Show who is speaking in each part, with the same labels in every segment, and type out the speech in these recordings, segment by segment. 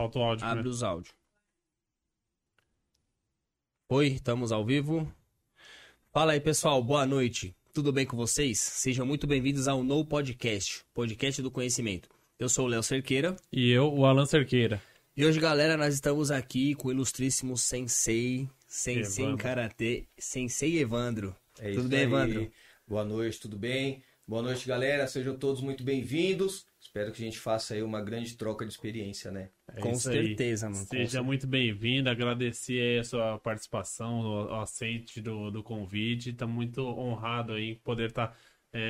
Speaker 1: Solta o áudio.
Speaker 2: Abre
Speaker 1: né?
Speaker 2: os áudios. Oi, estamos ao vivo. Fala aí, pessoal. Boa noite. Tudo bem com vocês? Sejam muito bem-vindos ao No Podcast, podcast do conhecimento. Eu sou o Léo Cerqueira
Speaker 1: E eu, o Alan Cerqueira.
Speaker 2: e hoje, galera, nós estamos aqui com o ilustríssimo Sensei, Sensei em
Speaker 1: Evandro.
Speaker 2: Karatê, Sensei Evandro.
Speaker 3: É
Speaker 2: Tudo
Speaker 3: isso
Speaker 2: bem,
Speaker 3: aí.
Speaker 2: Evandro?
Speaker 3: Boa noite, tudo bem? Boa noite, galera. Sejam todos muito bem-vindos. Espero que a gente faça aí uma grande troca de experiência, né?
Speaker 1: É
Speaker 2: com
Speaker 1: isso aí.
Speaker 2: certeza, mano.
Speaker 1: Seja muito bem-vindo, agradecer aí a sua participação, o, o aceite do, do convite. Tá muito honrado aí em poder estar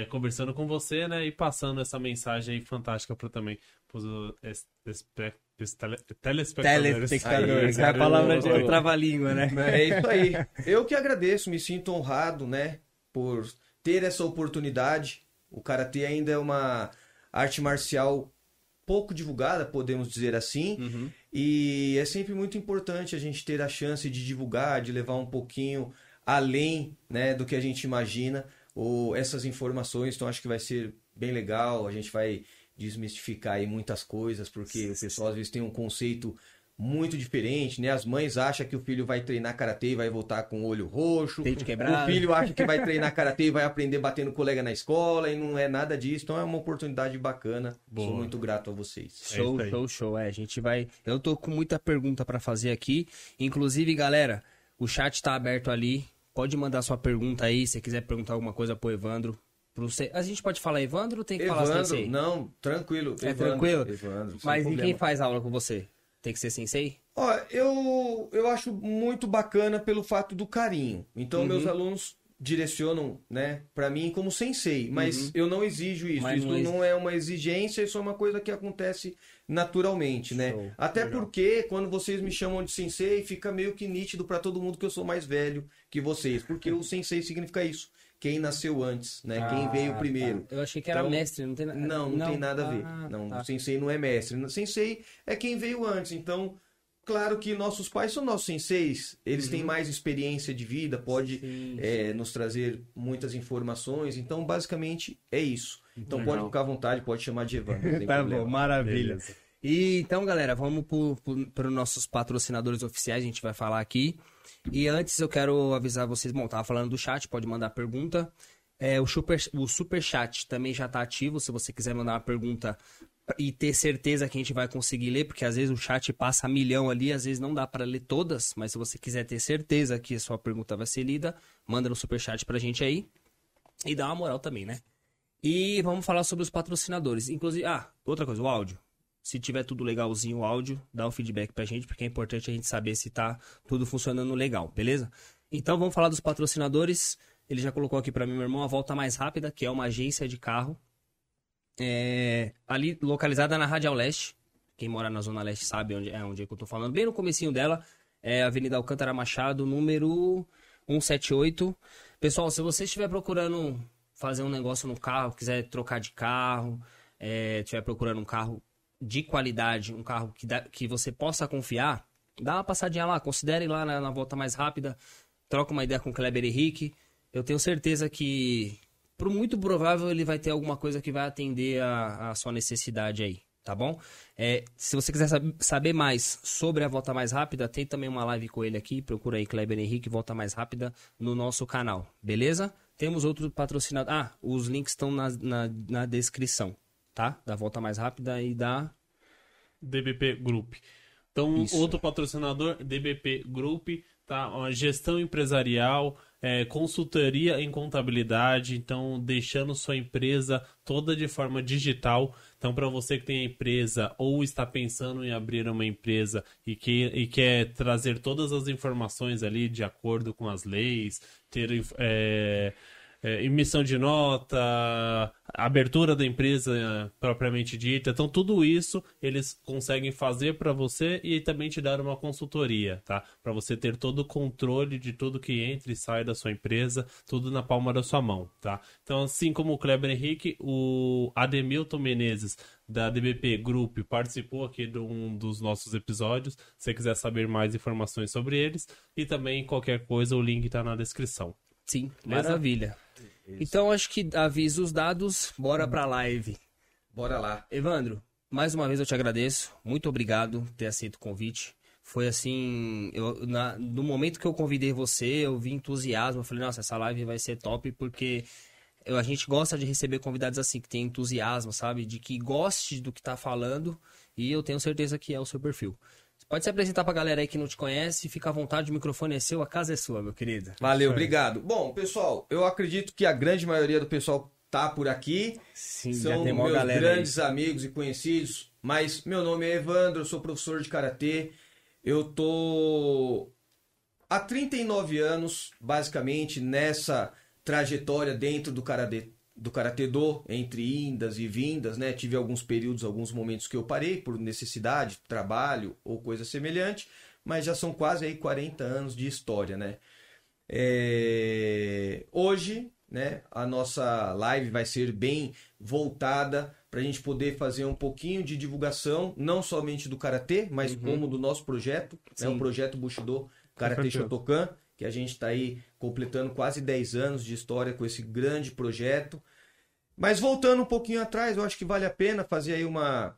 Speaker 1: conversando com você, né? E passando essa mensagem aí fantástica para também pros es- espe- es- tele- telespectadores.
Speaker 2: Telespectadores.
Speaker 3: Aí,
Speaker 2: É a palavra de
Speaker 3: garoto.
Speaker 2: trava-língua, né?
Speaker 3: É isso aí. Eu que agradeço, me sinto honrado, né? Por ter essa oportunidade. O Karatê ainda é uma arte marcial pouco divulgada, podemos dizer assim.
Speaker 2: Uhum.
Speaker 3: E é sempre muito importante a gente ter a chance de divulgar, de levar um pouquinho além né, do que a gente imagina ou essas informações. Então acho que vai ser bem legal. A gente vai desmistificar aí muitas coisas, porque o pessoal às vezes tem um conceito muito diferente, né? As mães acham que o filho vai treinar karatê e vai voltar com o olho roxo.
Speaker 2: Dente quebrado.
Speaker 3: O filho acha que vai treinar karatê e vai aprender batendo colega na escola e não é nada disso. Então é uma oportunidade bacana.
Speaker 1: Boa.
Speaker 3: Sou muito grato a vocês.
Speaker 2: Show,
Speaker 1: isso aí.
Speaker 2: show, show. É, a gente vai. Eu tô com muita pergunta pra fazer aqui. Inclusive, galera, o chat tá aberto ali. Pode mandar sua pergunta aí, se quiser perguntar alguma coisa pro Evandro. A gente pode falar Evandro ou tem que falar
Speaker 3: Evandro,
Speaker 2: Sensei?
Speaker 3: não, tranquilo.
Speaker 2: É
Speaker 3: Evandro,
Speaker 2: tranquilo?
Speaker 3: Evandro,
Speaker 2: Mas e quem faz aula com você? Tem que ser Sensei?
Speaker 3: Ó, eu, eu acho muito bacana pelo fato do carinho. Então,
Speaker 2: Uhum.
Speaker 3: meus alunos direcionam, né, para mim como sensei, mas eu não exijo isso.
Speaker 2: Uhum. Mas
Speaker 3: isso
Speaker 2: não
Speaker 3: é uma exigência, isso é uma coisa que acontece naturalmente, né?
Speaker 2: Show.
Speaker 3: Até porque quando vocês me chamam de sensei, fica meio que nítido para todo mundo que eu sou mais velho que vocês, porque o sensei significa isso. Quem nasceu antes, né? Quem veio primeiro.
Speaker 2: Eu achei que era
Speaker 3: Então,
Speaker 2: mestre, não tem nada
Speaker 3: Não, não, tem nada a ver.
Speaker 2: Ah,
Speaker 3: não,
Speaker 2: tá.
Speaker 3: o sensei não é mestre. O sensei é quem veio antes. Então, claro que nossos pais são nossos senseis. Eles têm mais experiência de vida, pode
Speaker 2: Uhum. Sim.
Speaker 3: é, nos trazer muitas informações. Então, basicamente, é isso. Então,
Speaker 1: Legal.
Speaker 3: pode ficar à vontade, pode chamar de Evandro. não tem
Speaker 2: Tá
Speaker 3: problema.
Speaker 2: bom, maravilha.
Speaker 1: Beleza.
Speaker 2: E então, galera, vamos para os nossos patrocinadores oficiais, a gente vai falar aqui. E antes eu quero avisar vocês, bom, tava falando do chat, pode mandar pergunta. É, o, super, o super chat também já tá ativo, se você quiser mandar uma pergunta e ter certeza que a gente vai conseguir ler, porque às vezes o chat passa milhão ali, às vezes não dá para ler todas, mas se você quiser ter certeza que a sua pergunta vai ser lida, manda no super chat pra gente aí. E dá uma moral também, né? E vamos falar sobre os patrocinadores. Inclusive, ah, outra coisa, o áudio. Se tiver tudo legalzinho o áudio, dá um feedback pra gente, porque é importante a gente saber se tá tudo funcionando legal, beleza? Então vamos falar dos patrocinadores. Ele já colocou aqui pra mim, meu irmão, a volta mais rápida, que é uma agência de carro. É, ali localizada na Radial Leste. Quem mora na Zona Leste sabe onde é onde é que eu tô falando. Bem no comecinho dela, é Avenida Alcântara Machado, número 178. Pessoal, se você estiver procurando fazer um negócio no carro, quiser trocar de carro, é, estiver procurando um carro de qualidade, um carro que, dá- que você possa confiar, dá uma passadinha lá, considere lá na, na volta mais rápida, troca uma ideia com o Kleber Henrique. Eu tenho certeza que, por muito provável, ele vai ter alguma coisa que vai atender a, a sua necessidade aí, tá bom? É, se você quiser sab- saber mais sobre a volta mais rápida, tem também uma live com ele aqui, procura aí Kleber Henrique, volta mais rápida, no nosso canal, beleza? Temos outro patrocinador. Ah, os links estão na, na, na descrição, tá? Da volta mais rápida e da.
Speaker 1: DBP Group. Então,
Speaker 2: Isso.
Speaker 1: outro patrocinador, DBP Group, tá? Uma gestão empresarial, é, consultoria em contabilidade, então deixando sua empresa toda de forma digital. Então, para você que tem a empresa ou está pensando em abrir uma empresa e, que, e quer trazer todas as informações ali de acordo com as leis, ter é, é, emissão de nota, abertura da empresa eh, propriamente dita. Então, tudo isso eles conseguem fazer para você e também te dar uma consultoria, tá? Para você ter todo o controle de tudo que entra e sai da sua empresa, tudo na palma da sua mão, tá? Então, assim como o Kleber Henrique, o Ademilton Menezes da DBP Group participou aqui de um dos nossos episódios. Se você quiser saber mais informações sobre eles e também qualquer coisa, o link está na descrição.
Speaker 2: Sim,
Speaker 1: Beleza?
Speaker 2: maravilha. Então acho que avisa os dados, bora pra live.
Speaker 3: Bora lá.
Speaker 2: Evandro, mais uma vez eu te agradeço. Muito obrigado por ter aceito o convite. Foi assim, eu, na, no momento que eu convidei você, eu vi entusiasmo. Eu falei, nossa, essa live vai ser top, porque eu, a gente gosta de receber convidados assim, que tem entusiasmo, sabe? De que goste do que tá falando. E eu tenho certeza que é o seu perfil. Pode se apresentar pra galera aí que não te conhece, fica à vontade, o microfone é seu, a casa é sua, meu querido.
Speaker 3: Valeu, obrigado. Bom, pessoal, eu acredito que a grande maioria do pessoal tá por aqui.
Speaker 2: Sim,
Speaker 3: São meus grandes amigos e conhecidos. Mas meu nome é Evandro, eu sou professor de karatê. Eu tô há 39 anos, basicamente, nessa trajetória dentro do karatê, do karatê do, entre indas e vindas, né? Tive alguns períodos, alguns momentos que eu parei por necessidade, trabalho ou coisa semelhante, mas já são quase aí 40 anos de história, né? É... Hoje, né, a nossa live vai ser bem voltada para a gente poder fazer um pouquinho de divulgação, não somente do Karatê, mas
Speaker 2: Uhum.
Speaker 3: como do nosso projeto, né, o projeto Bushido Karatê. Shotokan, que a gente está aí completando quase 10 anos de história com esse grande projeto. Mas voltando um pouquinho atrás, eu acho que vale a pena fazer aí uma,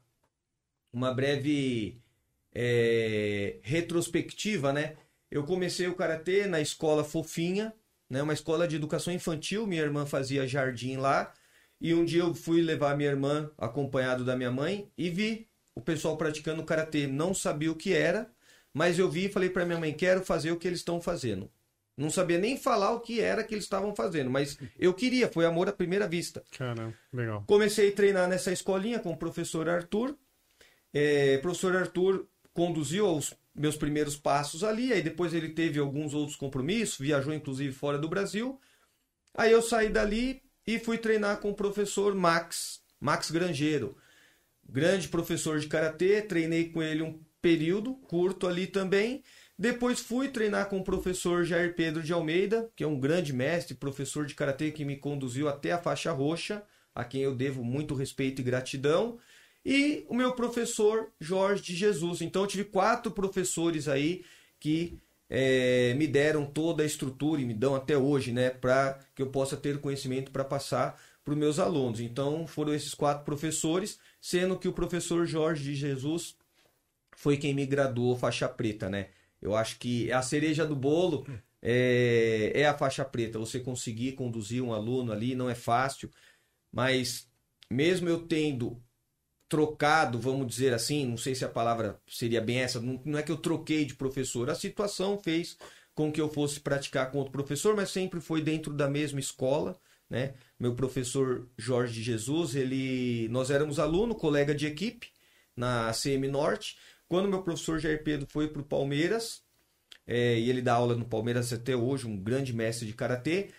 Speaker 3: uma breve é, retrospectiva, né? Eu comecei o Karatê na escola Fofinha, né? uma escola de educação infantil, minha irmã fazia jardim lá, e um dia eu fui levar minha irmã, acompanhado da minha mãe, e vi o pessoal praticando Karatê. Não sabia o que era, mas eu vi e falei para minha mãe, quero fazer o que eles estão fazendo. Não sabia nem falar o que era que eles estavam fazendo, mas eu queria, foi amor à primeira vista.
Speaker 1: Caramba, legal.
Speaker 3: Comecei a treinar nessa escolinha com o professor Arthur. É, o professor Arthur conduziu os meus primeiros passos ali, aí depois ele teve alguns outros compromissos, viajou inclusive fora do Brasil. Aí eu saí dali e fui treinar com o professor Max, Max Grangeiro. Grande professor de karatê, treinei com ele um período curto ali também. Depois fui treinar com o professor Jair Pedro de Almeida, que é um grande mestre, professor de karatê que me conduziu até a faixa roxa, a quem eu devo muito respeito e gratidão. E o meu professor Jorge de Jesus. Então eu tive quatro professores aí que eh, me deram toda a estrutura e me dão até hoje, né, para que eu possa ter conhecimento para passar para os meus alunos. Então foram esses quatro professores, sendo que o professor Jorge de Jesus foi quem me graduou faixa preta, né? Eu acho que a cereja do bolo é, é a faixa preta. Você conseguir conduzir um aluno ali não é fácil, mas mesmo eu tendo trocado, vamos dizer assim, não sei se a palavra seria bem essa, não, é que eu troquei de professor, a situação fez com que eu fosse praticar com outro professor, mas sempre foi dentro da mesma escola, né? Meu professor Jorge Jesus, ele, nós éramos aluno, colega de equipe na ACM Norte. Quando meu professor Jair Pedro foi para o Palmeiras, é, e ele dá aula no Palmeiras até hoje, um grande mestre de karatê,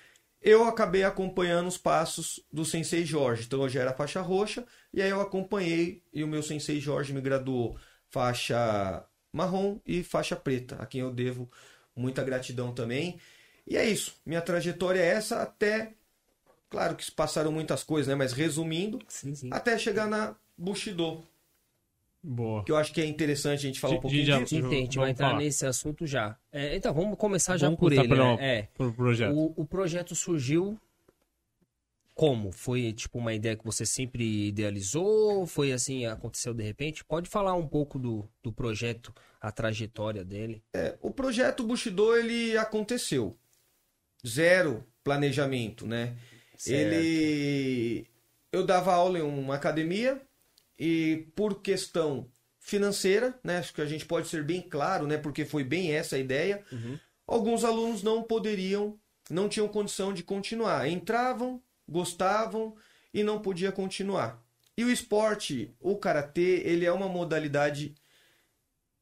Speaker 3: eu acabei acompanhando os passos do Sensei Jorge. Então eu já era faixa roxa, e aí eu acompanhei, e o meu Sensei Jorge me graduou faixa marrom e faixa preta, a quem eu devo muita gratidão também. E é isso, minha trajetória é essa até. Claro que se passaram muitas coisas, né? Mas resumindo,
Speaker 2: Sim, sim.
Speaker 3: até chegar na Bushido,
Speaker 1: Boa.
Speaker 3: que eu acho que é interessante a gente falar um pouquinho
Speaker 1: de-
Speaker 3: disso.
Speaker 2: Sim, tem, a gente vai entrar
Speaker 1: falar.
Speaker 2: nesse assunto já. É, então, vamos começar já
Speaker 1: Vamos
Speaker 2: por ele,
Speaker 1: pelo-
Speaker 2: né? É.
Speaker 1: Pro projeto.
Speaker 2: O, o projeto surgiu como? Foi tipo uma ideia que você sempre idealizou? Foi assim, aconteceu de repente? Pode falar um pouco do, do projeto, a trajetória dele?
Speaker 3: É, o projeto Bushido ele aconteceu. Zero planejamento, né? Ele eu dava aula em uma academia e por questão financeira, né, acho que a gente pode ser bem claro, né, porque foi bem essa a ideia. Alguns alunos não poderiam, não tinham condição de continuar. Entravam, gostavam e não podia continuar. E o esporte, o karatê, ele é uma modalidade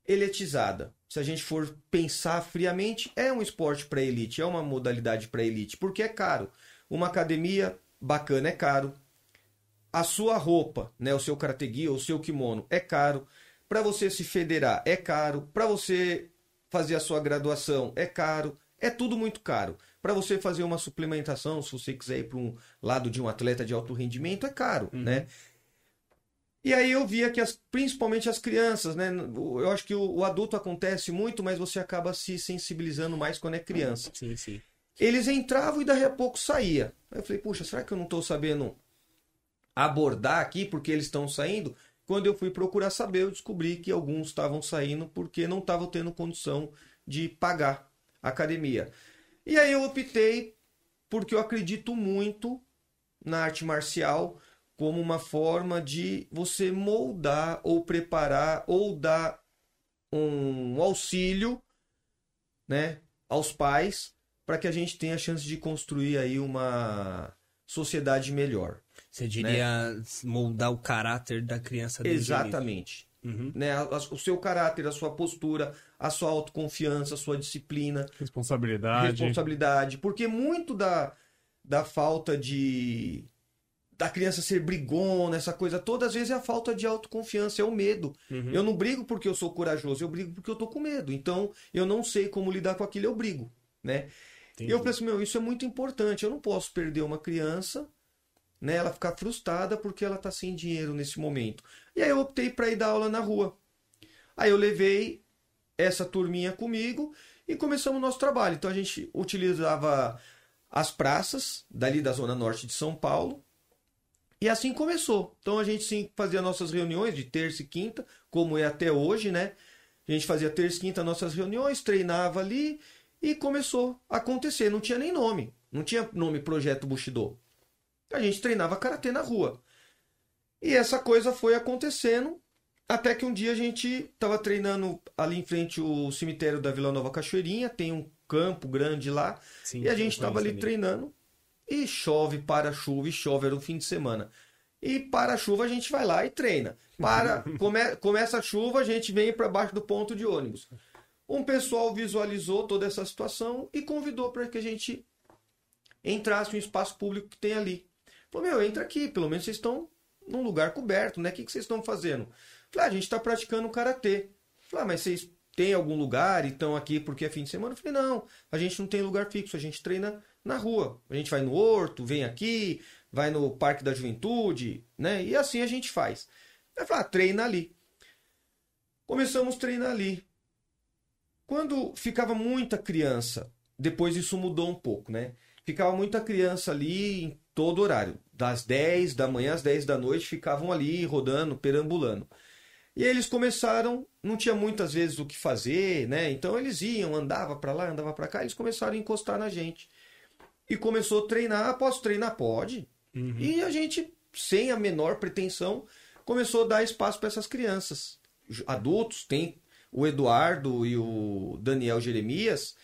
Speaker 3: eletizada. Se a gente for pensar friamente, é um esporte para elite, é uma modalidade para elite, porque é caro. Uma academia bacana é caro. A sua roupa, né, o seu karategi, o seu kimono é caro. Para você se federar é caro. Para você fazer a sua graduação é caro. É tudo muito caro. Para você fazer uma suplementação, se você quiser ir para um lado de um atleta de alto rendimento, é caro, né? E aí eu via que as, principalmente as crianças, né? Eu acho que o, o adulto acontece muito, mas você acaba se sensibilizando mais quando é criança.
Speaker 2: Sim, sim.
Speaker 3: Eles entravam e daí a pouco saía. Aí eu falei, puxa, será que eu não estou sabendo abordar aqui porque eles estão saindo? Quando eu fui procurar saber, eu descobri que alguns estavam saindo porque não estavam tendo condição de pagar a academia. E aí eu optei porque eu acredito muito na arte marcial como uma forma de você moldar ou preparar ou dar um auxílio, né, aos pais para que a gente tenha a chance de construir aí uma sociedade melhor.
Speaker 2: Você diria né? moldar o caráter da criança desde
Speaker 3: Exatamente. Uhum. Né? O seu caráter, a sua postura, a sua autoconfiança, a sua disciplina.
Speaker 1: Responsabilidade.
Speaker 3: Responsabilidade. Porque muito da, da falta de. da criança ser brigona, essa coisa toda, às vezes é a falta de autoconfiança, é o medo. Uhum. Eu não brigo porque eu sou corajoso, eu brigo porque eu tô com medo. Então, eu não sei como lidar com aquilo, eu brigo. Né? E eu pensei, meu, isso é muito importante. Eu não posso perder uma criança né, ela ficar frustrada porque ela está sem dinheiro nesse momento. E aí eu optei para ir dar aula na rua. Aí eu levei essa turminha comigo e começamos o nosso trabalho. Então a gente utilizava as praças dali da zona norte de São Paulo. E assim começou. Então a gente sim fazia nossas reuniões de terça e quinta, como é até hoje, né? A gente fazia terça e quinta nossas reuniões, treinava ali e começou a acontecer. Não tinha nem nome. Não tinha nome Projeto Bushido a gente treinava karatê na rua. E essa coisa foi acontecendo até que um dia a gente estava treinando ali em frente o cemitério da Vila Nova Cachoeirinha, tem um campo grande lá, Sim, e a gente estava ali treinando e chove para chuva e chove era um fim de semana. E para a chuva a gente vai lá e treina. Para come, começa a chuva, a gente vem para baixo do ponto de ônibus. Um pessoal visualizou toda essa situação e convidou para que a gente entrasse no espaço público que tem ali. Falou, meu, entra aqui, pelo menos vocês estão num lugar coberto, né? O que, que vocês estão fazendo? Falei, ah, a gente está praticando karatê. Falei, ah, mas vocês têm algum lugar e estão aqui porque é fim de semana? falei, não, a gente não tem lugar fixo, a gente treina na rua. A gente vai no horto, vem aqui, vai no Parque da Juventude, né? E assim a gente faz. Eu falei, ah, treina ali. Começamos a treinar ali. Quando ficava muita criança, depois isso mudou um pouco, né? Ficava muita criança ali todo horário. Das 10 da manhã às 10 da noite ficavam ali rodando, perambulando. E eles começaram, não tinha muitas vezes o que fazer, né? Então eles iam, andava para lá, andava para cá, eles começaram a encostar na gente. E começou a treinar, posso treinar? Pode. Uhum. E a gente, sem a menor pretensão, começou a dar espaço para essas crianças. Adultos, tem o Eduardo e o Daniel Jeremias,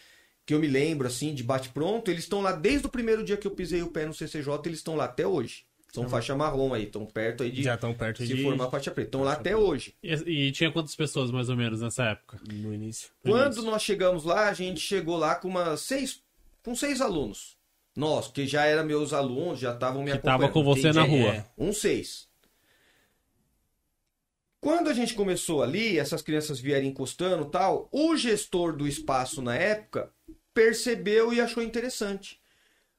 Speaker 3: que eu me lembro, assim, de bate-pronto, eles estão lá desde o primeiro dia que eu pisei o pé no CCJ, eles estão lá até hoje. São faixa marrom aí, estão perto aí de
Speaker 2: Já estão perto
Speaker 3: se
Speaker 2: de
Speaker 3: formar faixa preta. Estão lá até hoje.
Speaker 1: E, e, tinha quantas pessoas mais ou menos nessa época?
Speaker 2: No início.
Speaker 3: No Quando início. nós chegamos lá, a gente chegou lá com umas seis, com seis alunos. Nós, que já eram meus alunos, já estavam me que acompanhando.
Speaker 1: Tava com você Entendi. na rua. É.
Speaker 3: Um seis. Quando a gente começou ali, essas crianças vieram encostando tal, o gestor do espaço na época percebeu e achou interessante.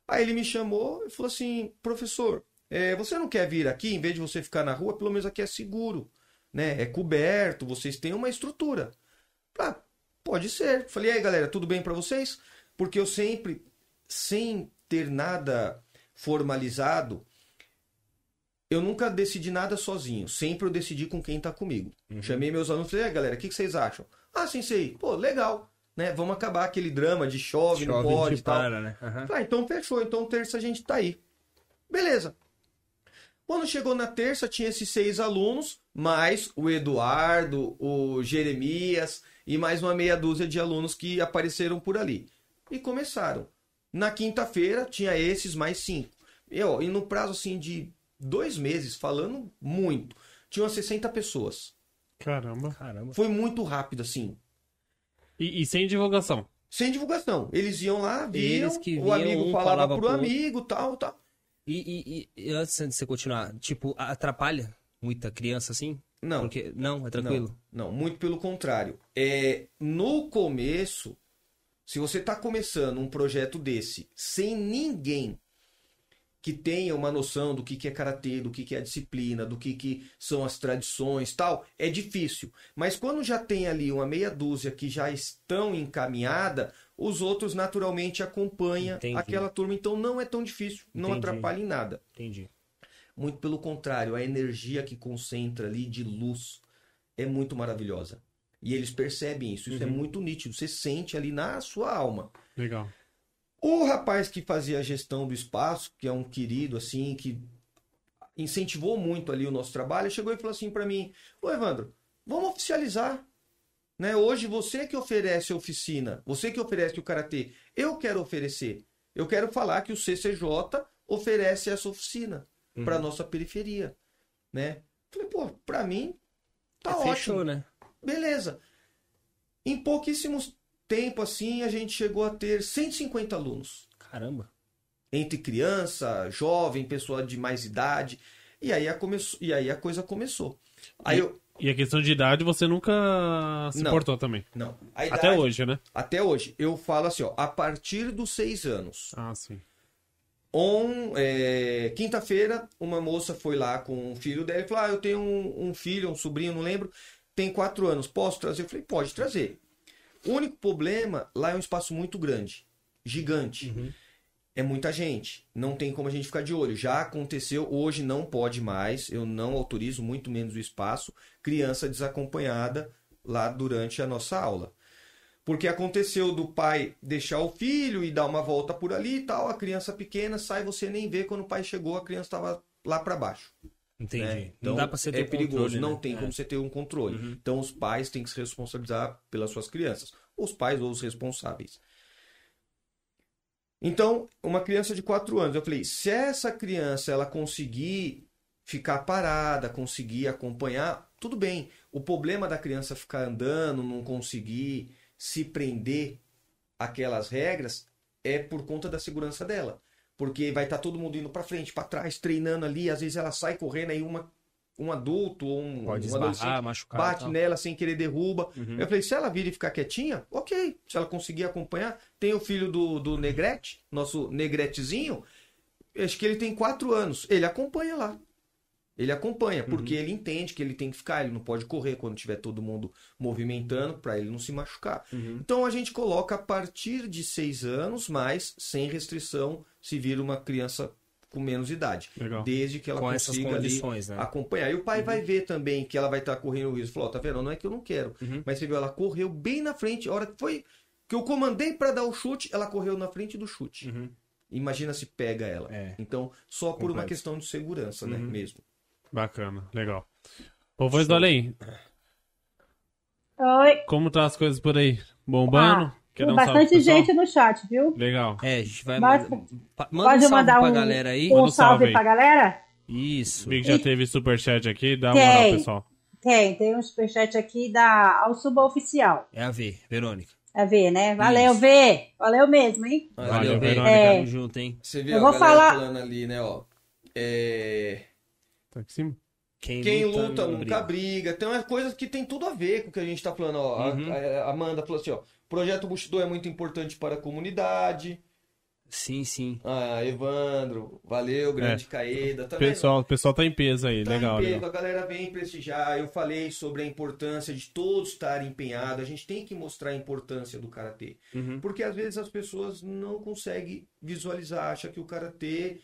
Speaker 3: Aí ele me chamou e falou assim: professor, é, você não quer vir aqui, em vez de você ficar na rua, pelo menos aqui é seguro, né? É coberto, vocês têm uma estrutura. Ah, pode ser. Falei, aí galera, tudo bem para vocês? Porque eu sempre, sem ter nada formalizado, eu nunca decidi nada sozinho. Sempre eu decidi com quem tá comigo. Uhum. Chamei meus alunos e falei, galera, o que, que vocês acham? Ah, sim, sei. Pô, legal né? Vamos acabar aquele drama de chove, chove não pode e tal. Para, né? Uhum. Ah, então fechou. Então terça a gente tá aí. Beleza. Quando chegou na terça, tinha esses seis alunos, mais o Eduardo, o Jeremias e mais uma meia dúzia de alunos que apareceram por ali. E começaram. Na quinta-feira, tinha esses mais cinco. E, ó, e no prazo assim de dois meses, falando muito, tinham 60 pessoas.
Speaker 1: Caramba.
Speaker 3: Caramba. Foi muito rápido, assim.
Speaker 1: E, e, sem divulgação.
Speaker 3: Sem divulgação. Eles iam lá, viam, viam o amigo um falava, falava pro amigo, tal, tal.
Speaker 2: E, e, e, antes de você continuar, tipo, atrapalha muita criança assim?
Speaker 3: Não.
Speaker 2: Porque, não, é tranquilo?
Speaker 3: Não, não muito pelo contrário. É, no começo, se você está começando um projeto desse sem ninguém que tenha uma noção do que, que é karatê, do que, que é a disciplina, do que, que são as tradições tal, é difícil. Mas quando já tem ali uma meia dúzia que já estão encaminhada, os outros naturalmente acompanham Entendi. aquela turma. Então não é tão difícil, não Entendi. atrapalha em nada.
Speaker 2: Entendi.
Speaker 3: Muito pelo contrário, a energia que concentra ali de luz é muito maravilhosa. E eles percebem isso, isso é muito nítido, você sente ali na sua alma.
Speaker 1: Legal.
Speaker 3: O rapaz que fazia a gestão do espaço, que é um querido assim, que incentivou muito ali o nosso trabalho, chegou e falou assim para mim: "Ô Evandro, vamos oficializar. Né? Hoje você que oferece a oficina, você que oferece o karatê, eu quero oferecer. Eu quero falar que o CCJ oferece essa oficina
Speaker 2: Uhum.
Speaker 3: para nossa periferia, né? Falei, pô, para mim tá
Speaker 2: É,
Speaker 3: ótimo.
Speaker 2: Fechou, né?
Speaker 3: Beleza. Em pouquíssimos tempo assim, a gente chegou a ter 150 alunos
Speaker 2: Caramba.
Speaker 3: entre criança, jovem, pessoa de mais idade. E aí a, começou, e aí a coisa começou. Aí eu.
Speaker 1: E a questão de idade você nunca se
Speaker 3: Não.
Speaker 1: importou também.
Speaker 3: Não. A
Speaker 1: Até
Speaker 3: idade-
Speaker 1: hoje, né?
Speaker 3: Até hoje. Eu falo assim, ó, a partir dos seis anos.
Speaker 1: Ah, sim.
Speaker 3: On, é, Quinta-feira, uma moça foi lá com um filho dela e falou: Ah, eu tenho um, um filho, um sobrinho, não lembro, tem quatro anos, posso trazer? Eu falei: Pode trazer. O único problema, lá é um espaço muito grande, gigante. É muita gente, não tem como a gente ficar de olho. Já aconteceu, hoje não pode mais, eu não autorizo, muito menos o espaço, criança desacompanhada lá durante a nossa aula. Porque aconteceu do pai deixar o filho e dar uma volta por ali e tal, a criança pequena sai, você nem vê quando o pai chegou, a criança estava lá para baixo.
Speaker 2: Entendi.
Speaker 3: né?
Speaker 2: não dá pra você ter
Speaker 3: é perigoso,
Speaker 2: controle,
Speaker 3: não
Speaker 2: né?
Speaker 3: tem
Speaker 2: É.
Speaker 3: como você ter um controle. Então os pais têm que se responsabilizar pelas suas crianças, os pais ou os responsáveis. Então, uma criança de 4 anos, eu falei, se essa criança ela conseguir ficar parada, conseguir acompanhar, tudo bem. O problema da criança ficar andando, não conseguir se prender aquelas regras é por conta da segurança dela. Porque vai estar todo mundo indo para frente, para trás, treinando ali, às vezes ela sai correndo aí uma um adulto ou um,
Speaker 2: Pode
Speaker 3: um
Speaker 2: esbarrar, machucar.
Speaker 3: bate
Speaker 2: tal.
Speaker 3: nela sem querer derruba.
Speaker 2: Uhum.
Speaker 3: Eu falei, se ela vir e ficar quietinha, ok. Se ela conseguir acompanhar, tem o filho do, do Negrete, nosso Negretezinho, acho que ele tem quatro anos. Ele acompanha lá. Ele acompanha, porque ele entende que ele tem que ficar, ele não pode correr quando tiver todo mundo movimentando, para ele não se machucar.
Speaker 2: Uhum.
Speaker 3: Então a gente coloca a partir de seis anos, mas sem restrição se vir uma criança com menos idade.
Speaker 1: Legal.
Speaker 3: Desde que ela
Speaker 2: Com
Speaker 3: consiga ali
Speaker 2: né?
Speaker 3: acompanhar. E o pai vai ver também que ela vai estar correndo o risco. Falou, ó, tá vendo? Não é que eu não quero.
Speaker 2: Uhum.
Speaker 3: Mas você viu, ela correu bem na frente. A hora que foi que eu comandei para dar o chute, ela correu na frente do chute.
Speaker 2: Uhum.
Speaker 3: Imagina se pega ela.
Speaker 2: É.
Speaker 3: Então, só por uma questão de segurança, né?
Speaker 2: Uhum.
Speaker 3: Mesmo.
Speaker 1: Bacana, legal. Ô, Voz do Além,
Speaker 4: Oi.
Speaker 1: como tá as coisas por aí? Bombando?
Speaker 4: Ah,
Speaker 1: Quer
Speaker 4: tem
Speaker 1: um
Speaker 4: bastante gente no chat, viu?
Speaker 1: Legal.
Speaker 2: É, a gente vai pa- Manda
Speaker 4: Pode
Speaker 2: um salve
Speaker 4: mandar
Speaker 2: pra
Speaker 4: um,
Speaker 2: galera aí.
Speaker 4: um
Speaker 1: um salve aí.
Speaker 4: pra galera?
Speaker 2: Isso.
Speaker 1: Vi que já teve superchat aqui, dá uma
Speaker 4: Tem.
Speaker 1: moral, pessoal.
Speaker 4: Tem, tem um superchat aqui da Alsuba Oficial.
Speaker 2: É a V, Verônica.
Speaker 4: É ver, né? Valeu,
Speaker 2: Isso.
Speaker 4: V. Valeu mesmo, hein?
Speaker 2: Valeu,
Speaker 1: Valeu,
Speaker 2: V.
Speaker 1: Verônica.
Speaker 4: É.
Speaker 2: Tamo junto, hein?
Speaker 3: Você vê
Speaker 4: Eu
Speaker 3: a
Speaker 4: vou falar-
Speaker 3: falando ali, né? Ó, é...
Speaker 1: Tá aqui em cima?
Speaker 2: Quem,
Speaker 3: Quem luta,
Speaker 2: não
Speaker 3: nunca
Speaker 2: briga.
Speaker 3: briga. Então é coisas que tem tudo a ver com o que a gente tá falando. Ó, A-
Speaker 2: Uhum.
Speaker 3: a, a Amanda falou assim, ó. Projeto Bushido é muito importante para a comunidade.
Speaker 2: Sim, sim.
Speaker 3: Ah, Evandro, valeu, grande Caeda. Tá vendo?
Speaker 1: Pessoal, o pessoal tá em peso aí,
Speaker 3: Tá
Speaker 1: legal,
Speaker 3: em peso,
Speaker 1: legal.
Speaker 3: a galera vem prestigiar. Eu falei sobre a importância de todos estarem empenhados. A gente tem que mostrar a importância do karatê.
Speaker 2: Uhum.
Speaker 3: Porque às vezes as pessoas não conseguem visualizar, acham que o karatê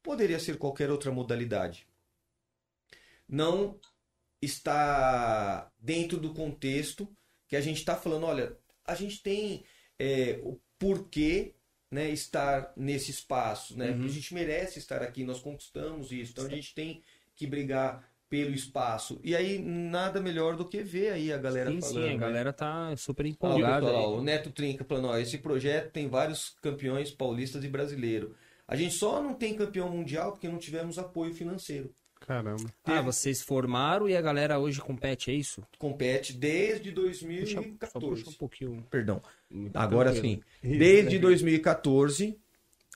Speaker 3: poderia ser qualquer outra modalidade. Não está dentro do contexto que a gente está falando, olha, a gente tem é, o porquê né, estar nesse espaço, né?
Speaker 2: Uhum.
Speaker 3: A gente merece estar aqui, nós conquistamos isso, então a gente tem que brigar pelo espaço. E aí nada melhor do que ver aí a galera
Speaker 2: Sim,
Speaker 3: falando.
Speaker 2: sim, a
Speaker 3: né?
Speaker 2: galera tá super empolgada.
Speaker 3: o Neto Trinca falando, ó, esse projeto tem vários campeões paulistas e brasileiro. A gente só não tem campeão mundial porque não tivemos apoio financeiro.
Speaker 1: Caramba.
Speaker 2: Ah, vocês formaram e a galera hoje compete, é isso?
Speaker 3: Compete desde
Speaker 2: Puxa, só
Speaker 3: 2014.
Speaker 2: puxa um pouquinho.
Speaker 3: Perdão.
Speaker 2: Muito
Speaker 3: Agora
Speaker 2: tranquilo.
Speaker 3: sim. Desde 2014,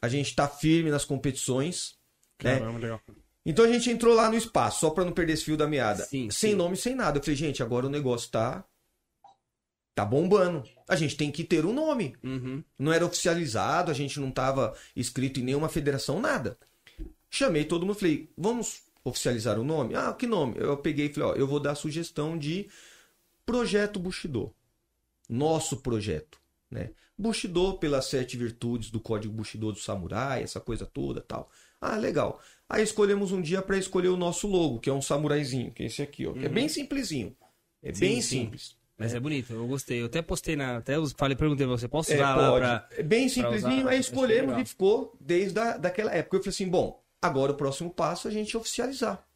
Speaker 3: a gente está firme nas competições. Né?
Speaker 1: Caramba, legal.
Speaker 3: Então a gente entrou lá no espaço, só para não perder esse fio da meada.
Speaker 2: Sim,
Speaker 3: sem
Speaker 2: sim.
Speaker 3: nome, sem nada. Eu falei, gente, agora o negócio tá. Tá bombando. A gente tem que ter um nome.
Speaker 2: Uhum.
Speaker 3: não era oficializado, a gente não estava inscrito em nenhuma federação, nada. Chamei todo mundo, falei, vamos oficializar o nome? Ah, que nome? Eu peguei e falei, ó, eu vou dar a sugestão de Projeto Bushido. Nosso projeto, né? Bushido pelas sete virtudes do código Bushido do samurai, essa coisa toda tal. Ah, legal. Aí escolhemos um dia para escolher o nosso logo, que é um samuraizinho, que é esse aqui, ó. que É bem simplesinho. É
Speaker 2: Sim,
Speaker 3: bem
Speaker 2: sim.
Speaker 3: simples.
Speaker 2: Mas é bonito, eu gostei. Eu até postei na. Até falei, perguntei pra você, posso
Speaker 3: É,
Speaker 2: usar lá
Speaker 3: pode.
Speaker 2: pra.
Speaker 3: É bem simplesinho, aí escolhemos e ficou desde a, daquela época. Eu falei assim, bom, agora o próximo passo é a gente oficializar.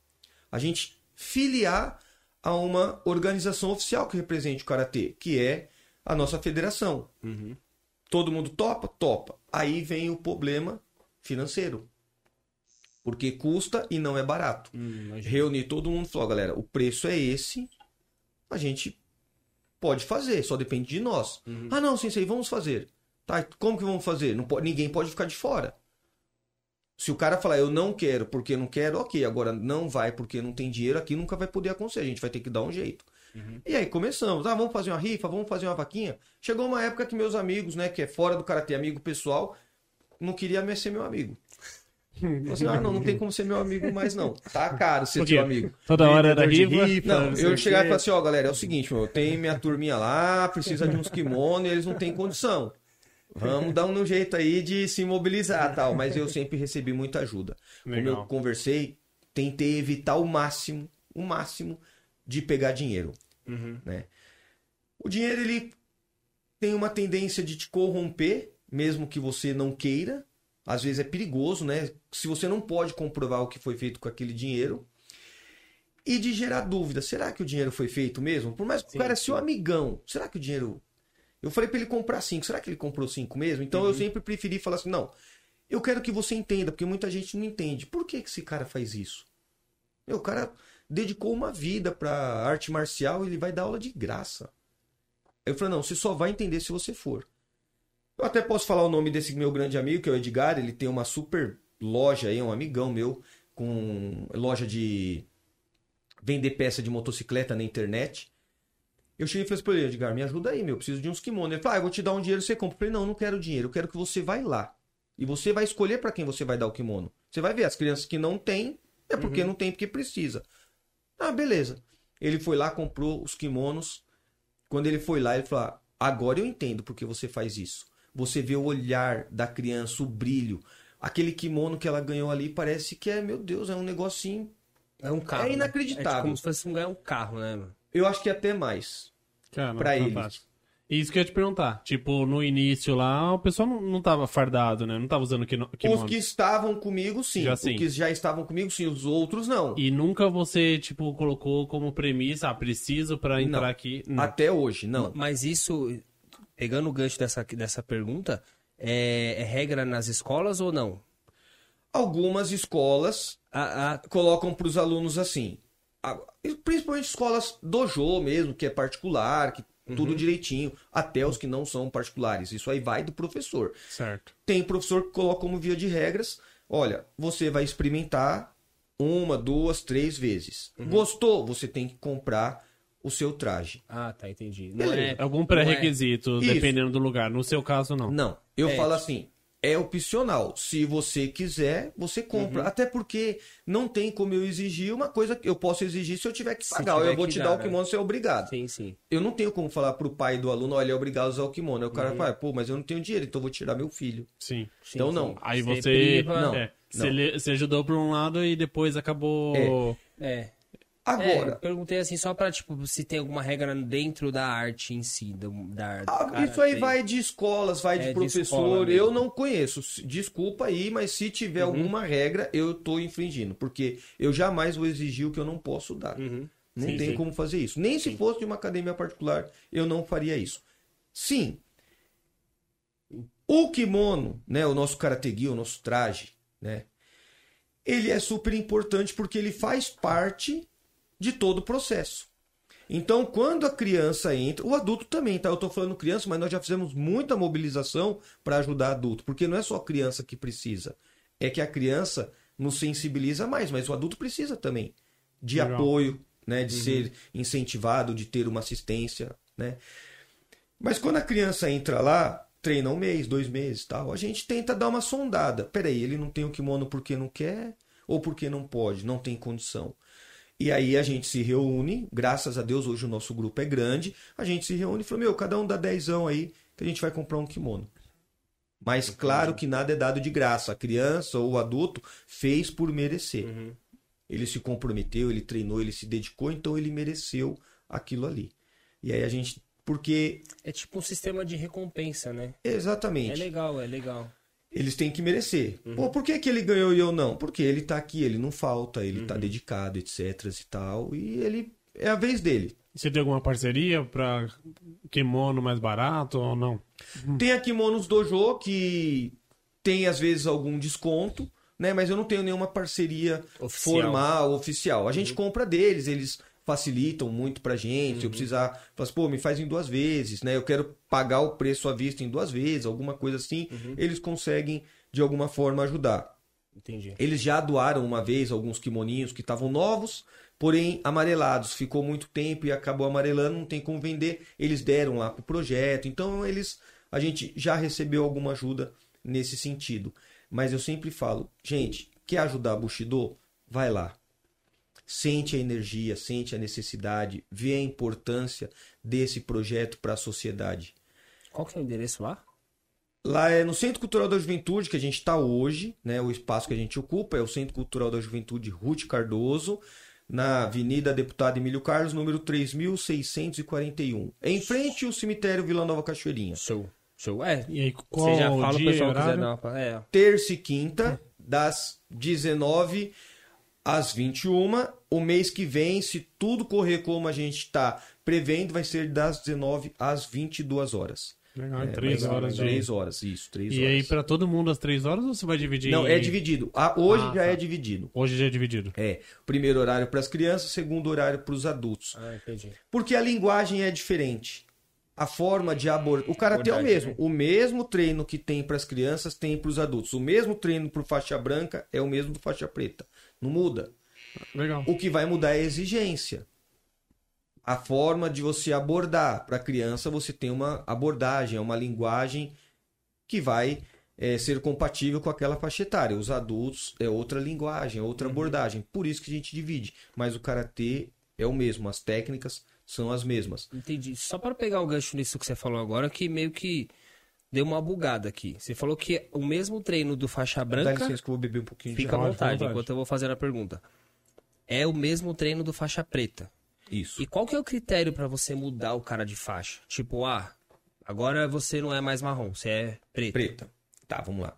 Speaker 3: A gente filiar a uma organização oficial que represente o Karatê, que é a nossa federação.
Speaker 2: Uhum.
Speaker 3: Todo mundo topa? Topa. Aí vem o problema financeiro. Porque custa e não é barato.
Speaker 2: Hum.
Speaker 3: Reunir todo mundo e falou, galera, o preço é esse, a gente pode fazer, só depende de nós.
Speaker 2: Uhum.
Speaker 3: Ah, não, sensei, vamos fazer. Tá, como que vamos fazer? Não pode, ninguém pode ficar de fora. Se o cara falar, eu não quero porque não quero, ok. Agora não vai porque não tem dinheiro, aqui nunca vai poder acontecer. A gente vai ter que dar um jeito. E aí começamos. Ah, vamos fazer uma rifa, vamos fazer uma vaquinha. Chegou uma época que meus amigos, né, que é fora do karatê, amigo pessoal, não queria mais ser meu amigo. Falei assim, ah, não, não tem como ser meu amigo mais não. Tá caro ser teu amigo.
Speaker 1: Toda hora era
Speaker 2: de
Speaker 1: rifa.
Speaker 3: Não, eu chegar e falar assim, ó, galera, é o seguinte, meu, tem minha turminha lá, precisa de uns kimono e eles não têm condição. Vamos dar um jeito aí de se mobilizar tal. Mas eu sempre recebi muita ajuda. Como eu
Speaker 1: Legal.
Speaker 3: conversei, tentei evitar o máximo, o máximo de pegar dinheiro.
Speaker 2: Uhum.
Speaker 3: Né? O dinheiro, ele tem uma tendência de te corromper, mesmo que você não queira. Às vezes é perigoso, né? Se você não pode comprovar o que foi feito com aquele dinheiro. E de gerar dúvida. Será que o dinheiro foi feito mesmo? Por mais que o cara é seu amigão. Será que o dinheiro. Eu falei pra ele comprar cinco. Será que ele comprou cinco mesmo? Então
Speaker 2: Uhum.
Speaker 3: eu sempre preferi falar assim: não. Eu quero que você entenda, porque muita gente não entende. Por que, que esse cara faz isso? Meu, o cara dedicou uma vida pra arte marcial e ele vai dar aula de graça. Eu falei: não, você só vai entender se você for. Eu até posso falar o nome desse meu grande amigo, que é o Edgar. Ele tem uma super loja aí, um amigão meu, com loja de vender peça de motocicleta na internet. Eu cheguei e falei assim pra ele, Edgar, me ajuda aí, meu, preciso de uns kimonos. Ele falou, ah, eu vou te dar um dinheiro, você compra. Eu falei, não, não quero dinheiro, eu quero que você vai lá. E você vai escolher pra quem você vai dar o kimono. Você vai ver, as crianças que não têm, é porque não tem, porque precisa. Ah, beleza. Ele foi lá, comprou os kimonos. Quando ele foi lá, ele falou, ah, agora eu entendo porque você faz isso. Você vê o olhar da criança, o brilho. Aquele kimono que ela ganhou ali parece que é, meu Deus, é um negocinho.
Speaker 2: É um carro.
Speaker 3: É
Speaker 2: né?
Speaker 3: inacreditável.
Speaker 2: É tipo como se fosse um ganhar um carro, né, mano?
Speaker 3: Eu acho que até mais. Pra eles.
Speaker 1: Isso que eu ia te perguntar. Tipo, no início lá, o pessoal não, não tava fardado, né? Não tava usando kino- kimono.
Speaker 3: Os que estavam comigo, sim.
Speaker 1: Já
Speaker 3: Os
Speaker 1: sim.
Speaker 3: que já estavam comigo, sim. Os outros, não.
Speaker 1: E nunca você, tipo, colocou como premissa, ah, preciso pra entrar
Speaker 3: Não.
Speaker 1: aqui. Não.
Speaker 3: Até hoje, não.
Speaker 2: Mas isso, pegando o gancho dessa, dessa pergunta, é, é regra nas escolas ou não?
Speaker 3: Algumas escolas
Speaker 2: A, a-
Speaker 3: colocam para os alunos assim. Principalmente escolas dojo mesmo, que é particular, que
Speaker 1: Uhum.
Speaker 3: tudo direitinho. Até os que não são particulares. Isso aí vai do professor.
Speaker 1: Certo.
Speaker 3: Tem professor que coloca como via de regras: olha, você vai experimentar uma, duas, três vezes.
Speaker 1: Uhum.
Speaker 3: Gostou? Você tem que comprar o seu traje.
Speaker 2: ah, tá, entendi. Não
Speaker 3: Beleza.
Speaker 2: é,
Speaker 1: Algum pré-requisito,
Speaker 3: Isso.
Speaker 1: dependendo do lugar. No seu caso, não.
Speaker 3: Não, eu
Speaker 2: É.
Speaker 3: falo assim, é opcional. Se você quiser, você
Speaker 2: Uhum.
Speaker 3: compra. Até porque não tem como eu exigir uma coisa que eu posso exigir se eu tiver que pagar.
Speaker 2: tiver
Speaker 3: eu vou te
Speaker 2: dar,
Speaker 3: dar o
Speaker 2: né?
Speaker 3: kimono, você é obrigado.
Speaker 2: Sim, sim.
Speaker 3: Eu não tenho como falar pro pai do aluno, olha, ele é obrigado a usar o kimono. Aí o
Speaker 2: Uhum.
Speaker 3: cara fala, pô, mas eu não tenho dinheiro, então eu vou tirar meu filho.
Speaker 1: Sim.
Speaker 2: Sim,
Speaker 3: Então,
Speaker 2: sim.
Speaker 3: não.
Speaker 1: Aí você.
Speaker 3: Não.
Speaker 1: é, você, le- você ajudou por um lado e depois acabou.
Speaker 2: É.
Speaker 3: Agora,
Speaker 2: É, perguntei assim só pra, tipo, se tem alguma regra dentro da arte em si, do, da
Speaker 3: ah, isso aí
Speaker 2: karatê.
Speaker 3: vai de escolas, vai
Speaker 2: É,
Speaker 3: de
Speaker 2: de
Speaker 3: professor.
Speaker 2: mesmo.
Speaker 3: eu não conheço. Desculpa aí, mas se tiver
Speaker 2: Uhum.
Speaker 3: alguma regra, eu tô infringindo. Porque eu jamais vou exigir o que eu não posso dar.
Speaker 2: Uhum.
Speaker 3: Não
Speaker 1: Sim,
Speaker 3: tem
Speaker 1: sim.
Speaker 3: como fazer isso. Nem se
Speaker 2: Sim.
Speaker 3: fosse de uma academia particular, eu não faria isso. Sim. O kimono, né, o nosso karategi, o nosso traje, né, ele é super importante porque ele faz parte de todo o processo. Então, quando a criança entra, o adulto também, tá? Eu tô falando criança, mas nós já fizemos muita mobilização para ajudar adulto, porque não é só a criança que precisa, é que a criança nos sensibiliza mais, mas o adulto precisa também de
Speaker 1: Legal.
Speaker 3: apoio, né, de ser incentivado, de ter uma assistência, né? Mas quando a criança entra lá, treina um mês, dois meses, tal, a gente tenta dar uma sondada. Peraí, ele não tem o kimono porque não quer ou porque não pode, não tem condição. E aí a gente se reúne, graças a Deus hoje o nosso grupo é grande, a gente se reúne e fala, meu, cada um dá dezão aí, que a gente vai comprar um kimono. Mas claro que nada é dado de graça. A criança ou o adulto fez por merecer.
Speaker 2: Uhum.
Speaker 3: Ele se comprometeu, ele treinou, ele se dedicou, então ele mereceu aquilo ali. E aí a gente. Porque.
Speaker 2: É tipo um sistema de recompensa, né?
Speaker 3: Exatamente.
Speaker 2: É legal, é legal.
Speaker 3: Eles têm que merecer. Pô, por que, que ele ganhou e eu não? Porque ele tá aqui, ele não falta, ele tá dedicado, etc e tal. E ele. É a vez dele.
Speaker 1: Você tem alguma parceria pra kimono mais barato ou não?
Speaker 3: Tem a Kimonos Dojo que tem às vezes algum desconto, né? Mas eu não tenho nenhuma parceria
Speaker 2: Oficial.
Speaker 3: formal, oficial. A gente compra deles, eles facilitam muito pra gente. Se eu precisar, falo assim, pô, me faz em duas vezes, né? Eu quero pagar o preço à vista em duas vezes, alguma coisa assim. Eles conseguem de alguma forma ajudar.
Speaker 2: Entendi.
Speaker 3: Eles já doaram uma vez alguns kimoninhos que estavam novos, porém amarelados. Ficou muito tempo e acabou amarelando, não tem como vender. Eles deram lá pro projeto. Então eles a gente já recebeu alguma ajuda nesse sentido. Mas eu sempre falo, gente, quer ajudar a Bushido? Vai lá. Sente a energia, sente a necessidade, vê a importância desse projeto para a sociedade.
Speaker 2: Qual que é o endereço lá?
Speaker 3: Lá é no Centro Cultural da Juventude que a gente está hoje, né? O espaço que a gente ocupa é o Centro Cultural da Juventude Ruth Cardoso, na Avenida Deputado Emílio Carlos, número 3641. Em frente ao cemitério Vila Nova Cachoeirinha.
Speaker 2: Show. Show. É.
Speaker 1: E aí, qual
Speaker 2: Você já
Speaker 1: o
Speaker 2: fala o
Speaker 1: dia
Speaker 2: pessoal quiser dar uma... É.
Speaker 3: Terça e quinta, das 19 às 21. O mês que vem, se tudo correr como a gente está prevendo, vai ser das 19 às 22 horas.
Speaker 1: Legal,
Speaker 3: É,
Speaker 1: três horas de...
Speaker 3: Três horas, isso, três
Speaker 1: E
Speaker 3: horas.
Speaker 1: aí, pra todo mundo às três horas ou você vai dividir?
Speaker 3: Não, é dividido. Ah, hoje
Speaker 1: Ah,
Speaker 3: já
Speaker 1: tá.
Speaker 3: é dividido.
Speaker 1: Hoje já é dividido.
Speaker 3: É, primeiro horário para as crianças, segundo horário para os adultos.
Speaker 2: Ah, entendi.
Speaker 3: Porque a linguagem é diferente. A forma de abordar. O karatê é o mesmo.
Speaker 2: né?
Speaker 3: O mesmo treino que tem para as crianças tem para os adultos. O mesmo treino para faixa branca é o mesmo do faixa preta. Não muda.
Speaker 1: Legal.
Speaker 3: O que vai mudar é a exigência. A forma de você abordar. Para a criança, você tem uma abordagem, é uma linguagem que vai é, ser compatível com aquela faixa etária. Os adultos é outra linguagem, é outra abordagem. Por isso que a gente divide. Mas o karatê é o mesmo, as técnicas são as mesmas.
Speaker 2: Entendi. Só para pegar o gancho nisso que você falou agora, que meio que deu uma bugada aqui. Você falou que o mesmo treino do faixa
Speaker 3: Dá
Speaker 2: branca,
Speaker 3: licença que eu vou beber um pouquinho
Speaker 2: fica à vontade,
Speaker 1: fica à vontade.
Speaker 2: enquanto eu vou fazer a pergunta. É o mesmo treino do faixa preta.
Speaker 3: Isso.
Speaker 2: E qual que é o critério para você mudar o cara de faixa? Tipo, ah, agora você não é mais marrom, você é preto.
Speaker 3: Preta. Tá, vamos lá.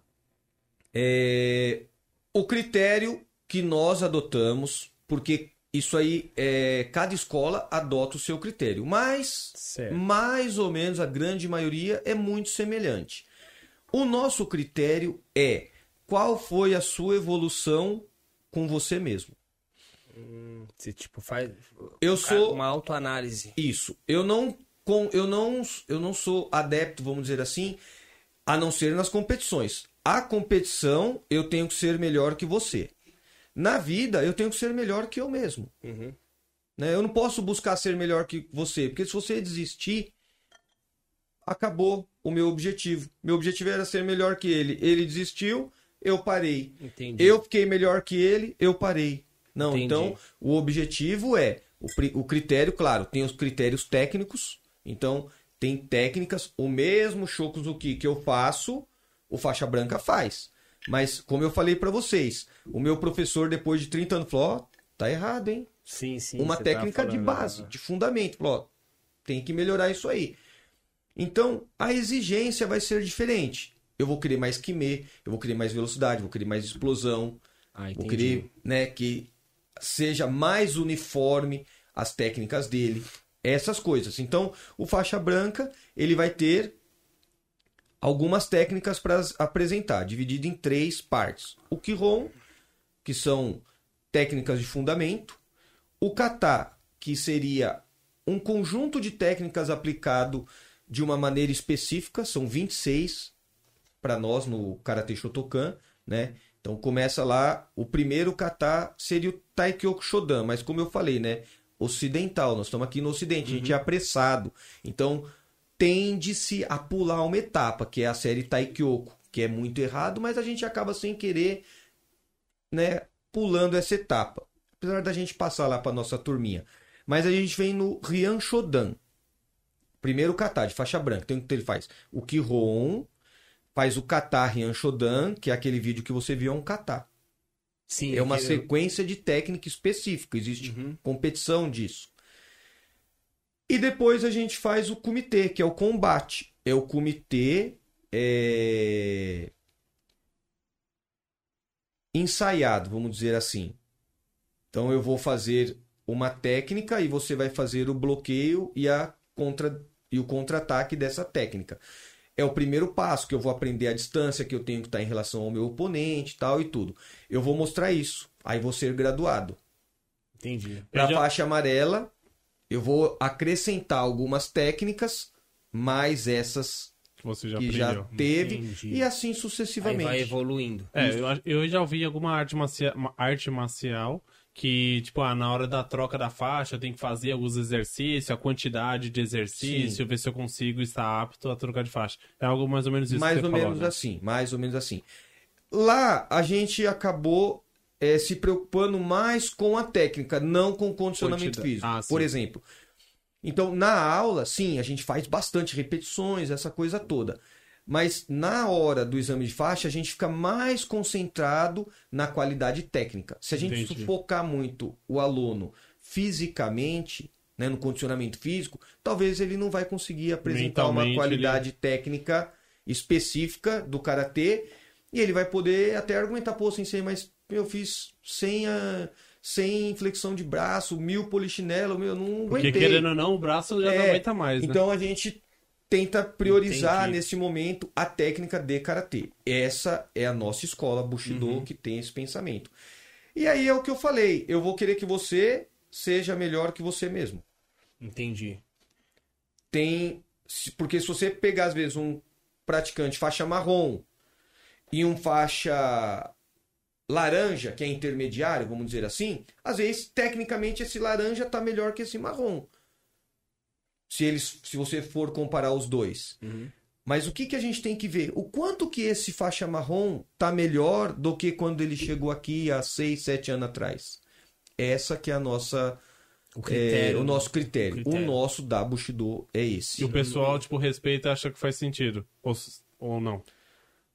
Speaker 3: É, O critério que nós adotamos, porque isso aí, é... cada escola adota o seu critério, mas
Speaker 2: Certo.
Speaker 3: mais ou menos a grande maioria é muito semelhante. O nosso critério é qual foi a sua evolução com você mesmo.
Speaker 2: Você tipo faz
Speaker 3: Eu sou
Speaker 2: uma autoanálise.
Speaker 3: Isso. Eu não, com, eu não, eu não sou adepto, vamos dizer assim, a não ser nas competições. A competição, eu tenho que ser melhor que você. Na vida, eu tenho que ser melhor que eu mesmo.
Speaker 2: Uhum.
Speaker 3: Né? Eu não posso buscar ser melhor que você, porque se você desistir, acabou o meu objetivo. Meu objetivo era ser melhor que ele. Ele desistiu, eu parei.
Speaker 2: Entendi.
Speaker 3: Eu fiquei melhor que ele, eu parei. Não,
Speaker 2: Entendi.
Speaker 3: então o objetivo é o, o critério, claro, tem os critérios técnicos. Então tem técnicas, o mesmo Shokuzuki que eu faço, o faixa branca faz. Mas como eu falei pra vocês, o meu professor depois de 30 anos falou, ó, tá errado, hein?
Speaker 2: Sim, sim.
Speaker 3: Uma técnica de base, de fundamento. Falou, ó, tem que melhorar isso aí. Então, a exigência vai ser diferente. Eu vou querer mais quimê, eu vou querer mais velocidade, vou querer mais explosão,
Speaker 2: Ah,
Speaker 3: vou querer né, que seja mais uniforme as técnicas dele, essas coisas. Então, o faixa branca, ele vai ter algumas técnicas para apresentar, dividido em três partes. O Kihon, que são técnicas de fundamento, o kata, que seria um conjunto de técnicas aplicado de uma maneira específica, são 26 para nós no Karate Shotokan, né? Então começa lá, o primeiro kata seria o Taikyoku Shodan, mas como eu falei, né? Ocidental, nós estamos aqui no ocidente, a gente é apressado. Então tende-se a pular uma etapa, que é a série Taikyoku, que é muito errado, mas a gente acaba sem querer, né, pulando essa etapa. Apesar da gente passar lá para nossa turminha. Mas a gente vem no Ryan Shodan. Primeiro kata de faixa branca. Então ele faz o Kihon, faz o kata Ryan Shodan, que é aquele vídeo que você viu é um kata.
Speaker 2: Sim,
Speaker 3: É uma
Speaker 2: eu-
Speaker 3: sequência de técnica específica, existe
Speaker 2: Uhum.
Speaker 3: competição disso. E depois a gente faz o comitê, que é o combate. É o comitê é, ensaiado, vamos dizer assim. Então eu vou fazer uma técnica e você vai fazer o bloqueio e, a contra... e o contra-ataque dessa técnica. É o primeiro passo que eu vou aprender a distância que eu tenho que estar em relação ao meu oponente, tal e tudo. Eu vou mostrar isso. Aí vou ser graduado.
Speaker 2: Entendi.
Speaker 3: Para faixa amarela, eu vou acrescentar algumas técnicas, mais essas
Speaker 1: Você já
Speaker 3: que já teve,
Speaker 2: Entendi.
Speaker 3: e assim
Speaker 2: Aí
Speaker 3: sucessivamente.
Speaker 2: vai evoluindo.
Speaker 1: É, eu, eu já vi alguma arte, marcia- arte marcial que, tipo, ah, na hora da troca da faixa eu tenho que fazer alguns exercícios, a quantidade de exercício, ver se eu consigo estar apto a trocar de faixa. É algo mais ou menos isso
Speaker 3: mais
Speaker 1: que
Speaker 3: ou
Speaker 1: você falou,
Speaker 3: menos
Speaker 1: né?
Speaker 3: assim, mais ou menos assim. Lá a gente acabou eh, se preocupando mais com a técnica, não com o condicionamento
Speaker 1: Quantidade.
Speaker 3: físico.
Speaker 1: Ah.
Speaker 3: Por exemplo, então na aula, sim, a gente faz bastante repetições, essa coisa toda. Mas na hora do exame de faixa, a gente fica mais concentrado na qualidade técnica. Se a gente
Speaker 1: Entendi.
Speaker 3: sufocar muito o aluno fisicamente, né, no condicionamento físico, talvez ele não vai conseguir apresentar uma qualidade técnica específica do karatê e ele vai poder até argumentar, pô, sensei, mas eu fiz sem a sem flexão de braço, mil polichinelo, meu, eu não
Speaker 1: Porque
Speaker 3: aguentei.
Speaker 1: querendo ou não, o braço já não
Speaker 3: É,
Speaker 1: aguenta mais, né?
Speaker 3: Então a gente tenta priorizar
Speaker 1: Entendi.
Speaker 3: nesse momento a técnica de karatê. Essa é a nossa escola Bushido
Speaker 1: Uhum.
Speaker 3: que tem esse pensamento. E aí é o que eu falei, eu vou querer que você seja melhor que você mesmo.
Speaker 2: Entendi.
Speaker 3: Tem porque se você pegar às vezes um praticante faixa marrom e um faixa laranja, que é intermediário, vamos dizer assim, às vezes tecnicamente esse laranja tá melhor que esse marrom. Se eles, se você for comparar os dois.
Speaker 2: Uhum.
Speaker 3: Mas o que, que a gente tem que ver? O quanto que esse faixa marrom tá melhor do que quando ele chegou aqui há 6, 7 anos atrás? Essa que é a nossa
Speaker 2: O
Speaker 3: é,
Speaker 2: critério.
Speaker 3: o nosso critério.
Speaker 2: o critério.
Speaker 3: O nosso da Bushido é esse.
Speaker 1: E o pessoal, tipo, respeita e acha que faz sentido. Ou, ou não.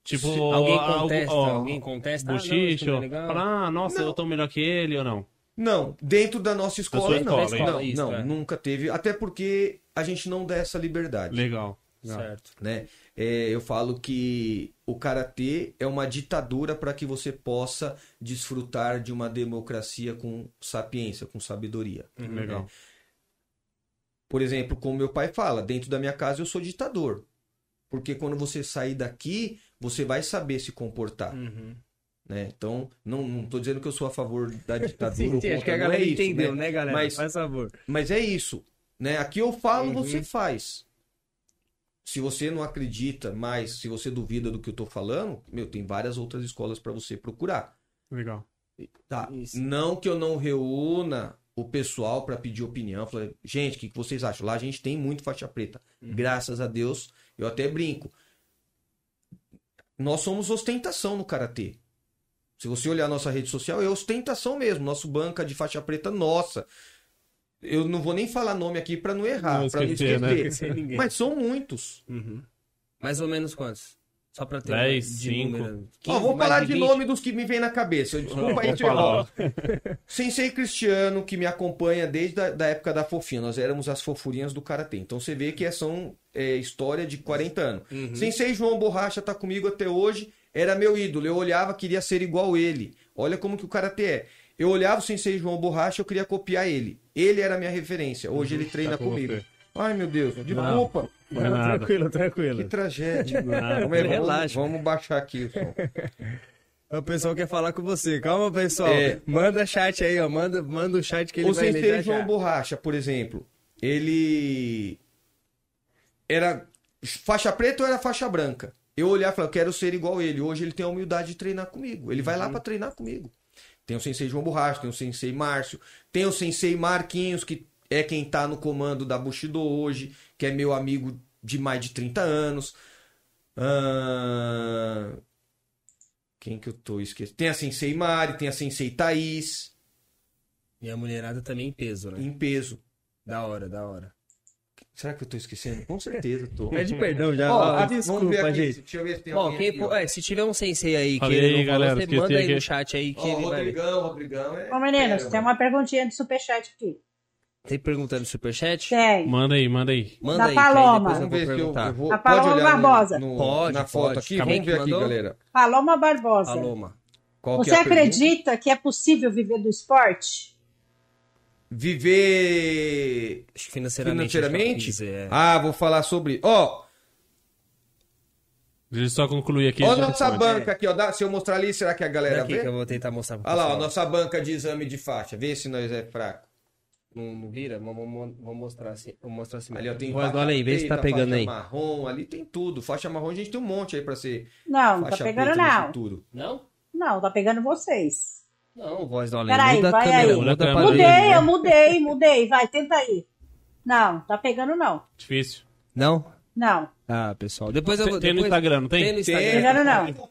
Speaker 1: Tipo,
Speaker 2: Se alguém
Speaker 1: algo-
Speaker 2: contesta,
Speaker 1: ó,
Speaker 2: alguém contesta. ah, não, não é
Speaker 1: fala, ah, nossa,
Speaker 3: Não.
Speaker 1: eu tô melhor que ele ou não?
Speaker 3: Não, dentro da nossa escola,
Speaker 1: sua
Speaker 3: não.
Speaker 1: escola,
Speaker 3: não,
Speaker 2: hein?
Speaker 3: não,
Speaker 2: Isso, é.
Speaker 3: nunca teve. Até porque a gente não dá essa liberdade.
Speaker 1: Legal.
Speaker 2: Certo.
Speaker 3: né? É, eu falo que o karatê é uma ditadura para que você possa desfrutar de uma democracia com sapiência, com sabedoria.
Speaker 1: Legal.
Speaker 3: Por exemplo, como meu pai fala, dentro da minha casa eu sou ditador. Porque quando você sair daqui, você vai saber se comportar.
Speaker 2: Uhum.
Speaker 3: Né? Então, não, não tô dizendo que eu sou a favor da ditadura.
Speaker 2: Sim, sim, acho que a galera
Speaker 3: é isso,
Speaker 2: entendeu,
Speaker 3: né?
Speaker 2: né, galera?
Speaker 3: Mas-
Speaker 2: Faz favor.
Speaker 3: Mas é isso, né? Aqui eu falo,
Speaker 2: Uhum.
Speaker 3: você faz. Se você não acredita mais, se você duvida do que eu tô falando, meu, tem várias outras escolas para você procurar.
Speaker 1: Legal.
Speaker 3: Tá?
Speaker 2: Isso.
Speaker 3: Não que eu não reúna o pessoal para pedir opinião, falar, gente, o que que vocês acham? Lá a gente tem muito faixa preta.
Speaker 2: Uhum.
Speaker 3: Graças a Deus, eu até brinco. Nós somos ostentação no karatê. Se você olhar nossa rede social, é ostentação mesmo. Nosso banca de faixa preta, nossa. Eu não vou nem falar nome aqui para não errar, para não
Speaker 1: esquecer, né?
Speaker 3: esquecer. Mas são muitos.
Speaker 2: Uhum. Mais ou menos quantos? Só pra ter
Speaker 1: Dez,
Speaker 2: uma- de
Speaker 1: cinco.
Speaker 2: número.
Speaker 3: Ó,
Speaker 2: 15,
Speaker 3: vou falar de
Speaker 2: 20?
Speaker 3: nome dos que me vem na cabeça. Desculpa aí. Sensei Cristiano, que me acompanha desde a da época da fofinha. Nós éramos as fofurinhas do Karatê. Então você vê que são é, história de 40 anos.
Speaker 2: Uhum.
Speaker 3: Sensei João Borracha tá comigo até hoje. Era meu ídolo. Eu olhava, queria ser igual ele. Olha como que o Karatê é. Eu olhava o Sensei João Borracha, eu queria copiar ele. Ele era a minha referência. Hoje ele treina
Speaker 1: Tá com
Speaker 3: comigo.
Speaker 1: você.
Speaker 3: Ai, meu Deus. Desculpa.
Speaker 1: Não é nada.
Speaker 2: Tranquilo,
Speaker 3: Que
Speaker 2: tranquilo.
Speaker 3: tragédia. Vamos, vamos,
Speaker 2: Relaxa.
Speaker 3: vamos baixar aqui o som.
Speaker 2: O pessoal quer falar com você. Calma, pessoal.
Speaker 3: É.
Speaker 2: Manda chat aí, ó. Manda, manda o chat que ele
Speaker 3: o
Speaker 2: vai ler
Speaker 3: Sensei
Speaker 2: já,
Speaker 3: João
Speaker 2: já.
Speaker 3: Borracha, por exemplo, ele era faixa preta ou era faixa branca? Eu olhar e falar, eu quero ser igual ele. Hoje ele tem a humildade de treinar comigo. Ele vai
Speaker 2: Uhum.
Speaker 3: lá pra treinar comigo. Tem o Sensei João Borracha, tem o Sensei Márcio, tem o Sensei Marquinhos, que é quem tá no comando da Bushido hoje, que é meu amigo de mais de 30 anos. Ah, Quem que eu tô esquecendo? Tem a Sensei Mari, tem a Sensei Thaís,
Speaker 2: E a mulherada também em peso, né?
Speaker 3: em peso.
Speaker 2: Da hora, da hora.
Speaker 3: Será que eu tô esquecendo? Com certeza tô.
Speaker 2: Pede perdão já.
Speaker 3: Ó, ah,
Speaker 2: desculpa,
Speaker 3: vamos ver aqui.
Speaker 2: gente.
Speaker 3: Deixa eu ver se tem alguém
Speaker 2: quem
Speaker 3: aqui,
Speaker 2: é, se tiver um sensei aí que
Speaker 1: Falei
Speaker 2: ele
Speaker 1: aí,
Speaker 2: não falou,
Speaker 1: galera,
Speaker 2: você
Speaker 1: esqueci
Speaker 2: manda aí
Speaker 1: aqui.
Speaker 2: no chat aí que
Speaker 3: Ó,
Speaker 2: ele vai.
Speaker 3: Rodrigão, Rodrigão. É...
Speaker 4: Ô, meninos,
Speaker 3: fera,
Speaker 4: tem uma perguntinha do superchat aqui.
Speaker 2: Tem perguntando no superchat?
Speaker 4: Tem.
Speaker 1: Manda aí, manda aí.
Speaker 2: Manda
Speaker 4: Da
Speaker 2: aí, que aí
Speaker 4: Paloma.
Speaker 3: Vamos
Speaker 2: vou
Speaker 3: ver se eu,
Speaker 2: perguntar.
Speaker 3: eu vou.
Speaker 4: A Paloma
Speaker 3: pode olhar no-
Speaker 4: Barbosa.
Speaker 3: no-
Speaker 2: Pode,
Speaker 3: na foto
Speaker 2: pode.
Speaker 3: aqui.
Speaker 2: Quem
Speaker 3: Vamos
Speaker 2: que
Speaker 3: ver aqui, galera.
Speaker 4: Paloma Barbosa.
Speaker 2: Paloma.
Speaker 3: Qual que
Speaker 4: Você
Speaker 3: é pergunta?
Speaker 4: acredita que é possível viver do esporte?
Speaker 3: Viver
Speaker 2: financeiramente.
Speaker 3: financeiramente?
Speaker 2: quis, é.
Speaker 3: Ah, vou falar sobre. Ó,
Speaker 1: Deixa eu só concluir aqui.
Speaker 3: ó a nossa
Speaker 1: responde.
Speaker 3: banca aqui, ó. Dá- se eu mostrar ali, será que a galera
Speaker 2: Daqui
Speaker 3: vê?
Speaker 2: que eu vou tentar mostrar
Speaker 3: Olha lá, ó,
Speaker 2: pessoal.
Speaker 3: nossa banca de exame de faixa. Vê se nós é fraco.
Speaker 2: Não, não vira? Vamos, mostrar assim. Vamos mostrar assim.
Speaker 3: Ali, ó, tem faixa
Speaker 2: olha aí, vê se tá pegando
Speaker 3: faixa
Speaker 2: aí.
Speaker 3: marrom, ali tem tudo. Faixa marrom a gente tem um monte aí pra ser
Speaker 4: Não, não tá pegando não.
Speaker 3: futuro.
Speaker 2: Não?
Speaker 4: Não, tá pegando vocês.
Speaker 2: Não, voz da Olha.
Speaker 4: Peraí,
Speaker 2: Muda a
Speaker 4: vai
Speaker 2: câmera,
Speaker 4: aí. Mudei,
Speaker 2: né?
Speaker 4: eu mudei, mudei. Vai, tenta aí. Não, tá pegando não.
Speaker 1: Difícil.
Speaker 2: Não?
Speaker 4: Não.
Speaker 2: Ah, pessoal. Depois eu vou.
Speaker 1: Tem no Instagram, não tem?
Speaker 2: Tem no
Speaker 3: Tem.
Speaker 2: Instagram.
Speaker 4: Pegando não.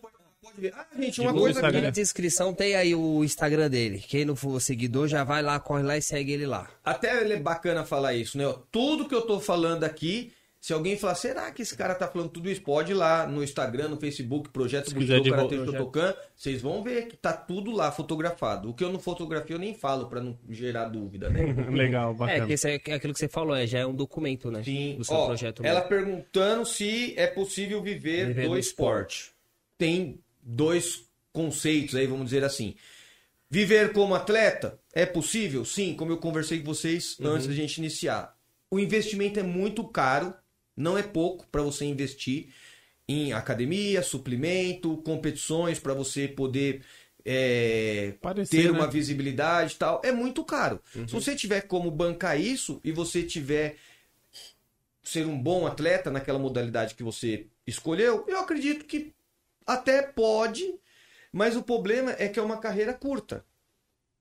Speaker 3: Ah, gente, uma
Speaker 1: Divulga
Speaker 3: coisa
Speaker 1: Instagram.
Speaker 2: Na
Speaker 3: aqui.
Speaker 2: descrição tem aí o Instagram dele. Quem não for seguidor, já vai lá, corre lá e segue ele lá.
Speaker 3: Até é bacana falar isso, né? Tudo que eu tô falando aqui, se alguém falar, será que esse cara tá falando tudo isso? Pode ir lá no Instagram, no Facebook, Projeto Bushido Karate Shotokan, vocês vão ver que tá tudo lá fotografado. O que eu não fotografio eu nem falo pra não gerar dúvida, né?
Speaker 1: Legal,
Speaker 2: É,
Speaker 1: bacana.
Speaker 2: que esse é é aquilo que você falou, é, já é um documento, né?
Speaker 3: Sim.
Speaker 2: Do seu
Speaker 3: Ó,
Speaker 2: projeto.
Speaker 3: ela
Speaker 2: mesmo.
Speaker 3: perguntando se é possível viver,
Speaker 2: Viver
Speaker 3: do
Speaker 2: do
Speaker 3: esporte. Tem dois conceitos aí, vamos dizer assim. Viver como atleta é possível? Sim, como eu conversei com vocês
Speaker 2: Uhum.
Speaker 3: antes da gente iniciar. O investimento é muito caro, não é pouco para você investir em academia, suplemento, competições para você poder é,
Speaker 1: Parecer,
Speaker 3: ter
Speaker 1: né?
Speaker 3: uma visibilidade e tal. É muito caro. Se você tiver como bancar isso e você tiver ser um bom atleta naquela modalidade que você escolheu, eu acredito que até pode, mas o problema é que é uma carreira curta.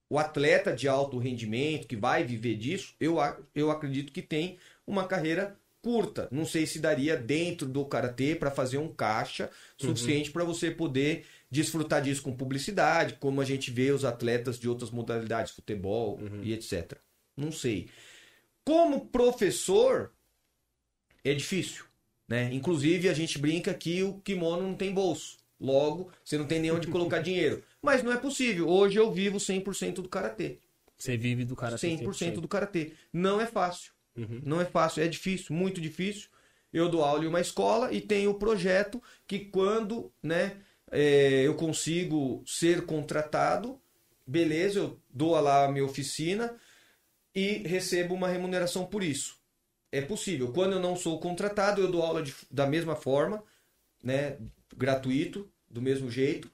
Speaker 3: O atleta de alto rendimento que vai viver disso, eu, eu acredito que tem uma carreira curta. Não sei se daria dentro do karatê para fazer um caixa suficiente para você poder desfrutar disso com publicidade, como a gente vê os atletas de outras modalidades, futebol e etc. Não sei. Como professor, é difícil, né? Inclusive a gente brinca que o kimono não tem bolso. Logo, você não tem nem onde colocar dinheiro. Mas não é possível. Hoje eu vivo 100% do karatê.
Speaker 2: Você vive do cara
Speaker 3: 100% do karatê. Não é fácil.
Speaker 2: Uhum.
Speaker 3: Não é fácil, é difícil, muito difícil. Eu dou aula em uma escola e tenho o projeto que quando, né, é, eu consigo ser contratado, beleza, eu dou lá a minha oficina e recebo uma remuneração por isso. É possível. Quando eu não sou contratado, eu dou aula de- da mesma forma, né, gratuito, do mesmo jeito,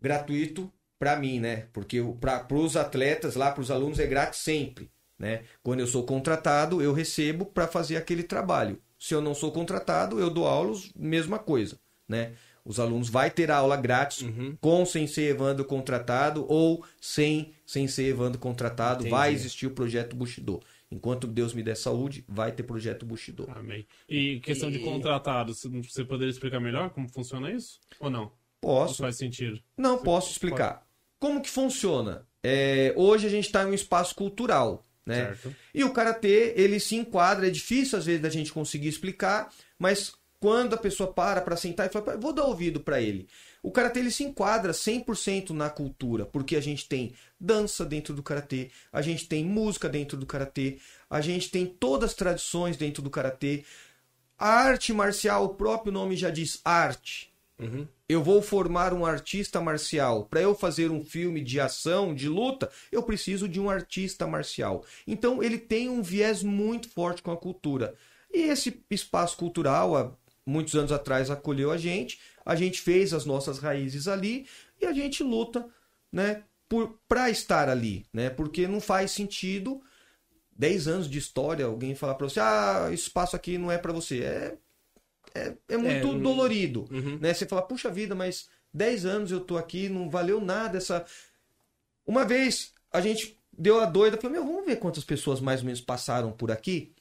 Speaker 3: gratuito para mim, né? Porque para os atletas lá, para os alunos é grátis sempre, né? Quando eu sou contratado, eu recebo para fazer aquele trabalho. Se eu não sou contratado, eu dou aulas, mesma coisa, né? Os alunos vai ter aula grátis com sem ser Evandro contratado ou sem sem ser Evandro contratado,
Speaker 2: Entendi.
Speaker 3: vai existir o projeto Bushido. Enquanto Deus me der saúde, vai ter projeto Bushido.
Speaker 1: Amém. E questão de
Speaker 2: E-
Speaker 1: contratados, você poderia explicar melhor como funciona isso? Ou não? Não
Speaker 3: Posso.
Speaker 1: faz sentido.
Speaker 3: Não, posso explicar. Como que funciona? É, hoje a gente está em um espaço cultural, né?
Speaker 1: Certo.
Speaker 3: E o karatê, ele se enquadra, é difícil às vezes da gente conseguir explicar, mas quando a pessoa para para sentar e fala, vou dar ouvido para ele. O karatê ele se enquadra 100% na cultura, porque a gente tem dança dentro do karatê, a gente tem música dentro do karatê, a gente tem todas as tradições dentro do karatê. A arte marcial, o próprio nome já diz arte.
Speaker 2: Uhum.
Speaker 3: Eu vou formar um artista marcial. Para eu fazer um filme de ação, de luta, eu preciso de um artista marcial. Então ele tem um viés muito forte com a cultura. E esse espaço cultural, há muitos anos atrás, acolheu a gente. A gente fez as nossas raízes ali e a gente luta, né, para estar ali, né? Porque não faz sentido 10 anos de história alguém falar para você: "Ah, espaço aqui não é para você". É é, é muito
Speaker 2: É,
Speaker 3: dolorido,
Speaker 2: Uhum.
Speaker 3: né? Você fala, puxa vida, mas 10 anos eu tô aqui, não valeu nada essa. Uma vez a gente deu a doida, falou, meu, vamos ver quantas pessoas mais ou menos passaram por aqui.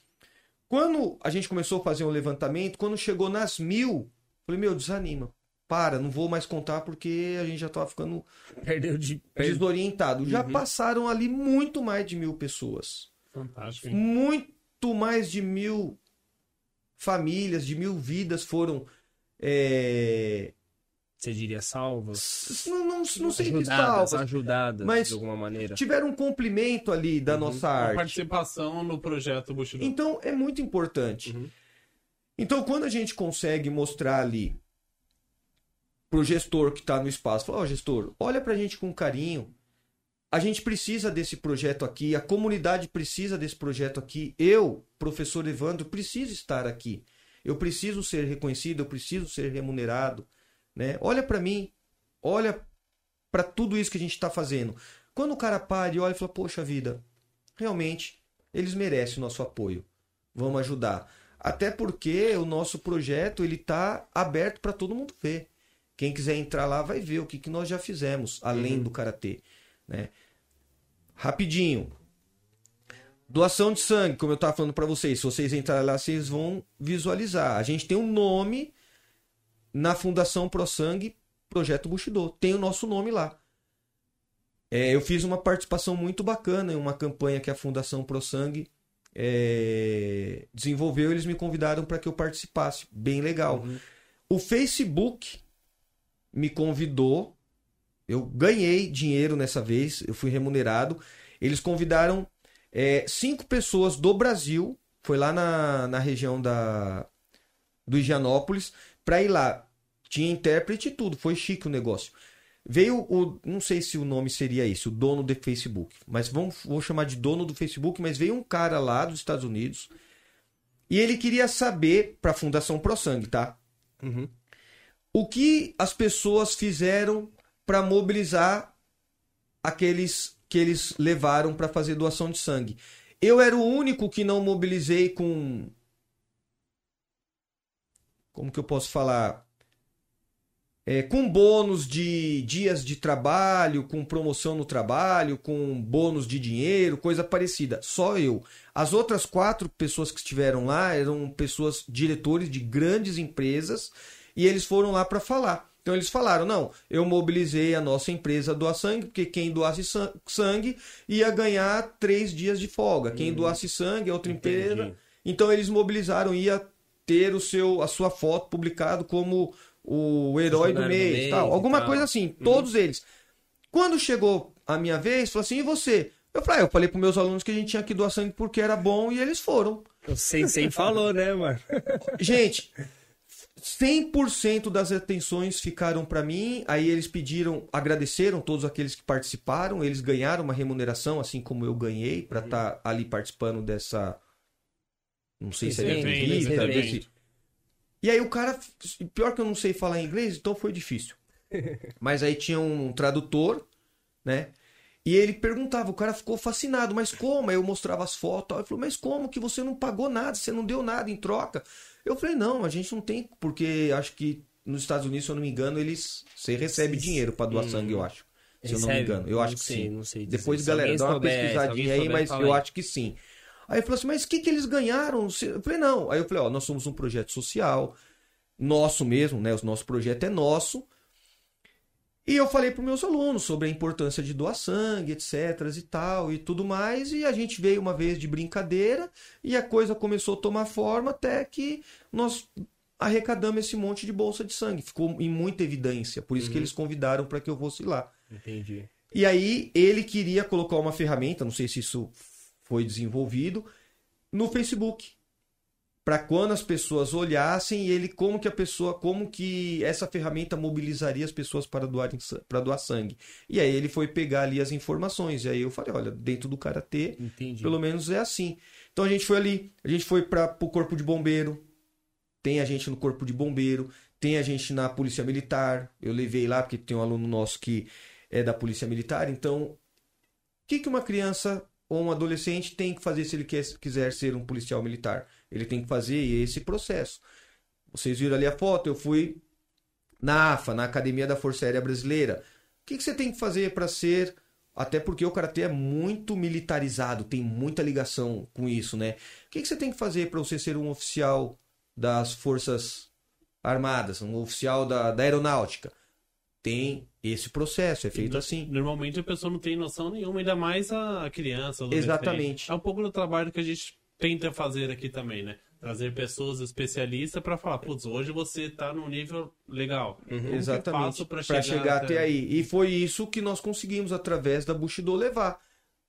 Speaker 3: Quando a gente começou a fazer um levantamento, quando chegou nas mil, falei, meu, desanima. Para, não vou mais contar porque a gente já tava ficando
Speaker 2: Perdeu de.
Speaker 3: Desorientado. Já
Speaker 2: Uhum.
Speaker 3: passaram ali muito mais de mil pessoas
Speaker 1: Fantástico. hein?
Speaker 3: muito mais de mil famílias, de mil vidas foram. é,
Speaker 2: Você diria salvas?
Speaker 3: Não, não, não sei
Speaker 2: ajudadas,
Speaker 3: salvas.
Speaker 2: ajudadas
Speaker 3: mas
Speaker 2: de alguma maneira.
Speaker 3: Tiveram um cumprimento ali da nossa
Speaker 1: Uma
Speaker 3: arte.
Speaker 1: participação no projeto Bushido.
Speaker 3: Então é muito importante.
Speaker 1: Uhum.
Speaker 3: Então quando a gente consegue mostrar ali pro gestor que está no espaço, falar, ó gestor, olha pra gente com carinho. A gente precisa desse projeto aqui, a comunidade precisa desse projeto aqui. Eu, professor Evandro, preciso estar aqui. Eu preciso ser reconhecido, eu preciso ser remunerado, né? Olha pra mim, olha pra tudo isso que a gente está fazendo. Quando o cara para e olha e fala, poxa vida, realmente eles merecem o nosso apoio. Vamos ajudar. Até porque o nosso projeto ele está aberto para todo mundo ver. Quem quiser entrar lá vai ver o que, que nós já fizemos, além do karatê. Né? Rapidinho. Doação de sangue, como eu estava falando para vocês. Se vocês entrarem lá, vocês vão visualizar. A gente tem um nome na Fundação Pro Sangue, Projeto Bushido. Tem o nosso nome lá. É, eu fiz uma participação muito bacana em uma campanha que a Fundação Pro Sangue é, desenvolveu. Eles me convidaram para que eu participasse. Bem legal. O Facebook me convidou. Eu ganhei dinheiro nessa vez. Eu fui remunerado. Eles convidaram é, cinco pessoas do Brasil. Foi lá na, na região da, do Higienópolis para ir lá. Tinha intérprete e tudo. Foi chique o negócio. Veio o. Não sei se o nome seria esse, o dono do Facebook. Mas vamos, vou chamar de dono do Facebook. Mas veio um cara lá dos Estados Unidos. E ele queria saber, para a Fundação Pro Sangue, tá?
Speaker 2: Uhum.
Speaker 3: O que as pessoas fizeram para mobilizar aqueles que eles levaram para fazer doação de sangue. Eu era o único que não mobilizei com. Como que eu posso falar? É, com bônus de dias de trabalho, com promoção no trabalho, com bônus de dinheiro, coisa parecida. Só eu. As outras quatro pessoas que estiveram lá eram pessoas, diretores de grandes empresas, e eles foram lá para falar. Então eles falaram: não, eu mobilizei a nossa empresa a doar sangue, porque quem doasse san- sangue ia ganhar três dias de folga. Quem doasse sangue, a outra empresa.
Speaker 2: entendi.
Speaker 3: Então eles mobilizaram, ia ter o seu, a sua foto publicado como o herói do
Speaker 2: Funcionário do
Speaker 3: mês,
Speaker 2: mês
Speaker 3: tal. alguma
Speaker 2: tal.
Speaker 3: coisa assim, todos eles. Quando chegou a minha vez, falou assim: e você? Eu falei, ah, eu falei para meus alunos que a gente tinha que doar sangue porque era bom e eles foram.
Speaker 2: O Sensei falou, né, mano?
Speaker 3: Gente, 100% das atenções ficaram para mim. Aí eles pediram, agradeceram todos aqueles que participaram. Eles ganharam uma remuneração, assim como eu ganhei, para estar ali participando dessa. Não sei se é entrevista,
Speaker 1: esse
Speaker 3: desse-. E aí o cara. Pior que eu não sei falar inglês, então foi difícil. Mas aí tinha um tradutor, né? E ele perguntava, o cara ficou fascinado, mas como? Aí eu mostrava as fotos, ele falou, mas como que você não pagou nada, você não deu nada em troca? Eu falei, não, a gente não tem, porque acho que nos Estados Unidos, se eu não me engano, eles. Você recebe dinheiro para doar sangue, eu acho. Se eu não me
Speaker 2: Recebe?
Speaker 3: engano. Eu
Speaker 2: Não
Speaker 3: acho que
Speaker 2: sei,
Speaker 3: sim.
Speaker 2: não sei dizer.
Speaker 3: Depois,
Speaker 2: Se
Speaker 3: galera, dá uma
Speaker 2: souber,
Speaker 3: pesquisadinha aí,
Speaker 2: souber,
Speaker 3: mas eu
Speaker 2: aí.
Speaker 3: acho que sim. Aí ele falou assim, mas o que, que eles ganharam? Eu falei, não. Aí eu falei, ó, nós somos um projeto social, nosso mesmo, né? O nosso projeto é nosso. E eu falei para meus alunos sobre a importância de doar sangue, etc e tal, e tudo mais. E a gente veio uma vez de brincadeira e a coisa começou a tomar forma até que nós arrecadamos esse monte de bolsa de sangue. Ficou em muita evidência. Por isso que eles convidaram para que eu fosse lá.
Speaker 2: Entendi.
Speaker 3: E aí ele queria colocar uma ferramenta, não sei se isso foi desenvolvido, no Facebook. Para quando as pessoas olhassem ele como que a pessoa, como que essa ferramenta mobilizaria as pessoas para doar para doar sangue. E aí ele foi pegar ali as informações. E aí eu falei, olha, dentro do karatê,
Speaker 2: Entendi.
Speaker 3: pelo menos é assim. Então a gente foi ali, a gente foi para o corpo de bombeiro. Tem a gente no corpo de bombeiro, tem a gente na polícia militar. Eu levei lá porque tem um aluno nosso que é da polícia militar. Então, o que, que uma criança ou um adolescente tem que fazer se ele quer, quiser ser um policial militar? Ele tem que fazer esse processo. Vocês viram ali a foto, eu fui na AFA, na Academia da Força Aérea Brasileira. O que, que você tem que fazer para ser até porque o karatê é muito militarizado, tem muita ligação com isso, né? O que, que você tem que fazer para você ser um oficial das Forças Armadas, um oficial da, da aeronáutica? Tem esse processo, é feito
Speaker 1: E,
Speaker 3: assim.
Speaker 1: Normalmente a pessoa não tem noção nenhuma, ainda mais a criança.
Speaker 3: Exatamente.
Speaker 1: É um pouco do trabalho que a gente tenta fazer aqui também, né? Trazer pessoas especialistas para falar, putz, hoje você tá num nível legal. Eu
Speaker 3: Exatamente.
Speaker 1: Pra chegar,
Speaker 3: chegar até aí. E foi isso que nós conseguimos através da Bushido levar.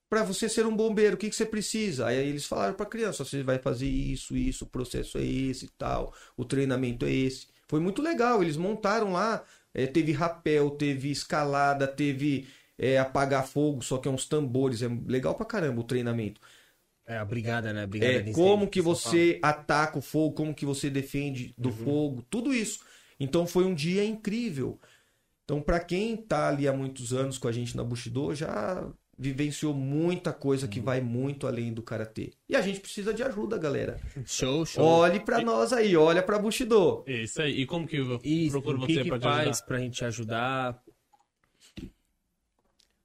Speaker 3: Pra você ser um bombeiro, o que, que você precisa? Aí eles falaram pra criança: você vai fazer isso, isso, o processo é esse e tal, o treinamento é esse. Foi muito legal. Eles montaram lá, eh, teve rapel, teve escalada, teve eh, apagar fogo, só que é uns tambores. É legal pra caramba o treinamento.
Speaker 2: É a brigada, né? A brigada
Speaker 3: É, como que você ataca o fogo, como que você defende do
Speaker 2: Uhum.
Speaker 3: fogo, tudo isso. Então foi um dia incrível. Então para quem tá ali há muitos anos com a gente na Bushido, já vivenciou muita coisa
Speaker 2: Uhum.
Speaker 3: que vai muito além do karatê. E a gente precisa de ajuda, galera.
Speaker 2: Show, show.
Speaker 3: Olhe para nós aí, olha para Bushido.
Speaker 1: Isso aí. E como que eu procuro
Speaker 2: o que,
Speaker 1: você
Speaker 2: que
Speaker 1: pra te
Speaker 2: faz
Speaker 1: ajudar?
Speaker 2: pra gente ajudar?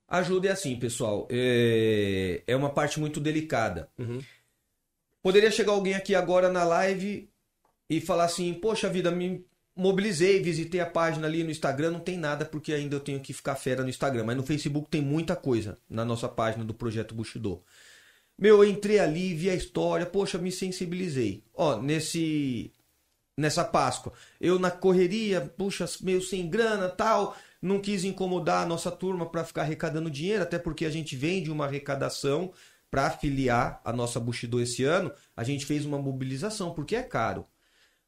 Speaker 3: Ajuda é assim, pessoal. É, é uma parte muito delicada.
Speaker 2: Uhum.
Speaker 3: Poderia chegar alguém aqui agora na live e falar assim: Poxa vida, me mobilizei, visitei a página ali no Instagram. Não tem nada porque ainda eu tenho que ficar fera no Instagram. Mas no Facebook tem muita coisa na nossa página do Projeto Bushido. Meu, eu entrei ali, vi a história, poxa, me sensibilizei. Ó, nesse. Nessa Páscoa, eu na correria, puxa, meio sem grana tal, não quis incomodar a nossa turma para ficar arrecadando dinheiro, até porque a gente vem de uma arrecadação para afiliar a nossa Bushido esse ano, a gente fez uma mobilização, porque é caro.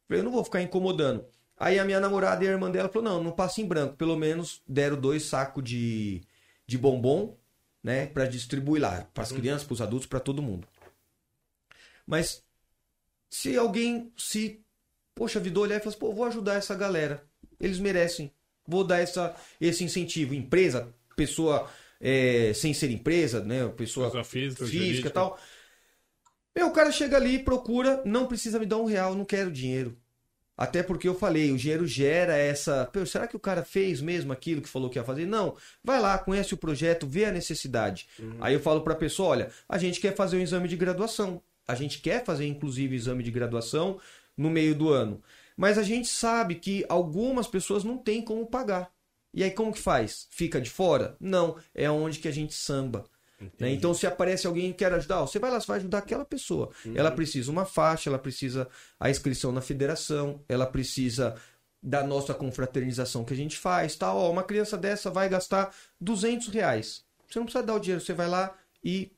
Speaker 3: Eu não vou ficar incomodando. Aí a minha namorada e a irmã dela falou: não, não passa em branco. Pelo menos deram dois sacos de, de bombom, né? Pra distribuir lá. Para as crianças, para os adultos, para todo mundo. Mas se alguém se. Poxa vida, olhar e falar assim, pô, vou ajudar essa galera. Eles merecem. Vou dar essa, esse incentivo. Empresa, pessoa é, sem ser empresa, né? Pessoa
Speaker 1: Pessoa física,
Speaker 3: física e tal. Meu, o cara chega ali, procura, não precisa me dar um real, não quero dinheiro. Até porque eu falei, o dinheiro gera essa. Será que o cara fez mesmo aquilo que falou que ia fazer? Não. Vai lá, conhece o projeto, vê a necessidade. Aí eu falo pra pessoa: olha, a gente quer fazer um exame de graduação. A gente quer fazer, inclusive, exame de graduação no meio do ano. Mas a gente sabe que algumas pessoas não têm como pagar. E aí como que faz? Fica de fora? Não. É onde que a gente samba. Né? Então, se aparece alguém que quer ajudar, você vai lá, você vai ajudar aquela pessoa. Ela precisa uma faixa, ela precisa a inscrição na federação, ela precisa da nossa confraternização que a gente faz. Tá? Ó, uma criança dessa vai gastar 200 reais. Você não precisa dar o dinheiro, você vai lá e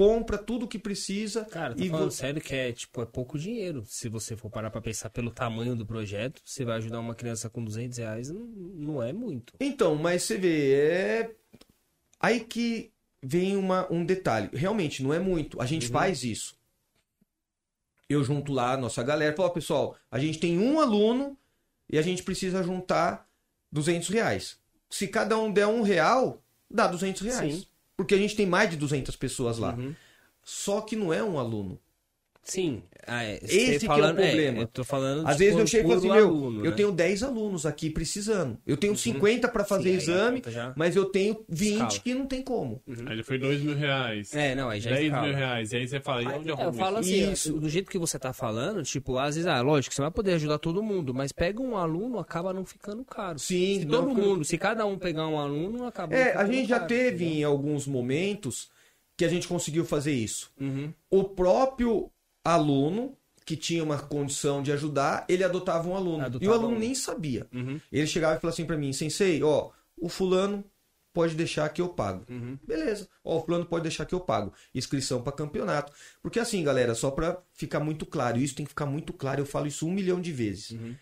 Speaker 3: compra tudo o que precisa.
Speaker 2: Cara, tô
Speaker 3: e
Speaker 2: falando
Speaker 3: vo-
Speaker 2: sério que é, tipo, é pouco dinheiro. Se você for parar pra pensar pelo tamanho do projeto, você vai ajudar uma criança com 200 reais, não, não é muito.
Speaker 3: Então, mas você vê, é. Aí que vem uma, um detalhe. Realmente, não é muito. A gente faz isso. Eu junto lá a nossa galera. Falo, ó, pessoal, a gente tem um aluno e a gente precisa juntar 200 reais. Se cada um der um real, dá 200 reais.
Speaker 2: Sim.
Speaker 3: Porque a gente tem mais de 200 pessoas lá.
Speaker 2: Uhum.
Speaker 3: Só que não é um aluno.
Speaker 2: Sim. Ah, é,
Speaker 3: Esse
Speaker 2: você
Speaker 3: que é o problema.
Speaker 2: eu tô falando
Speaker 3: Às vezes eu chego e assim, meu,
Speaker 2: aluno,
Speaker 3: eu
Speaker 2: né? Uhum.
Speaker 3: tenho 10 alunos aqui precisando. Eu tenho 50 para fazer
Speaker 2: Sim, aí
Speaker 3: exame,
Speaker 2: já.
Speaker 3: mas eu tenho 20
Speaker 2: Escala.
Speaker 3: que não tem como.
Speaker 1: Aí ele foi dois mil reais.
Speaker 2: É, não, aí já
Speaker 1: 10
Speaker 2: escala.
Speaker 1: mil reais. E aí você fala, e onde eu
Speaker 2: É, eu falo
Speaker 1: isso?
Speaker 2: assim,
Speaker 3: Isso.
Speaker 2: do jeito que você tá falando, tipo, às vezes, ah, lógico, você vai poder ajudar todo mundo, mas pega um aluno, acaba não ficando caro.
Speaker 3: Sim,
Speaker 2: se todo
Speaker 3: fica-
Speaker 2: mundo, se cada um pegar um aluno, acaba não
Speaker 3: É, a gente já
Speaker 2: caro,
Speaker 3: teve
Speaker 2: entendeu?
Speaker 3: em alguns momentos que a gente conseguiu fazer isso.
Speaker 2: Uhum.
Speaker 3: O próprio aluno que tinha uma condição de ajudar, ele adotava um aluno.
Speaker 2: Adotava
Speaker 3: e o aluno
Speaker 2: um.
Speaker 3: nem sabia.
Speaker 2: Uhum.
Speaker 3: Ele chegava e falava assim pra mim, sensei, ó, o fulano pode deixar que eu pago.
Speaker 2: Uhum.
Speaker 3: Beleza. Ó, o fulano pode deixar que eu pago. Inscrição para campeonato. Porque assim, galera, só pra ficar muito claro, isso tem que ficar muito claro, eu falo isso um milhão de vezes.
Speaker 2: Uhum.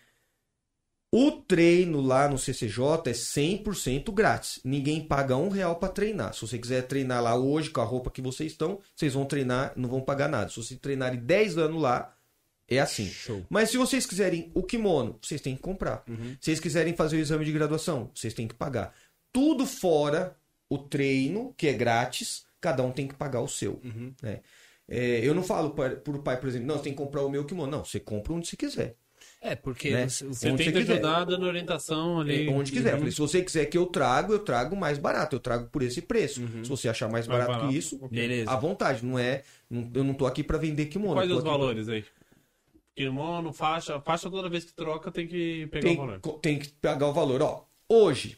Speaker 3: O treino lá no CCJ é 100% grátis. Ninguém paga um real para treinar. Se você quiser treinar lá hoje com a roupa que vocês estão, vocês vão treinar, não vão pagar nada. Se vocês treinarem 10 anos lá, é assim.
Speaker 2: Show.
Speaker 3: Mas se vocês quiserem o kimono, vocês têm que comprar.
Speaker 2: Uhum.
Speaker 3: Se vocês quiserem fazer o exame de graduação, vocês têm que pagar. Tudo fora o treino, que é grátis, cada um tem que pagar o seu.
Speaker 2: Uhum.
Speaker 3: né? É, eu não falo para o pai, por exemplo, não, você tem que comprar o meu kimono. Não, você compra onde você quiser.
Speaker 2: É, porque
Speaker 3: Né?
Speaker 2: você,
Speaker 1: Você tem que ajudar dando orientação ali.
Speaker 3: É, onde quiser.
Speaker 1: Uhum.
Speaker 3: falei, se você quiser que eu trago, eu trago mais barato. Eu trago por esse preço. Se você achar mais
Speaker 1: Mais
Speaker 3: barato,
Speaker 1: barato.
Speaker 3: que isso,
Speaker 2: Beleza.
Speaker 3: à vontade. Não é, não- eu não tô aqui para vender kimono.
Speaker 1: Quais os
Speaker 3: aqui pra-
Speaker 1: valores aí? Kimono, faixa. Faixa toda vez que troca tem que pegar o valor.
Speaker 3: tem, tem que pagar o valor. Ó, hoje,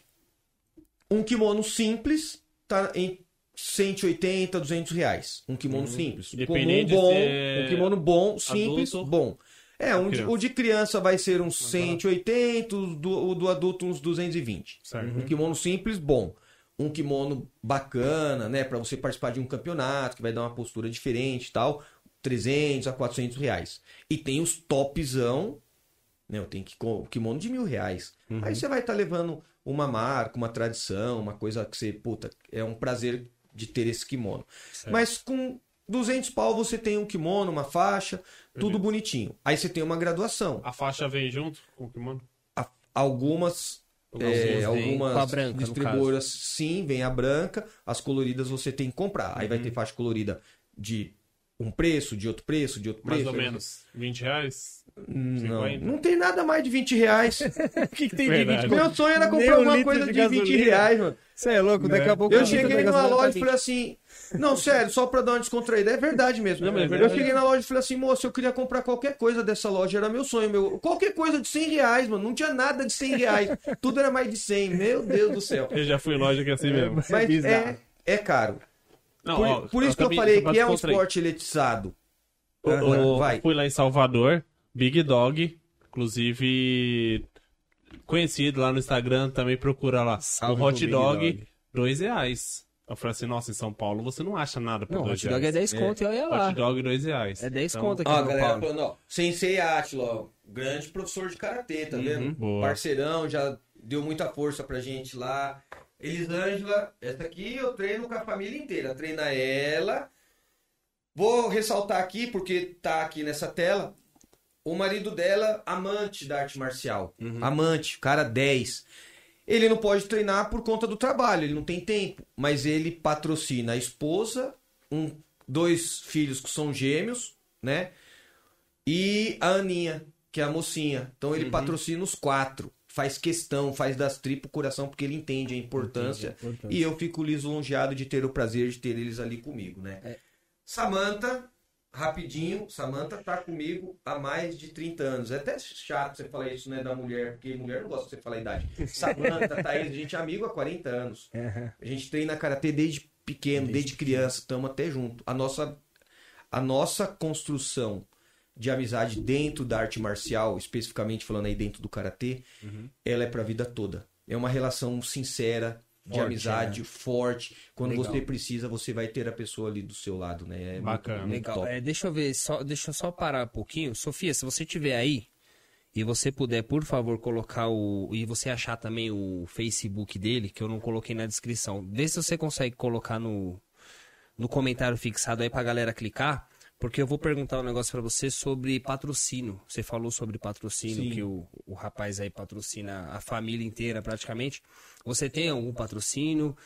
Speaker 3: um kimono simples tá em 180, 200 reais. Um kimono simples. Um comum bom,
Speaker 1: se é
Speaker 3: um kimono bom, simples,
Speaker 1: adulto
Speaker 3: bom. É, um de- o de criança vai ser uns 180, o do, o do adulto uns 220.
Speaker 1: Certo.
Speaker 3: Um kimono simples, bom. Um kimono bacana, né? Pra você participar de um campeonato, que vai dar uma postura diferente e tal. 300 a 400 reais. E tem os topzão, né? Tem que, o kimono de mil reais. Aí você vai estar levando uma marca, uma tradição, uma coisa que você, puta, é um prazer de ter esse kimono. Mas com 200 pau você tem um kimono, uma faixa, tudo bonitinho. Aí você tem uma graduação.
Speaker 1: A faixa vem junto com o kimono?
Speaker 3: A- Algumas
Speaker 1: Algumas
Speaker 3: é, algumas
Speaker 2: branca,
Speaker 3: distribuidoras sim, vem a branca, as coloridas você tem que comprar. Aí vai
Speaker 1: Uhum.
Speaker 3: ter faixa colorida de um preço, de outro preço, de outro
Speaker 1: Mais
Speaker 3: preço.
Speaker 1: ou menos 20 reais?
Speaker 3: Não,
Speaker 1: 50?
Speaker 3: não tem nada mais de 20 reais.
Speaker 2: O que, que tem
Speaker 1: Verdade.
Speaker 3: Meu sonho era comprar
Speaker 2: um
Speaker 3: alguma
Speaker 2: litro
Speaker 3: coisa
Speaker 2: de
Speaker 3: de, 20
Speaker 2: gasolina.
Speaker 3: reais, mano.
Speaker 2: Você é louco, daqui a pouco...
Speaker 3: Eu cheguei numa loja e
Speaker 2: 20.
Speaker 3: falei assim. Não, sério, só pra dar uma descontraída. É verdade mesmo.
Speaker 1: Não, é
Speaker 3: eu
Speaker 1: verdade.
Speaker 3: cheguei na loja e falei assim, moço, eu queria comprar qualquer coisa dessa loja. Era meu sonho. Meu... Qualquer coisa de 100 reais, mano. Não tinha nada de 100 reais. Tudo era mais de 100. Meu Deus do céu.
Speaker 1: Eu já fui em loja que é assim mesmo.
Speaker 3: Mas
Speaker 2: bizarro.
Speaker 3: é, é caro.
Speaker 1: Não,
Speaker 3: Por,
Speaker 1: ó,
Speaker 3: por isso que eu falei que é um esporte elitizado.
Speaker 1: O- o-
Speaker 3: Vai.
Speaker 1: Fui lá em Salvador, Big Dog, inclusive conhecido lá no Instagram, também procura lá.
Speaker 2: Salve
Speaker 1: o hot dog,
Speaker 2: Dog.
Speaker 1: dois reais. Eu falei assim, nossa, em São Paulo você não acha nada por
Speaker 2: Não,
Speaker 1: dois
Speaker 2: hot dog é
Speaker 1: reais.
Speaker 2: 10 conto e olha lá.
Speaker 1: Hot dog, dois reais.
Speaker 2: É 10
Speaker 1: Então,
Speaker 2: conto aqui
Speaker 3: Ó, galera
Speaker 2: Paulo.
Speaker 3: falando, ó. Sensei Atila, ó. Grande professor de karatê, tá vendo?
Speaker 1: boa.
Speaker 3: Parceirão, já deu muita força pra gente lá. Elisângela, essa aqui eu treino com a família inteira. Treina ela. Vou ressaltar aqui, porque tá aqui nessa tela. O marido dela, amante da arte marcial. Amante, cara 10. Ele não pode treinar por conta do trabalho, ele não tem tempo. Mas ele patrocina a esposa, um, dois filhos que são gêmeos, né? E a Aninha, que é a mocinha. Então ele patrocina os quatro. Faz questão, faz das tripas o coração, porque ele entende a importância. E eu fico lisonjeado de ter o prazer de ter eles ali comigo, né? Samantha, rapidinho, Samantha tá comigo há mais de 30 anos. É até chato você falar isso, né, da mulher, porque mulher não gosta de você falar a idade. Samantha, Thaís, a gente é amigo há 40 anos. A gente treina karatê desde pequeno, desde, criança, estamos até junto. A nossa, a nossa construção de amizade dentro da arte marcial, especificamente falando aí dentro do karatê, ela é pra vida toda. É uma relação sincera, de
Speaker 2: Forte,
Speaker 3: amizade, forte. Quando
Speaker 2: Legal.
Speaker 3: você precisa, você vai ter a pessoa ali do seu lado, né? É muito-
Speaker 1: Bacana.
Speaker 3: muito
Speaker 2: Legal.
Speaker 3: top.
Speaker 2: É, deixa eu ver, só, deixa eu só parar um pouquinho. Sofia, se você tiver aí e você puder, por favor, colocar o. E você achar também o Facebook dele, que eu não coloquei na descrição. Vê se você consegue colocar no, no comentário fixado aí pra galera clicar. Porque eu vou perguntar um negócio pra você sobre patrocínio. Você falou sobre patrocínio,
Speaker 3: Sim.
Speaker 2: que o, o rapaz aí patrocina a família inteira praticamente. Você tem algum patrocínio?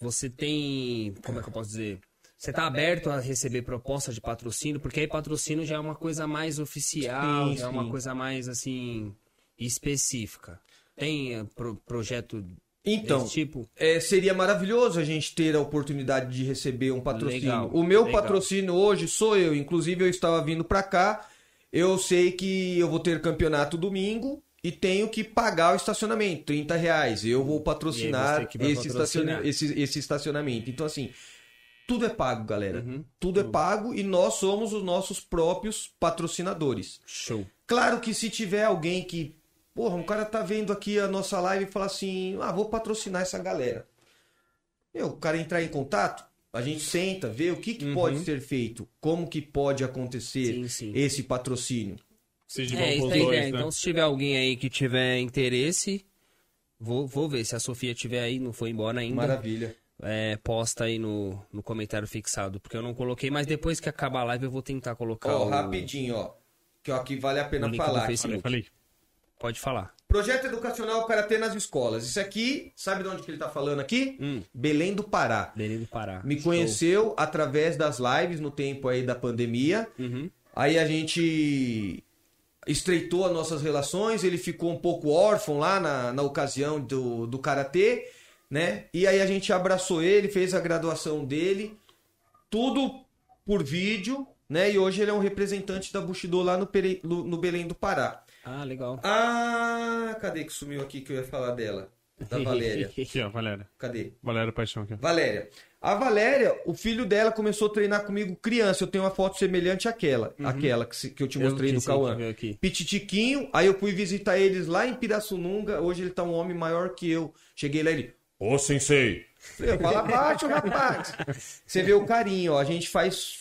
Speaker 2: Você tem. Como é que eu posso dizer? Você tá aberto a receber proposta de patrocínio? Porque aí patrocínio já é uma coisa mais oficial,
Speaker 3: Sim,
Speaker 2: já é uma coisa mais assim específica. Tem eh, pro- projeto
Speaker 3: Então,
Speaker 2: tipo?
Speaker 3: É, seria maravilhoso a gente ter a oportunidade de receber um patrocínio.
Speaker 2: Legal,
Speaker 3: o meu
Speaker 2: legal.
Speaker 3: patrocínio hoje sou eu. Inclusive, eu estava vindo para cá. Eu sei que eu vou ter campeonato domingo e tenho que pagar o estacionamento, 30 reais. Eu vou patrocinar esse,
Speaker 2: patrocinar.
Speaker 3: estaciona- esse, esse estacionamento. Então, assim, tudo é pago, galera.
Speaker 2: Uhum.
Speaker 3: Tudo é pago e nós somos os nossos próprios patrocinadores.
Speaker 2: Show.
Speaker 3: Claro que se tiver alguém que. Porra, um cara tá vendo aqui a nossa live e fala assim: ah, vou patrocinar essa galera. Meu, o cara entrar em contato, a gente senta, vê o que, que pode ser feito, como que pode acontecer
Speaker 2: Sim, sim.
Speaker 3: esse patrocínio.
Speaker 1: Seja
Speaker 2: É,
Speaker 1: bom
Speaker 2: isso
Speaker 1: pros
Speaker 2: é a
Speaker 1: dois,
Speaker 2: ideia.
Speaker 1: né?
Speaker 2: Então, se tiver alguém aí que tiver interesse, vou, vou ver. Se a Sofia tiver aí, não foi embora ainda.
Speaker 3: Maravilha.
Speaker 2: é, posta aí no, no comentário fixado, porque eu não coloquei, mas depois que acabar a live eu vou tentar colocar
Speaker 3: Ó,
Speaker 2: o...
Speaker 3: rapidinho, ó. Que ó, aqui vale a pena falar.
Speaker 1: Falei, falei.
Speaker 2: Pode falar.
Speaker 3: Projeto Educacional Karatê nas escolas. Isso aqui, sabe de onde que ele tá falando aqui?
Speaker 2: Hum.
Speaker 3: Belém do Pará.
Speaker 2: Belém do Pará.
Speaker 3: Me
Speaker 2: Show.
Speaker 3: conheceu através das lives no tempo aí da pandemia.
Speaker 2: Uhum.
Speaker 3: Aí a gente estreitou as nossas relações, ele ficou um pouco órfão lá na, na ocasião do, do Karatê, né? E aí a gente abraçou ele, fez a graduação dele, tudo por vídeo, né? E hoje ele é um representante da Bushido lá no, Pere- no Belém do Pará.
Speaker 2: Ah, legal.
Speaker 3: Ah, cadê que sumiu aqui que eu ia falar dela? da Valéria.
Speaker 1: Aqui, ó, Valéria.
Speaker 3: Cadê?
Speaker 1: Valéria Paixão aqui. ó.
Speaker 3: Valéria. A Valéria, o filho dela começou a treinar comigo criança. Eu tenho uma foto semelhante àquela, aquela que, se- que eu te mostrei
Speaker 2: Eu que que
Speaker 3: Cauã. Pititiquinho, aí eu fui visitar eles lá em Pirassununga. Hoje ele tá um homem maior que eu. Cheguei lá e ele. Ô, sensei! Falei, Fala baixo, rapaz. Você vê o carinho, ó. A gente faz,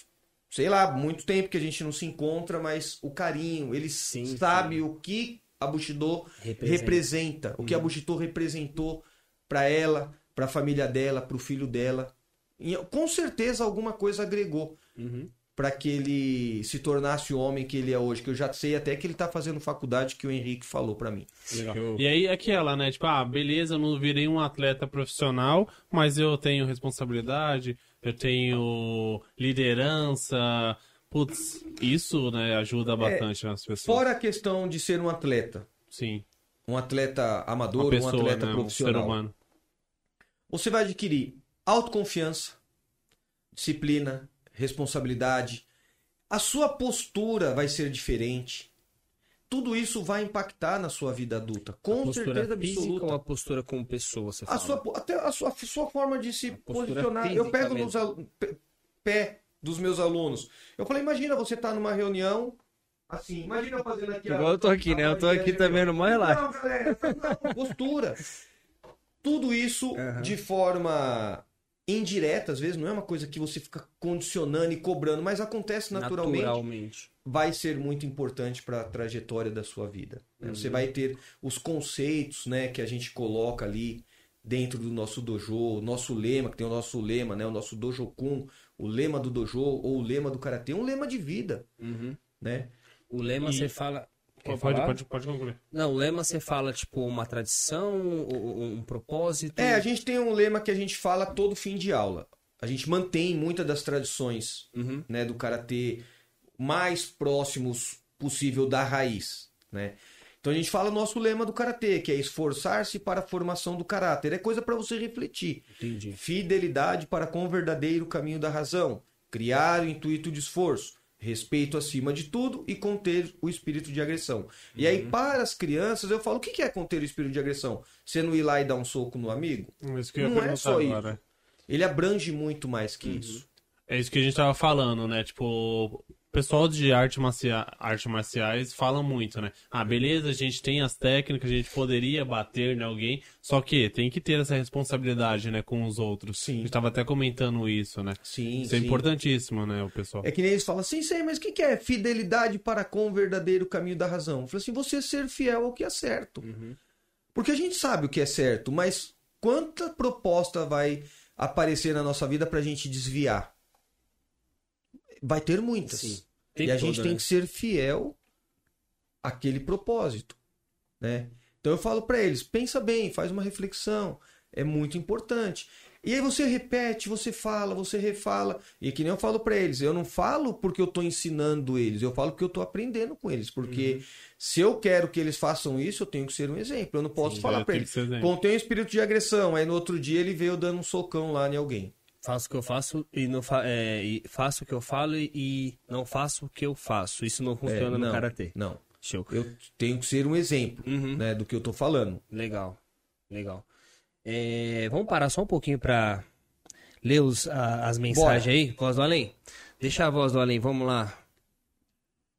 Speaker 3: sei lá, muito tempo que a gente não se encontra, mas o carinho, ele
Speaker 2: Sim,
Speaker 3: sabe o que a Bushido
Speaker 2: Representa.
Speaker 3: representa, o que a Bushido representou pra ela, pra família dela, pro filho dela. E, com certeza alguma coisa agregou
Speaker 2: Uhum.
Speaker 3: para que ele se tornasse o homem que ele é hoje, que eu já sei até que ele tá fazendo faculdade que o Henrique falou pra mim.
Speaker 1: Legal. E aí, aquela, né? Tipo, ah, beleza, eu não virei um atleta profissional, mas eu tenho responsabilidade, eu tenho liderança. Putz, isso, né, ajuda bastante nas pessoas.
Speaker 3: Fora a questão de ser um atleta,
Speaker 1: Sim.
Speaker 3: um atleta amador,
Speaker 1: pessoa,
Speaker 3: um atleta
Speaker 1: né, um ser
Speaker 3: profissional,
Speaker 1: humano.
Speaker 3: você vai adquirir autoconfiança, disciplina, responsabilidade. A sua postura vai ser diferente. Tudo isso vai impactar na sua vida adulta, com
Speaker 2: postura
Speaker 3: certeza
Speaker 2: física
Speaker 3: absoluta.
Speaker 2: ou a postura como pessoa, você
Speaker 3: A
Speaker 2: fala?
Speaker 3: sua, até a sua, a sua forma de se posicionar. Eu pego
Speaker 2: mesmo.
Speaker 3: nos pé- dos meus alunos. Eu falei, imagina você tá numa reunião assim, imagina eu fazendo aqui.
Speaker 2: Igual eu tô aqui, né? Eu tô aqui também no maior relax.
Speaker 3: Não, galera, não, postura. Tudo isso
Speaker 2: Aham.
Speaker 3: de forma indireta, às vezes não é uma coisa que você fica condicionando e cobrando, mas acontece naturalmente
Speaker 2: Naturalmente.
Speaker 3: vai ser muito importante para a trajetória da sua vida. né?
Speaker 2: Uhum.
Speaker 3: Você vai ter os conceitos né, que a gente coloca ali dentro do nosso dojo, o nosso lema, que tem o nojo lema, né, o nosso dojo kun, o lema do dojo ou o lema do karatê, um lema de vida,
Speaker 2: Uhum.
Speaker 3: né?
Speaker 2: O lema
Speaker 1: E-
Speaker 2: você fala. Quer
Speaker 1: Pode,
Speaker 2: falar?
Speaker 1: pode, pode concluir.
Speaker 2: Não, o lema você fala, tipo, uma tradição, um, um propósito.
Speaker 3: É, a gente tem um lema que a gente fala todo fim de aula. A gente mantém muitas das tradições
Speaker 2: Uhum.
Speaker 3: né, do karatê mais próximos possível da raiz, né? Então a gente fala o nosso lema do karatê, que é esforçar-se para a formação do caráter. É coisa para você refletir.
Speaker 2: Entendi.
Speaker 3: Fidelidade para com o verdadeiro caminho da razão. Criar o intuito de esforço. Respeito acima de tudo e conter o espírito de agressão. E aí, para as crianças, eu falo: o que é conter o espírito de agressão? Você não ir lá e dar um soco no amigo?
Speaker 1: Isso que eu
Speaker 3: Não é só
Speaker 1: agora.
Speaker 3: Ele abrange muito mais que isso.
Speaker 1: É isso que a gente tava falando, né? Tipo, pessoal de arte, marcia... marciais fala muito, né? Ah, beleza, a gente tem as técnicas, a gente poderia bater em alguém, só que tem que ter essa responsabilidade, né, com os outros.
Speaker 3: Sim.
Speaker 1: A gente tava até comentando isso, né?
Speaker 3: Sim,
Speaker 1: Isso é
Speaker 3: sim.
Speaker 1: importantíssimo, né, o pessoal.
Speaker 3: É que nem eles falam assim, sei, mas o que que é fidelidade para com o verdadeiro caminho da razão? Eu falo assim, você ser fiel ao que é certo. Porque a gente sabe o que é certo, mas quanta proposta vai aparecer na nossa vida pra gente desviar? Vai ter muitas.
Speaker 2: Sim.
Speaker 3: e a gente tem
Speaker 2: né?
Speaker 3: que ser fiel àquele propósito, né? Então eu falo pra eles, pensa bem, faz uma reflexão, é muito importante. E aí você repete, você fala, você refala, e que nem eu falo pra eles, eu não falo porque eu tô ensinando eles, eu falo porque eu tô aprendendo com eles, porque
Speaker 1: Uhum.
Speaker 3: se eu quero que eles façam isso, eu tenho que ser um exemplo. Eu não posso
Speaker 1: Sim,
Speaker 3: falar pra
Speaker 1: tem
Speaker 3: eles, contém um espírito de agressão, aí no outro dia ele veio dando um socão lá em alguém.
Speaker 2: Faço o que eu faço e não fa é, e faço o que eu falo e, não faço o que eu faço. Isso não funciona
Speaker 3: É,
Speaker 2: no
Speaker 3: não,
Speaker 2: karatê.
Speaker 3: Não,
Speaker 2: Show.
Speaker 3: eu tenho que ser um exemplo,
Speaker 2: Uhum.
Speaker 3: né, do que eu tô falando.
Speaker 2: Legal, legal. É, vamos parar só um pouquinho pra ler os, a- as mensagens aí. Voz do além. Deixa a voz do além, vamos lá.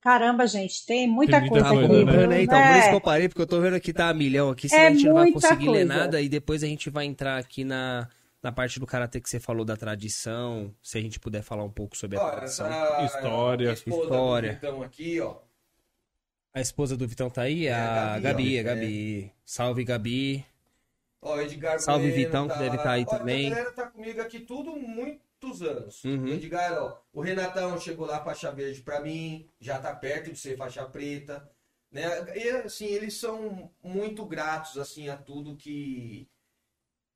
Speaker 4: Caramba, gente, tem muita
Speaker 1: Tem muita
Speaker 4: coisa
Speaker 1: coisa,
Speaker 4: aqui.
Speaker 1: né?
Speaker 2: Lembrando aí, então, por
Speaker 4: É.
Speaker 2: isso que eu parei, porque eu tô vendo aqui tá a milhão aqui, senão
Speaker 4: É
Speaker 2: a gente não vai conseguir ler
Speaker 4: coisa.
Speaker 2: nada e depois a gente vai entrar aqui na, na parte do karatê que você falou da tradição, se a gente puder falar um pouco sobre a tradição.
Speaker 1: História.
Speaker 2: História.
Speaker 3: Então aqui, ó.
Speaker 2: A esposa do Vitão tá aí? a
Speaker 3: a
Speaker 2: Gabi,
Speaker 3: Gabi,
Speaker 2: a
Speaker 3: ó.
Speaker 2: Gabi. Salve, Gabi.
Speaker 3: Ó, Edgar
Speaker 2: Salve,
Speaker 3: Bueno
Speaker 2: Vitão, que deve estar aí
Speaker 3: Olha,
Speaker 2: também.
Speaker 3: A galera tá comigo aqui tudo muitos anos.
Speaker 2: Uhum.
Speaker 3: O Edgar, ó, o Renatão chegou lá faixa verde pra mim, já tá perto de ser faixa preta, né? E assim, eles são muito gratos assim a tudo que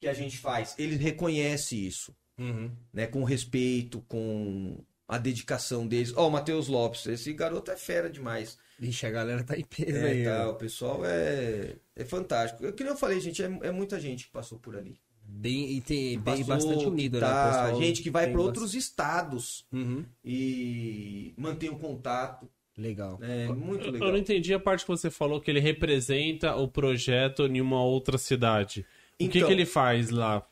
Speaker 3: que a gente faz. Eles reconhecem isso,
Speaker 2: Uhum.
Speaker 3: né, com respeito, com a dedicação deles. Ó, o Matheus Lopes, esse garoto é fera demais.
Speaker 2: Vixe, a galera tá em peso
Speaker 3: É,
Speaker 2: aí.
Speaker 3: tá, o pessoal é, é fantástico. Eu que nem eu falei, gente, é, é muita gente que passou por ali.
Speaker 2: Bem, e tem bem
Speaker 3: Passou,
Speaker 2: bastante unido, né?
Speaker 3: tá,
Speaker 2: O pessoal
Speaker 3: gente que vai para outros estados
Speaker 2: Uhum.
Speaker 3: e mantém um contato.
Speaker 2: Legal.
Speaker 3: É muito
Speaker 1: Eu
Speaker 3: legal.
Speaker 1: não entendi a parte que você falou que ele representa o projeto em uma outra cidade. O que,
Speaker 3: Então-
Speaker 1: que ele faz lá?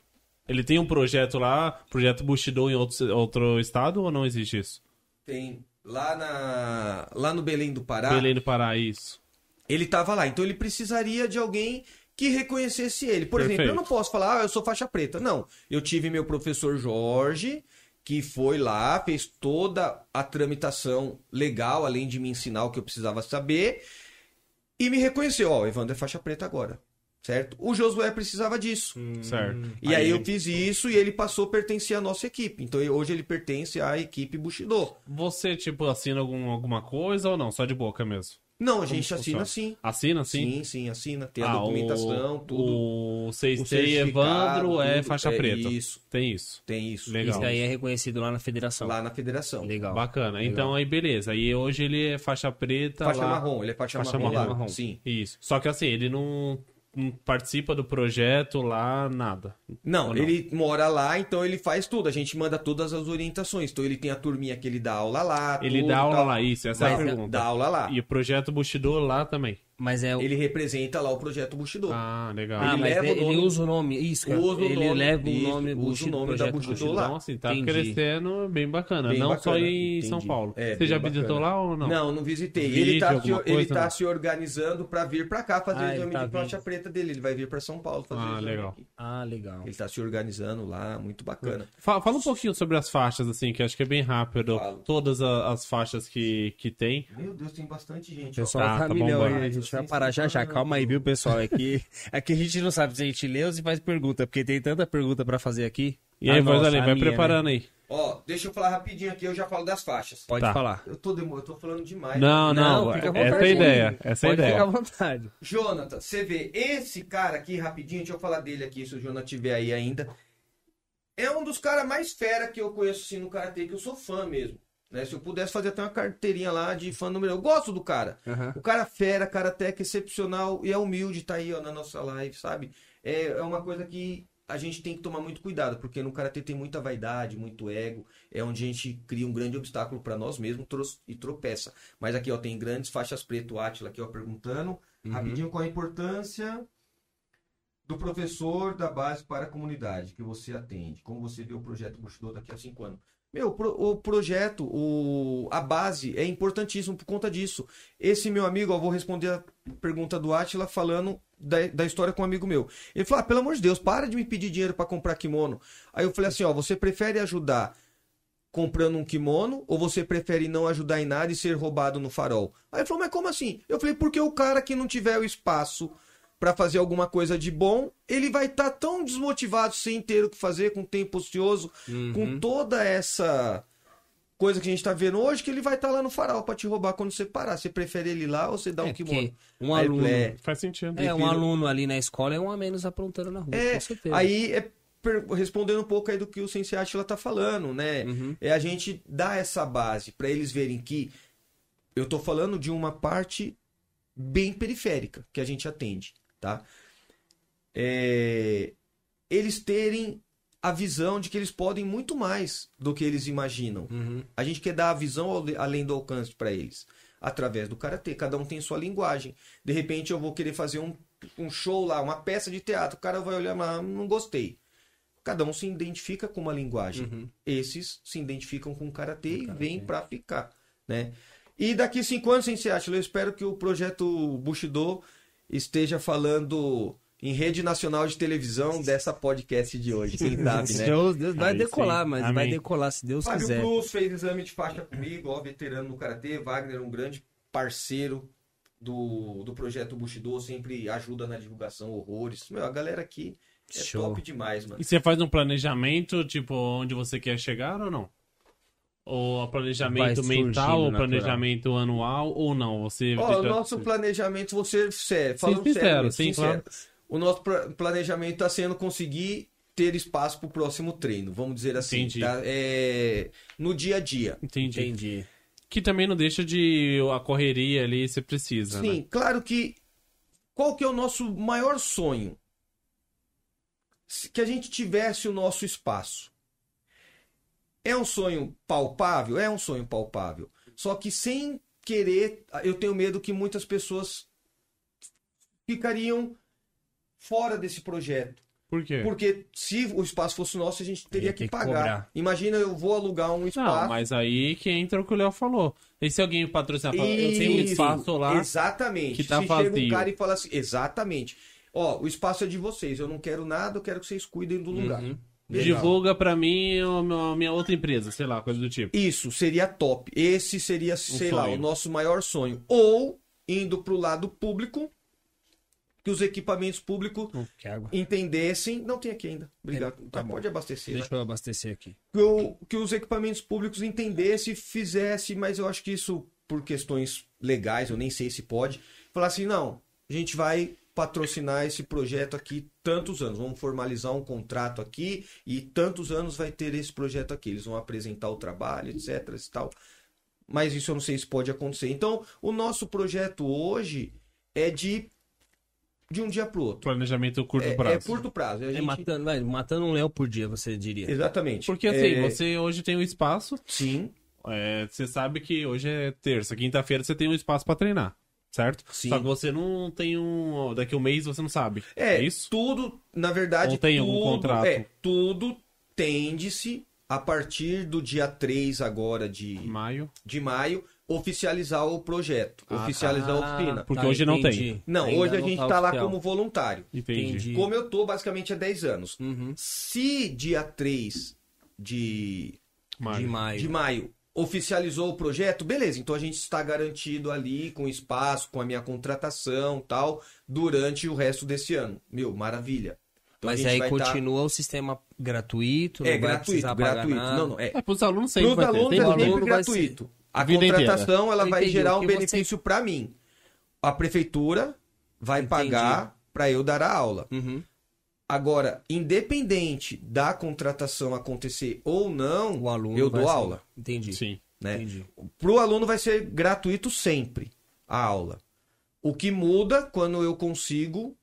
Speaker 1: Ele tem um projeto lá, projeto Bushido em outro, outro estado ou não existe isso?
Speaker 3: Tem lá, na, lá no Belém do Pará,
Speaker 1: Belém do Pará, isso.
Speaker 3: ele tava lá. Então ele precisaria de alguém que reconhecesse ele. Por exemplo,
Speaker 1: Perfeito.
Speaker 3: eu não posso falar, ah, eu sou faixa preta. Não. Eu tive meu professor Jorge, que foi lá, fez toda a tramitação legal, além de me ensinar o que eu precisava saber, e me reconheceu. Ó, o Evandro é faixa preta agora. Certo? O Josué precisava disso.
Speaker 1: Certo.
Speaker 3: E aí, eu fiz isso e ele passou a pertencer à nossa equipe. Então hoje ele pertence à equipe Bushido.
Speaker 1: Você, tipo, assina algum, alguma coisa ou não? Só de boca mesmo?
Speaker 3: Não, a gente
Speaker 1: Como
Speaker 3: assina
Speaker 1: funciona?
Speaker 3: sim.
Speaker 1: Assina, sim?
Speaker 3: Sim, sim, assina. Tem a
Speaker 1: Ah,
Speaker 3: documentação,
Speaker 1: o,
Speaker 3: tudo.
Speaker 1: O
Speaker 3: o
Speaker 1: 6T
Speaker 3: certificado,
Speaker 1: Evandro é faixa
Speaker 3: É
Speaker 1: preta.
Speaker 3: Isso,
Speaker 1: Tem isso.
Speaker 3: tem isso.
Speaker 1: Legal.
Speaker 2: Isso aí é reconhecido lá na federação.
Speaker 3: Lá na federação.
Speaker 2: Legal.
Speaker 1: Bacana.
Speaker 2: Legal.
Speaker 1: Então aí beleza. Aí hoje ele é faixa preta
Speaker 3: Faixa
Speaker 1: lá.
Speaker 3: marrom, ele é faixa,
Speaker 1: Faixa
Speaker 3: marrom,
Speaker 1: marrom.
Speaker 3: Sim.
Speaker 1: Isso. Só que assim, ele não participa do projeto lá, nada.
Speaker 3: Não,
Speaker 1: não?
Speaker 3: ele mora lá, então ele faz tudo. A gente manda todas as orientações. Então ele tem a turminha que ele dá aula lá.
Speaker 1: Ele
Speaker 3: tudo,
Speaker 1: dá aula
Speaker 3: tal.
Speaker 1: lá, isso, essa é a pergunta.
Speaker 3: Dá aula lá.
Speaker 1: E o projeto Bushido lá também.
Speaker 2: Mas é o.
Speaker 3: Ele representa lá o projeto Bushido.
Speaker 1: Ah, legal.
Speaker 2: Ah,
Speaker 3: ele
Speaker 2: mas
Speaker 3: leva o
Speaker 2: ele,
Speaker 3: nome-
Speaker 2: usa o nome. Isso, cara.
Speaker 3: Usa o
Speaker 2: ele
Speaker 3: nome,
Speaker 2: leva o
Speaker 3: isso,
Speaker 2: nome
Speaker 3: usa o
Speaker 2: Bushido,
Speaker 3: nome da Bushido
Speaker 2: Bushido.
Speaker 3: lá.
Speaker 1: Então, assim, tá
Speaker 2: Entendi.
Speaker 1: crescendo bem bacana.
Speaker 3: Bem
Speaker 1: não
Speaker 3: bacana,
Speaker 1: só em
Speaker 3: entendi.
Speaker 1: São Paulo.
Speaker 3: É,
Speaker 1: Você já
Speaker 3: bacana.
Speaker 1: visitou lá ou não?
Speaker 3: Não, não visitei.
Speaker 1: Vídeo,
Speaker 3: ele tá, se, ele tá se organizando pra vir pra cá fazer
Speaker 2: Ah,
Speaker 3: o
Speaker 2: ele
Speaker 3: exame
Speaker 2: tá
Speaker 3: de faixa preta dele. Ele vai vir pra São Paulo fazer
Speaker 1: Ah,
Speaker 3: o exame
Speaker 1: legal.
Speaker 3: aqui.
Speaker 2: Ah, legal.
Speaker 3: Ele tá se organizando lá, muito bacana.
Speaker 1: Fa- Fala um pouquinho sobre as faixas, assim, que acho que é bem rápido. Todas as faixas que, que tem.
Speaker 3: Meu Deus, tem bastante gente.
Speaker 2: O pessoal
Speaker 1: Tá,
Speaker 2: tá,
Speaker 1: tá
Speaker 2: milhão aí, gente vai parar já já. Calma aí, viu, pessoal? É que, é que a gente não sabe se a gente lê ou se faz pergunta, porque tem tanta pergunta pra fazer aqui.
Speaker 1: E aí, voz
Speaker 2: nossa,
Speaker 1: ali, vai
Speaker 2: minha,
Speaker 1: preparando
Speaker 2: né?
Speaker 1: aí.
Speaker 3: Ó, deixa eu falar rapidinho aqui, eu já falo das faixas.
Speaker 2: Pode
Speaker 1: Tá.
Speaker 2: falar.
Speaker 3: Eu tô, demo... eu tô falando demais.
Speaker 1: Não, não,
Speaker 2: Não, fica à
Speaker 1: essa é a
Speaker 2: vontade.
Speaker 1: ideia. Essa é a
Speaker 2: Pode ficar à
Speaker 1: ideia.
Speaker 2: vontade.
Speaker 3: Jonathan, você vê, esse cara aqui, rapidinho, deixa eu falar dele aqui, se o Jonathan tiver aí ainda. É um dos caras mais fera que eu conheço assim no Karatê, que eu sou fã mesmo. Né? Se eu pudesse fazer até uma carteirinha lá de fã número. Eu gosto do cara.
Speaker 2: Aham.
Speaker 3: O cara fera, karateca excepcional e é humilde, tá aí ó, na nossa live, sabe? É, é uma coisa que a gente tem que tomar muito cuidado, porque no karatê tem muita vaidade, muito ego, é onde a gente cria um grande obstáculo para nós mesmos e tropeça. Mas aqui ó, tem grandes faixas preto, Átila aqui ó, perguntando rapidinho qual a importância do professor da base para a comunidade que você atende. Como você vê o projeto Bushido daqui a cinco anos? Meu, o pro- o projeto, o, a base é importantíssimo por conta disso. Esse meu amigo, vou responder a pergunta do Atila falando da, da história com um amigo meu. Ele falou: ah, pelo amor de Deus, para de me pedir dinheiro para comprar kimono. Aí eu falei assim: ó, você prefere ajudar comprando um kimono ou você prefere não ajudar em nada e ser roubado no farol? Aí ele falou: mas como assim? Eu falei: porque o cara que não tiver o espaço para fazer alguma coisa de bom, ele vai estar tão desmotivado sem ter o que fazer, com tempo ocioso, com toda essa coisa que a gente tá vendo hoje, que ele vai estar lá no farol para te roubar quando você parar. Você prefere ele lá ou você dá um
Speaker 2: É,
Speaker 3: kimono?
Speaker 2: porque um
Speaker 3: Aí
Speaker 2: aluno,
Speaker 3: é,
Speaker 1: Faz sentido.
Speaker 2: é, um aluno ali na escola é um a menos aprontando na rua,
Speaker 3: É,
Speaker 2: com certeza.
Speaker 3: aí é per- respondendo um pouco aí do que o Sensei Atila tá falando, né?
Speaker 2: Uhum.
Speaker 3: É a gente dar essa base para eles verem que eu tô falando de uma parte bem periférica que a gente atende, tá? É, eles terem a visão de que eles podem muito mais do que eles imaginam.
Speaker 2: Uhum.
Speaker 3: A gente quer dar a visão ao- além do alcance para eles, através do karatê. Cada um tem sua linguagem. De repente eu vou querer fazer um, um show lá, uma peça de teatro. O cara vai olhar, mas não gostei. Cada um se identifica com uma linguagem.
Speaker 2: Uhum.
Speaker 3: Esses se identificam com o karatê e vêm para ficar, né? E daqui cinco anos, em Seattle, eu espero que o projeto Bushido esteja falando em rede nacional de televisão dessa podcast de hoje, quem sabe, né?
Speaker 2: Deus, Deus vai
Speaker 1: Aí
Speaker 2: decolar,
Speaker 1: sim.
Speaker 2: mas
Speaker 1: Amém.
Speaker 2: vai decolar se Deus
Speaker 3: Fábio
Speaker 2: quiser.
Speaker 3: Cruz fez exame de faixa comigo, ó, veterano no Karatê. Wagner, um grande parceiro do, do projeto Bushido, sempre ajuda na divulgação, horrores. Meu, a galera aqui é
Speaker 2: Show.
Speaker 3: top demais, mano.
Speaker 1: E você faz um planejamento, tipo, onde você quer chegar ou não? Ou planejamento mental, ou
Speaker 2: surgindo
Speaker 1: planejamento anual, ou não? Você
Speaker 3: Ó, o nosso planejamento, você sério, falando
Speaker 1: sincero,
Speaker 3: sério, mesmo,
Speaker 1: sim,
Speaker 3: sincero. O nosso planejamento está sendo conseguir ter espaço para o próximo treino, vamos dizer assim.
Speaker 1: Entendi.
Speaker 3: tá? É, no dia a dia.
Speaker 1: Entendi.
Speaker 2: Entendi.
Speaker 1: Que também não deixa de a correria ali, você precisa,
Speaker 3: Sim,
Speaker 1: né?
Speaker 3: claro que. Qual que é o nosso maior sonho? Que a gente tivesse o nosso espaço. É um sonho palpável? É um sonho palpável. Só que sem querer, eu tenho medo que muitas pessoas ficariam fora desse projeto.
Speaker 1: Por quê?
Speaker 3: Porque se o espaço fosse nosso, a gente teria
Speaker 2: Ia
Speaker 3: que
Speaker 2: que
Speaker 3: pagar.
Speaker 2: cobrar.
Speaker 3: Imagina, eu vou alugar um espaço.
Speaker 1: Não, mas aí que entra o que o Léo falou. E se alguém patrocinar, fala, eu tenho um espaço lá.
Speaker 3: Exatamente.
Speaker 1: que tá
Speaker 3: Se chega um
Speaker 1: vazio.
Speaker 3: cara e fala assim, exatamente. Ó, o espaço é de vocês, eu não quero nada, eu quero que vocês cuidem do lugar.
Speaker 2: Uhum.
Speaker 3: Legal.
Speaker 1: Divulga pra mim a minha- outra empresa, sei lá, coisa do tipo.
Speaker 3: Isso seria top. Esse seria, sei lá,
Speaker 1: sonho.
Speaker 3: o nosso maior sonho. Ou indo pro lado público, que os equipamentos públicos
Speaker 2: Que água.
Speaker 3: entendessem. Não tem aqui ainda. Obrigado.
Speaker 2: tá
Speaker 3: Tá,
Speaker 2: bom.
Speaker 3: pode abastecer. né?
Speaker 2: Deixa eu abastecer aqui.
Speaker 3: que, o- que os equipamentos públicos entendessem, fizesse, mas eu acho que isso, por questões legais, eu nem sei se pode, falar assim, não, a gente vai patrocinar esse projeto aqui tantos anos, vamos formalizar um contrato aqui e tantos anos vai ter esse projeto aqui, eles vão apresentar o trabalho, etc e tal. Mas isso eu não sei se pode acontecer. Então, o nosso projeto hoje é de de um dia para o outro.
Speaker 1: Planejamento curto
Speaker 3: É,
Speaker 1: prazo.
Speaker 3: é curto prazo. A
Speaker 2: É
Speaker 3: gente-
Speaker 2: matando, vai, matando um leão por dia, você diria.
Speaker 3: Exatamente.
Speaker 1: Porque assim,
Speaker 3: É,
Speaker 1: você hoje tem um espaço,
Speaker 3: Sim,
Speaker 1: é, você sabe que hoje é terça, quinta-feira você tem um espaço pra treinar, certo?
Speaker 3: Sim.
Speaker 1: Só que você não tem um. Daqui a um mês você não sabe.
Speaker 3: É,
Speaker 1: É isso?
Speaker 3: tudo, na verdade,
Speaker 1: Ou tem algum
Speaker 3: tudo,
Speaker 1: contrato?
Speaker 3: É, tudo tende-se, a partir do dia 3 agora de,
Speaker 1: Maio.
Speaker 3: de maio, oficializar o projeto,
Speaker 1: Ah,
Speaker 3: oficializar a oficina.
Speaker 1: Porque hoje não tem.
Speaker 3: Não,
Speaker 2: Ainda
Speaker 3: hoje a
Speaker 2: não
Speaker 3: gente
Speaker 2: tá
Speaker 3: tá lá como voluntário.
Speaker 1: Entendi.
Speaker 2: Entendi.
Speaker 3: Como eu tô basicamente há 10 anos.
Speaker 2: Uhum.
Speaker 3: Se dia 3 de,
Speaker 1: Maio.
Speaker 2: De maio.
Speaker 3: de maio oficializou o projeto, beleza, então a gente está garantido ali com espaço, com a minha contratação tal, durante o resto desse ano. Meu, maravilha. Então
Speaker 2: Mas aí
Speaker 3: tá-
Speaker 2: continua o sistema gratuito,
Speaker 3: É gratuito, gratuito.
Speaker 2: nada.
Speaker 3: Não, não, é.
Speaker 1: É, pros alunos sempre
Speaker 3: Para os alunos é
Speaker 2: aluno
Speaker 3: sempre
Speaker 2: ser-
Speaker 3: gratuito. A
Speaker 1: inteira.
Speaker 3: contratação ela
Speaker 2: Eu
Speaker 3: vai
Speaker 2: entendi,
Speaker 3: gerar um
Speaker 2: que você-
Speaker 3: benefício para mim. A prefeitura vai
Speaker 2: Entendi.
Speaker 3: pagar para eu dar a aula.
Speaker 2: Uhum.
Speaker 3: Agora, independente da contratação acontecer ou não,
Speaker 2: O aluno
Speaker 3: eu dou
Speaker 2: ser-
Speaker 3: aula.
Speaker 2: Entendi.
Speaker 1: Sim.
Speaker 3: Né?
Speaker 2: Entendi.
Speaker 3: Para o aluno vai ser gratuito sempre a aula. O que muda quando eu consigo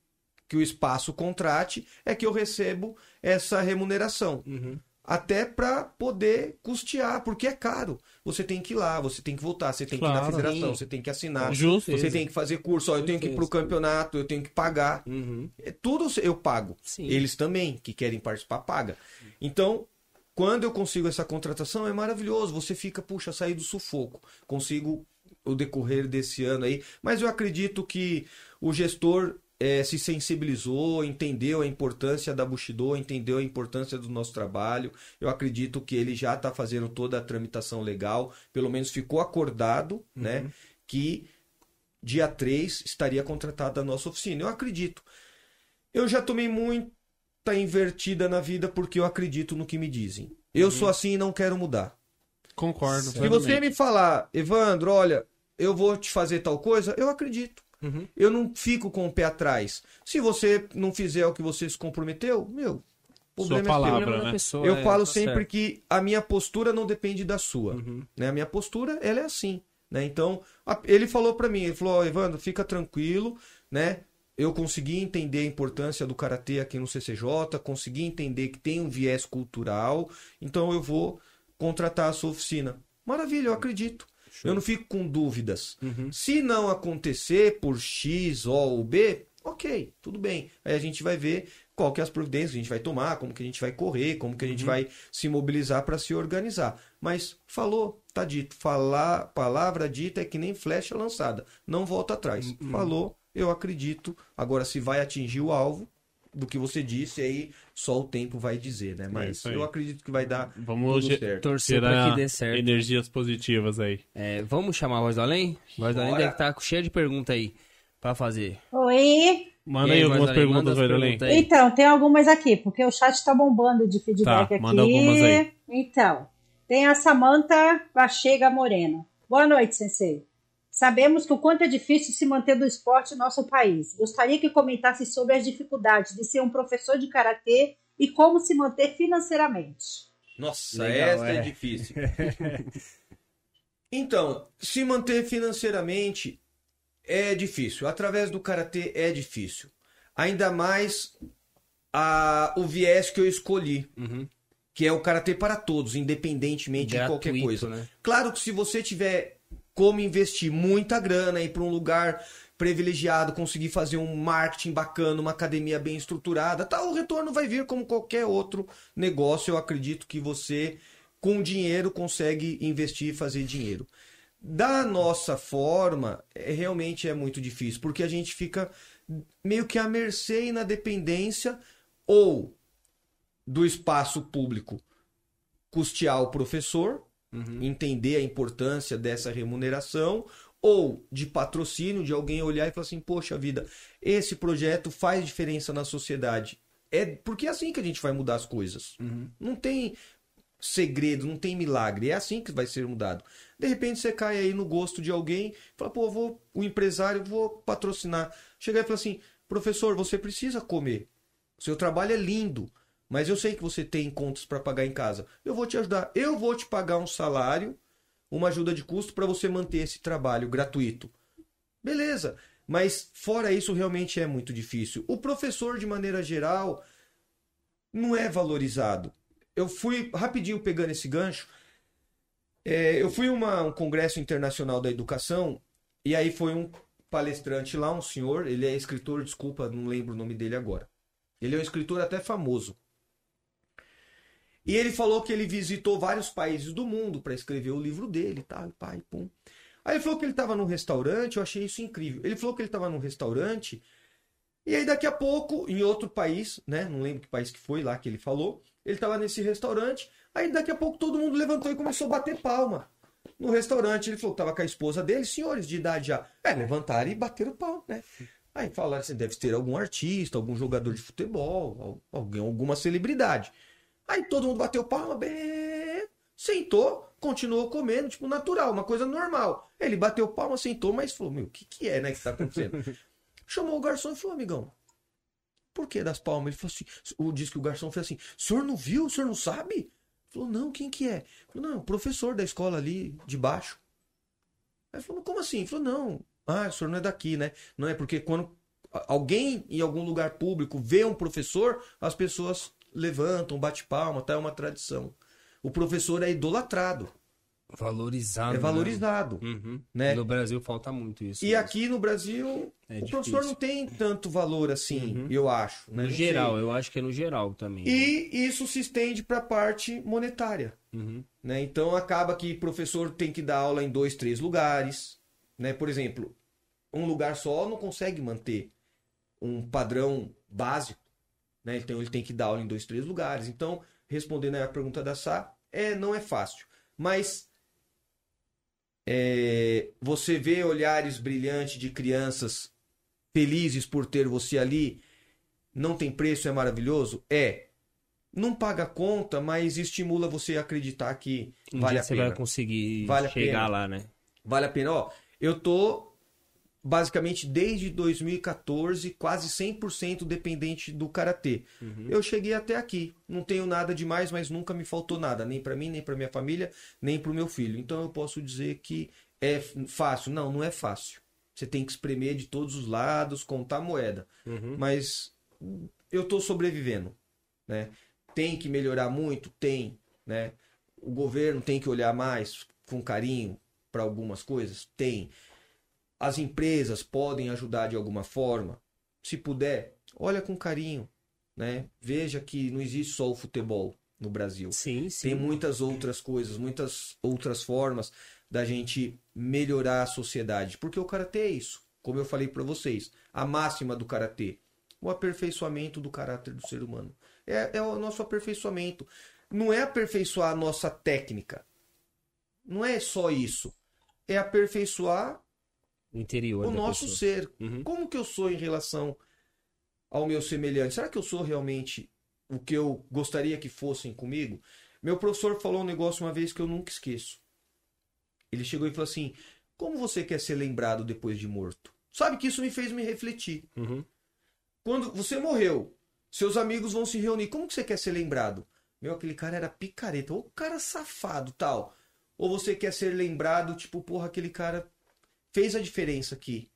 Speaker 3: que o espaço contrate é que eu recebo essa remuneração.
Speaker 2: Uhum.
Speaker 3: Até para poder custear, porque é caro. Você tem que ir lá, você tem que voltar, você tem que ir
Speaker 1: Claro,
Speaker 3: na federação,
Speaker 2: sim.
Speaker 3: você tem que assinar,
Speaker 1: Justo.
Speaker 3: você tem que fazer curso, ó, eu tenho que ir para o
Speaker 2: Certeza.
Speaker 3: campeonato, eu tenho que pagar.
Speaker 2: Uhum.
Speaker 3: É, Tudo eu pago.
Speaker 2: Sim.
Speaker 3: Eles também, que querem participar, paga. Então, quando eu consigo essa contratação, é maravilhoso. Você fica, puxa, sair do sufoco. Consigo o decorrer desse ano aí. Mas eu acredito que o gestor eh, se sensibilizou, entendeu a importância da Bushido, entendeu a importância do nosso trabalho. Eu acredito que ele já está fazendo toda a tramitação legal. Pelo menos ficou acordado, né? Que dia 3 estaria contratada a nossa oficina. Eu acredito. Eu já tomei muita invertida na vida porque eu acredito no que me dizem. Eu sou assim e não quero mudar.
Speaker 1: Concordo.
Speaker 3: Se você me falar, Evandro, olha, eu vou te fazer tal coisa, eu acredito.
Speaker 2: Uhum.
Speaker 3: Eu não fico com o pé atrás. Se você não fizer o que você se comprometeu, meu, o
Speaker 1: Sua
Speaker 3: problema é
Speaker 1: palavra,
Speaker 3: seu.
Speaker 2: Problema
Speaker 1: né?
Speaker 2: pessoa,
Speaker 3: Eu
Speaker 2: é,
Speaker 3: falo
Speaker 2: tá
Speaker 3: sempre
Speaker 2: certo.
Speaker 3: que a minha postura não depende da sua.
Speaker 2: Uhum.
Speaker 3: Né? A minha postura, ela é assim. Né? Então, a- ele falou pra mim, ele falou, ó, Evandro, fica tranquilo, né? Eu consegui entender a importância do karatê aqui no CCJ, consegui entender que tem um viés cultural, então eu vou contratar a sua oficina. Maravilha, eu acredito. Eu não fico com dúvidas.
Speaker 2: Uhum.
Speaker 3: Se não acontecer por X, O ou B, ok, tudo bem. Aí a gente vai ver qual que é as providências que a gente vai tomar, como que a gente vai correr, como que a gente vai se mobilizar para se organizar. Mas falou, tá dito. Falar, palavra dita é que nem flecha lançada. Não volta atrás. Falou, eu acredito. Agora, se vai atingir o alvo do que você disse, aí só o tempo vai dizer, né? Mas
Speaker 1: isso aí.
Speaker 3: eu acredito que vai dar
Speaker 1: Vamos
Speaker 3: tudo.
Speaker 2: Torcer pra
Speaker 1: tirar
Speaker 2: que dê certo.
Speaker 1: energias positivas aí.
Speaker 2: É, vamos chamar a Voz do Além? Voz do Além deve estar cheia de perguntas aí pra fazer.
Speaker 4: Oi.
Speaker 1: Manda aí
Speaker 2: aí,
Speaker 1: algumas
Speaker 2: Além,
Speaker 1: perguntas,
Speaker 2: as
Speaker 1: Voz do Além.
Speaker 2: perguntas aí.
Speaker 4: Então, tem algumas aqui, porque o chat tá bombando de feedback
Speaker 1: Tá,
Speaker 4: aqui.
Speaker 1: manda algumas aí.
Speaker 4: Então, tem a Samanta Pachega Moreno. Boa noite, sensei. Sabemos que o quanto é difícil se manter do esporte em nosso país. Gostaria que comentasse sobre as dificuldades de ser um professor de karatê e como se manter financeiramente.
Speaker 3: Nossa,
Speaker 2: Legal,
Speaker 3: essa é.
Speaker 2: é.
Speaker 3: difícil. então, se manter financeiramente é difícil. Através do karatê é difícil. Ainda mais a, o viés que eu escolhi,
Speaker 2: Uhum.
Speaker 3: que é o karatê para todos, independentemente de qualquer
Speaker 2: Gratuito,
Speaker 3: coisa.
Speaker 2: né?
Speaker 3: Claro que se você tiver como investir muita grana ir para um lugar privilegiado, conseguir fazer um marketing bacana, uma academia bem estruturada, tá, o retorno vai vir como qualquer outro negócio. Eu acredito que você, com dinheiro, consegue investir e fazer dinheiro. Da nossa forma, é, realmente é muito difícil, porque a gente fica meio que à mercê e na dependência ou do espaço público custear o professor,
Speaker 2: Uhum.
Speaker 3: entender a importância dessa remuneração, ou de patrocínio, de alguém olhar e falar assim: poxa vida, esse projeto faz diferença na sociedade. É porque é assim que a gente vai mudar as coisas.
Speaker 2: Uhum.
Speaker 3: Não tem segredo, não tem milagre. É assim que vai ser mudado. De repente você cai aí no gosto de alguém, fala, pô, vou, o empresário, vou patrocinar. Chega aí e fala assim, professor, você precisa comer. Seu trabalho é lindo, mas eu sei que você tem contas para pagar em casa. Eu vou te ajudar. Eu vou te pagar um salário, uma ajuda de custo para você manter esse trabalho gratuito. Beleza. Mas fora isso, realmente é muito difícil. O professor, de maneira geral, não é valorizado. Eu fui, rapidinho pegando esse gancho, é, eu fui a um congresso internacional da educação, e aí foi um palestrante lá, um senhor, ele é escritor, desculpa, não lembro o nome dele agora. Ele é um escritor até famoso. E ele falou que ele visitou vários países do mundo para escrever o livro dele, tal, e pai, pum. Aí ele falou que ele estava num restaurante, eu achei isso incrível. Ele falou que ele estava num restaurante, e aí daqui a pouco, em outro país, né, não lembro que país que foi lá que ele falou, ele estava nesse restaurante, aí daqui a pouco todo mundo levantou e começou a bater palma. No restaurante, ele falou que estava com a esposa dele, senhores de idade já. É, levantaram e bateram palma, né? Aí falaram assim, deve ter algum artista, algum jogador de futebol, alguém, alguma celebridade. Aí todo mundo bateu palma, bem, sentou, continuou comendo, tipo, natural, uma coisa normal. Ele bateu palma, sentou, mas falou, meu, o que que é, né, que tá acontecendo? Chamou o garçom e falou, amigão, por que das palmas? Ele falou assim, o, disse que o garçom fez assim, o senhor não viu, o senhor não sabe? Falou, não, quem que é? Falou, não, o professor da escola ali, de baixo. Aí ele falou, como assim? Ele falou, não, ah, o senhor não é daqui, né? Não é porque quando alguém em algum lugar público vê um professor, as pessoas levantam, bate palma, tá? É uma tradição. O professor é idolatrado,
Speaker 2: Valorizado.
Speaker 3: é valorizado,
Speaker 2: Né? Uhum.
Speaker 3: né?
Speaker 2: No Brasil falta muito isso.
Speaker 3: E
Speaker 2: mesmo.
Speaker 3: aqui no Brasil,
Speaker 2: É
Speaker 3: o
Speaker 2: difícil.
Speaker 3: professor não tem tanto valor assim,
Speaker 2: Uhum.
Speaker 3: eu acho. Né?
Speaker 2: No
Speaker 3: Não
Speaker 2: geral,
Speaker 3: sei.
Speaker 2: eu acho que é no geral também.
Speaker 3: E isso se estende para a parte monetária.
Speaker 2: Uhum.
Speaker 3: Né? Então acaba que professor tem que dar aula em dois, três lugares. Né? Por exemplo, um lugar só não consegue manter um padrão básico. Né? Então ele tem que dar aula em dois, três lugares. Então, respondendo aí a pergunta da Sá, é, não é fácil. Mas é, você vê olhares brilhantes de crianças felizes por ter você ali, não tem preço, é maravilhoso? É. Não paga conta, mas estimula você a acreditar que
Speaker 2: Um
Speaker 3: vale
Speaker 2: dia
Speaker 3: a
Speaker 2: você
Speaker 3: pena.
Speaker 2: vai conseguir
Speaker 3: Vale
Speaker 2: chegar lá, né?
Speaker 3: Vale a pena. Ó, eu tô basicamente desde 2014 quase 100% dependente do karatê.
Speaker 2: Uhum.
Speaker 3: Eu cheguei até aqui. Não tenho nada demais, mas nunca me faltou nada, nem para mim, nem para minha família, nem para o meu filho. Então eu posso dizer que é fácil. Não, não é fácil. Você tem que espremer de todos os lados, contar moeda.
Speaker 2: Uhum.
Speaker 3: Mas eu tô sobrevivendo, né? Tem que melhorar muito, tem, né? O governo tem que olhar mais com carinho para algumas coisas, tem. As empresas podem ajudar de alguma forma, se puder, olha com carinho, né? Veja que não existe só o futebol no Brasil.
Speaker 2: Sim, sim.
Speaker 3: Tem muitas outras coisas, muitas outras formas da gente melhorar a sociedade. Porque o karatê é isso. Como eu falei para vocês, a máxima do karatê, o aperfeiçoamento do caráter do ser humano. É, é o nosso aperfeiçoamento. Não é aperfeiçoar a nossa técnica. Não é só isso. É aperfeiçoar
Speaker 2: O interior
Speaker 3: o nosso
Speaker 2: pessoa.
Speaker 3: ser.
Speaker 2: Uhum.
Speaker 3: Como que eu sou em relação ao meu semelhante? Será que eu sou realmente o que eu gostaria que fossem comigo? Meu professor falou um negócio uma vez que eu nunca esqueço. Ele chegou e falou assim: Como você quer ser lembrado depois de morto? Sabe que isso me fez me refletir.
Speaker 2: Uhum.
Speaker 3: Quando você morreu, seus amigos vão se reunir. Como que você quer ser lembrado? Meu, aquele cara era picareta. Ou cara safado, tal. Ou você quer ser lembrado, tipo, porra, aquele cara fez a diferença aqui.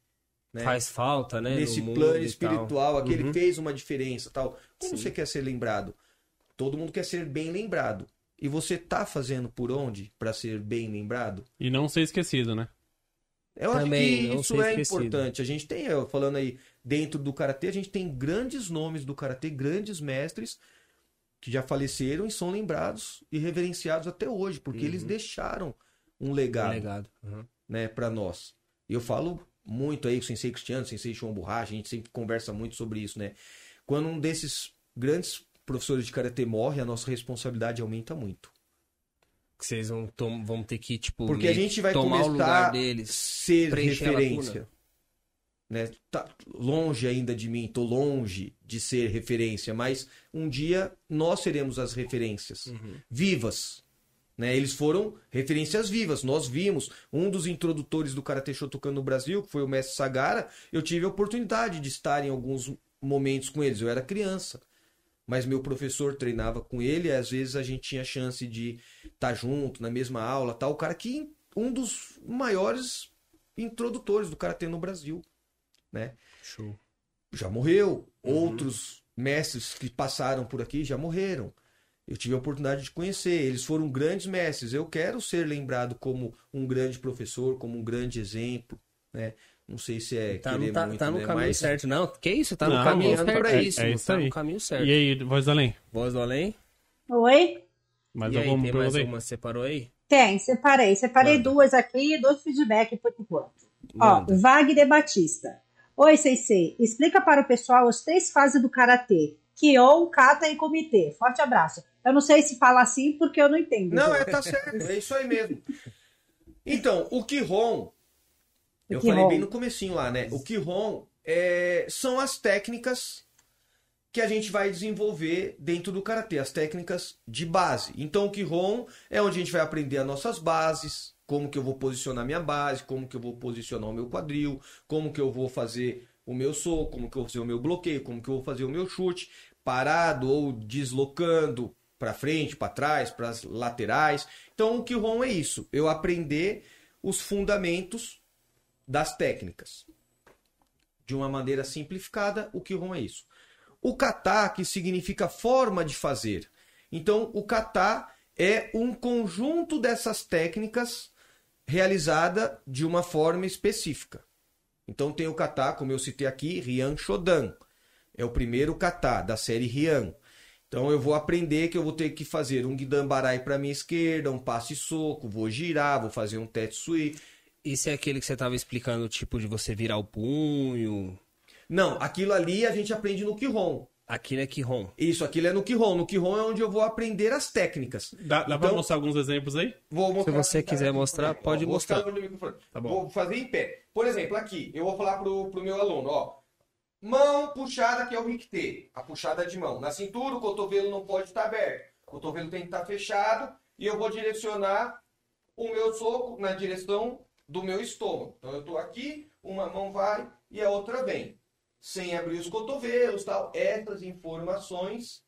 Speaker 3: Né?
Speaker 2: Faz falta, né?
Speaker 3: Nesse plano espiritual, aquele
Speaker 2: Uhum.
Speaker 3: fez uma diferença, tal. Como
Speaker 2: Sim.
Speaker 3: você quer ser lembrado? Todo mundo quer ser bem lembrado. E você tá fazendo por onde para ser bem lembrado?
Speaker 1: E não ser esquecido, né?
Speaker 3: Eu
Speaker 2: Também,
Speaker 3: acho
Speaker 2: não
Speaker 3: que isso é
Speaker 2: esquecido.
Speaker 3: importante. A gente tem, eu falando aí, dentro do karatê, a gente tem grandes nomes do karatê, grandes mestres que já faleceram e são lembrados e reverenciados até hoje, porque eles deixaram um legado,
Speaker 2: Um legado. Uhum.
Speaker 3: né, para nós. Eu falo muito aí com o Sensei Cristiano, Sensei João Borracha, a gente sempre conversa muito sobre isso, né? Quando um desses grandes professores de karatê morre, a nossa responsabilidade aumenta muito.
Speaker 2: Que vocês vão, tom- vão ter que, tipo,
Speaker 3: Porque a gente vai
Speaker 2: tomar o
Speaker 3: começar
Speaker 2: lugar
Speaker 3: a
Speaker 2: deles.
Speaker 3: ser referência. Né? Tá longe ainda de mim, tô longe de ser referência, mas um dia nós seremos as referências
Speaker 2: Uhum.
Speaker 3: vivas. Né? Eles foram referências vivas. Nós vimos um dos introdutores do Karate Shotokan no Brasil, que foi o mestre Sagara. Eu tive a oportunidade de estar em alguns momentos com eles. Eu era criança, mas meu professor treinava com ele. Às vezes a gente tinha chance de estar junto na mesma aula, tal. O cara que um dos maiores introdutores do karatê no Brasil, né?
Speaker 2: Show.
Speaker 3: já morreu. Outros mestres que passaram por aqui já morreram. Eu tive a oportunidade de conhecer. Eles foram grandes mestres. Eu quero ser lembrado como um grande professor, como um grande exemplo. Né? Não sei se é
Speaker 2: Tá,
Speaker 3: querer
Speaker 2: no, tá,
Speaker 3: muito,
Speaker 2: tá no
Speaker 3: né?
Speaker 2: caminho
Speaker 3: Mas
Speaker 2: certo. Não, que isso? Tá no
Speaker 1: Não,
Speaker 2: caminho
Speaker 3: caminhando pra
Speaker 2: certíssimo.
Speaker 1: isso. É isso
Speaker 2: tá
Speaker 1: aí.
Speaker 2: no caminho certo.
Speaker 1: E aí, voz do além?
Speaker 2: Voz do além?
Speaker 4: Oi?
Speaker 1: Mais
Speaker 2: e aí,
Speaker 1: alguma
Speaker 2: tem mais
Speaker 1: aí?
Speaker 2: uma? Separou aí?
Speaker 4: Tem, separei. Separei
Speaker 2: Manda.
Speaker 4: duas aqui e dois feedback por enquanto. Ó. Wagner Batista. Oi, Sensei. Explica para o pessoal as três fases do Karatê. Kyon, Kata e Comitê. Forte abraço. Eu não sei se fala assim porque eu não entendo.
Speaker 3: Não, é, tá certo. É isso aí mesmo. Então, o Kihon, eu
Speaker 4: Kihon.
Speaker 3: falei bem no comecinho lá, né? O Kihon é, são as técnicas que a gente vai desenvolver dentro do karatê, as técnicas de base. Então, o Kihon é onde a gente vai aprender as nossas bases, como que eu vou posicionar minha base, como que eu vou posicionar o meu quadril, como que eu vou fazer o meu soco, como que eu vou fazer o meu bloqueio, como que eu vou fazer o meu chute, parado ou deslocando para frente, para trás, para as laterais. Então, o Kihon é isso, eu aprender os fundamentos das técnicas. De uma maneira simplificada, o Kihon é isso. O kata, que significa forma de fazer. Então, o kata é um conjunto dessas técnicas realizada de uma forma específica. Então, tem o kata, como eu citei aqui, Ryan Shodan. É o primeiro kata da série Ryan. Então, eu vou aprender que eu vou ter que fazer um Gidambarai para minha esquerda, um passe soco, vou girar, vou fazer um Tetsui.
Speaker 2: Esse é aquele que você tava explicando, tipo, de você virar o punho.
Speaker 3: Não, aquilo ali a gente aprende no Kihon.
Speaker 2: Aquilo é Kihon.
Speaker 3: Isso, aquilo é no Kihon. No Kihon é onde eu vou aprender as técnicas.
Speaker 1: Dá, dá pra
Speaker 3: Então-
Speaker 1: mostrar alguns exemplos aí?
Speaker 3: Vou mostrar
Speaker 2: você
Speaker 3: aqui,
Speaker 2: quiser mostrar,
Speaker 3: ó.
Speaker 2: pode
Speaker 3: Vou
Speaker 2: mostrar.
Speaker 3: microfone.
Speaker 1: Tá bom.
Speaker 3: Vou fazer em pé. Por exemplo, aqui, eu vou falar pro, pro meu aluno, ó. Mão puxada, que é o Rikte, a puxada de mão. Na cintura, o cotovelo não pode estar aberto. O cotovelo tem que estar fechado. E eu vou direcionar o meu soco na direção do meu estômago. Então eu tô aqui, uma mão vai e a outra vem. Sem abrir os cotovelos tal. Essas informações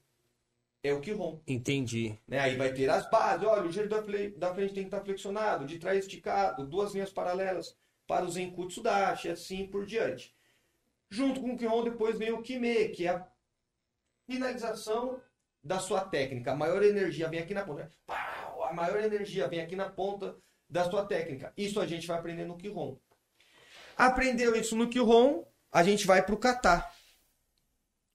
Speaker 3: é o que rompe.
Speaker 2: Entendi.
Speaker 3: Né? Aí vai ter as bases. Olha, o giro da, da frente tem que estar flexionado, de trás esticado, duas linhas paralelas para o Zenkutsu Dashi, assim por diante. Junto com o Kihon, depois vem o Kime, que é a finalização da sua técnica. A maior energia vem aqui na ponta. Pau! A maior energia vem aqui na ponta da sua técnica. Isso a gente vai aprender no Kihon. Aprendeu isso no Kihon, a gente vai para o Kata.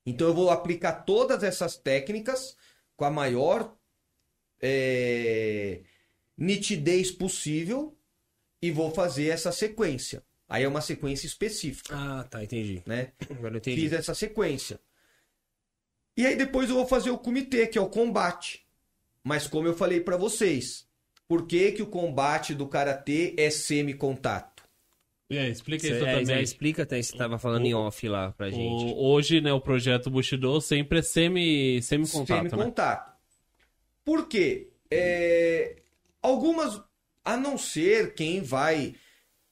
Speaker 3: Então eu vou aplicar todas essas técnicas com a maior é, nitidez possível e vou fazer essa sequência. Aí é uma sequência específica,
Speaker 2: Ah, tá, entendi.
Speaker 3: né?
Speaker 2: Agora entendi.
Speaker 3: Fiz essa sequência. E aí depois eu vou fazer o comitê, que é o combate. Mas como eu falei pra vocês, por que, que o combate do karatê é semi-contato?
Speaker 1: Aí, explica isso
Speaker 2: é,
Speaker 1: também.
Speaker 2: já explica até, você tava falando em off lá pra gente.
Speaker 1: O- hoje, né, o projeto Bushido sempre é semi, semi-contato, né?
Speaker 3: Semi-contato. Por quê? É, algumas, a não ser quem vai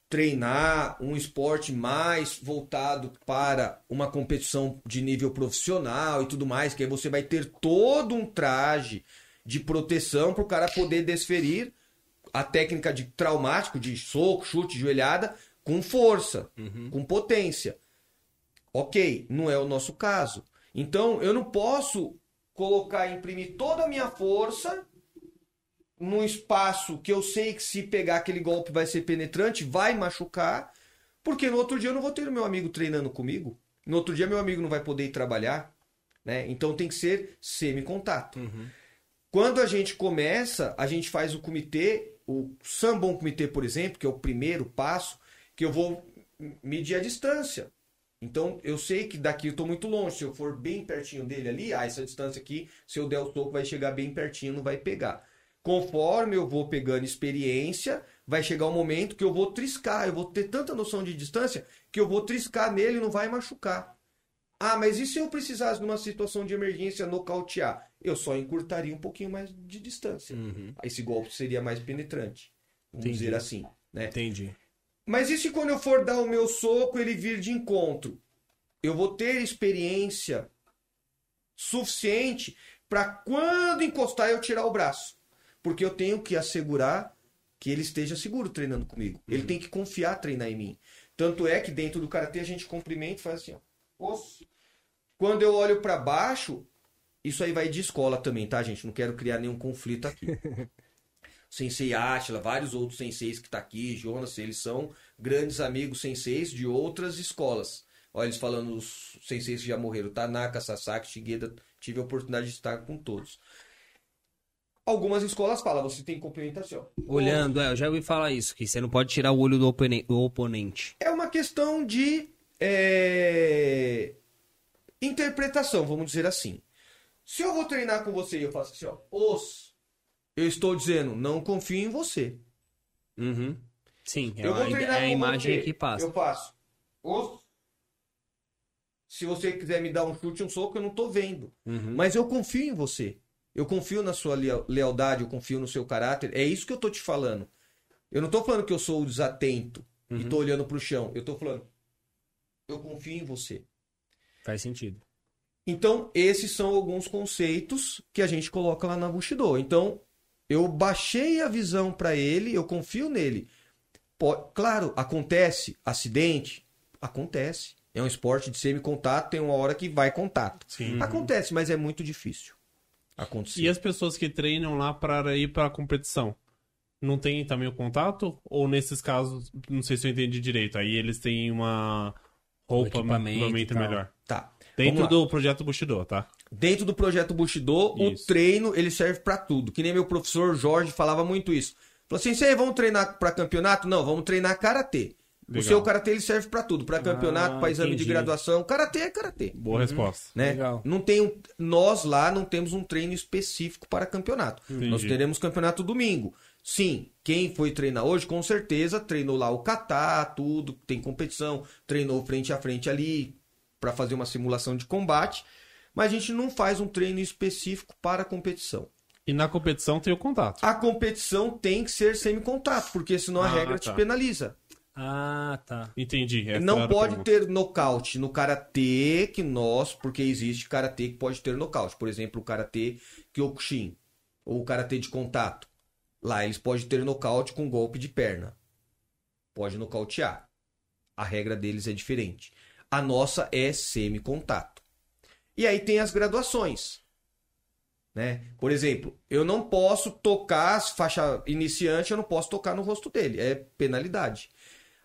Speaker 3: treinar um esporte mais voltado para uma competição de nível profissional e tudo mais, que aí você vai ter todo um traje de proteção para o cara poder desferir a técnica de traumático, de soco, chute, joelhada, com força, com potência. Ok, não é o nosso caso. Então, eu não posso colocar, imprimir toda a minha força num espaço que eu sei que se pegar aquele golpe vai ser penetrante, vai machucar, porque no outro dia eu não vou ter meu amigo treinando comigo. No outro dia meu amigo não vai poder ir trabalhar, né? Então tem que ser semi-contato. Quando a gente começa, a gente faz o comitê, o Sambon Comitê, por exemplo, que é o primeiro passo, que eu vou medir a distância. Então eu sei que daqui eu estou muito longe. Se eu for bem pertinho dele ali, ah, essa distância aqui, se eu der o soco, vai chegar bem pertinho, não vai pegar. Conforme eu vou pegando experiência, vai chegar um momento que eu vou triscar, eu vou ter tanta noção de distância que eu vou triscar nele e não vai machucar. Ah, mas e se eu precisasse numa situação de emergência nocautear? Eu só encurtaria um pouquinho mais de distância. Esse golpe seria mais penetrante. Vamos
Speaker 2: Entendi.
Speaker 3: dizer assim, né?
Speaker 2: Entendi.
Speaker 3: Mas e se quando eu for dar o meu soco ele vir de encontro? Eu vou ter experiência suficiente para quando encostar eu tirar o braço. Porque eu tenho que assegurar que ele esteja seguro treinando comigo. Ele tem que confiar treinar em mim. Tanto é que dentro do karatê a gente cumprimenta e faz assim, ó. Quando eu olho para baixo, isso aí vai de escola também, tá, gente? Não quero criar nenhum conflito aqui. Sensei Atila, vários outros senseis que tá aqui, Jonas, eles são grandes amigos senseis de outras escolas. Olha, eles falando os senseis que já morreram, Tanaka, Sasaki, Shigeda, tive a oportunidade de estar com todos. Algumas escolas falam, você tem ó.
Speaker 2: Olhando, é, eu já ouvi falar isso, que você não pode tirar o olho do, opone- do oponente.
Speaker 3: É uma questão de é, interpretação, vamos dizer assim. Se eu vou treinar com você e eu faço assim, ó, os, eu estou dizendo, não confio em você.
Speaker 2: Uhum. Sim, é
Speaker 3: Eu vou
Speaker 2: a, é a imagem
Speaker 3: você.
Speaker 2: que passa.
Speaker 3: Eu faço. Os, se você quiser me dar um chute, um soco, eu não tô vendo.
Speaker 2: Uhum.
Speaker 3: Mas eu confio em você. Eu confio na sua leal- lealdade, eu confio no seu caráter. É isso que eu tô te falando. Eu não tô falando que eu sou o desatento e tô olhando pro chão. Eu tô falando, eu confio em você.
Speaker 2: Faz sentido.
Speaker 3: Então, esses são alguns conceitos que a gente coloca lá na Bushido. Então, eu baixei a visão para ele, eu confio nele. Claro, acontece acidente, acontece. É um esporte de semi-contato, tem uma hora que vai contato.
Speaker 1: Sim.
Speaker 3: Acontece, mas é muito difícil acontecer.
Speaker 1: E as pessoas que treinam lá para ir para a competição? Não tem também o contato? Ou nesses casos, não sei se eu entendi direito, aí eles têm uma roupa,
Speaker 2: equipamento
Speaker 1: equipamento
Speaker 2: e tal.
Speaker 1: melhor.
Speaker 3: Tá.
Speaker 1: Dentro do projeto Bushido, tá?
Speaker 3: Dentro do projeto Bushido, o
Speaker 1: Isso.
Speaker 3: treino ele serve para tudo. Que nem meu professor Jorge falava muito isso. Falou assim: "Você vamos treinar para campeonato? Não, vamos treinar karatê. O
Speaker 1: Legal.
Speaker 3: seu karatê ele serve para tudo, para campeonato,
Speaker 2: Ah,
Speaker 3: para exame
Speaker 2: entendi.
Speaker 3: de graduação. Karatê é karatê,
Speaker 1: Boa resposta.
Speaker 3: né?
Speaker 2: Legal.
Speaker 3: Não tem um, nós lá não temos um treino específico para campeonato.
Speaker 1: Entendi.
Speaker 3: Nós teremos campeonato domingo. Sim, quem foi treinar hoje, com certeza treinou lá o kata, tudo, tem competição, treinou frente a frente ali para fazer uma simulação de combate, mas a gente não faz um treino específico para competição.
Speaker 1: E na competição tem o contato.
Speaker 3: A competição tem que ser semi-contato, porque senão a
Speaker 1: Ah,
Speaker 3: regra
Speaker 1: tá.
Speaker 3: te penaliza.
Speaker 2: Ah, tá.
Speaker 1: Entendi. essa
Speaker 3: não
Speaker 1: a
Speaker 3: pode
Speaker 1: pergunta.
Speaker 3: ter nocaute no karatê que nós, porque existe karatê que pode ter nocaute. Por exemplo, o karatê Kyokushin ou o karatê de contato. Lá eles podem ter nocaute com golpe de perna. Pode nocautear. A regra deles é diferente. A nossa é semi-contato. E aí tem as graduações. Né? Por exemplo, eu não posso tocar, faixa iniciante, eu não posso tocar no rosto dele. É penalidade.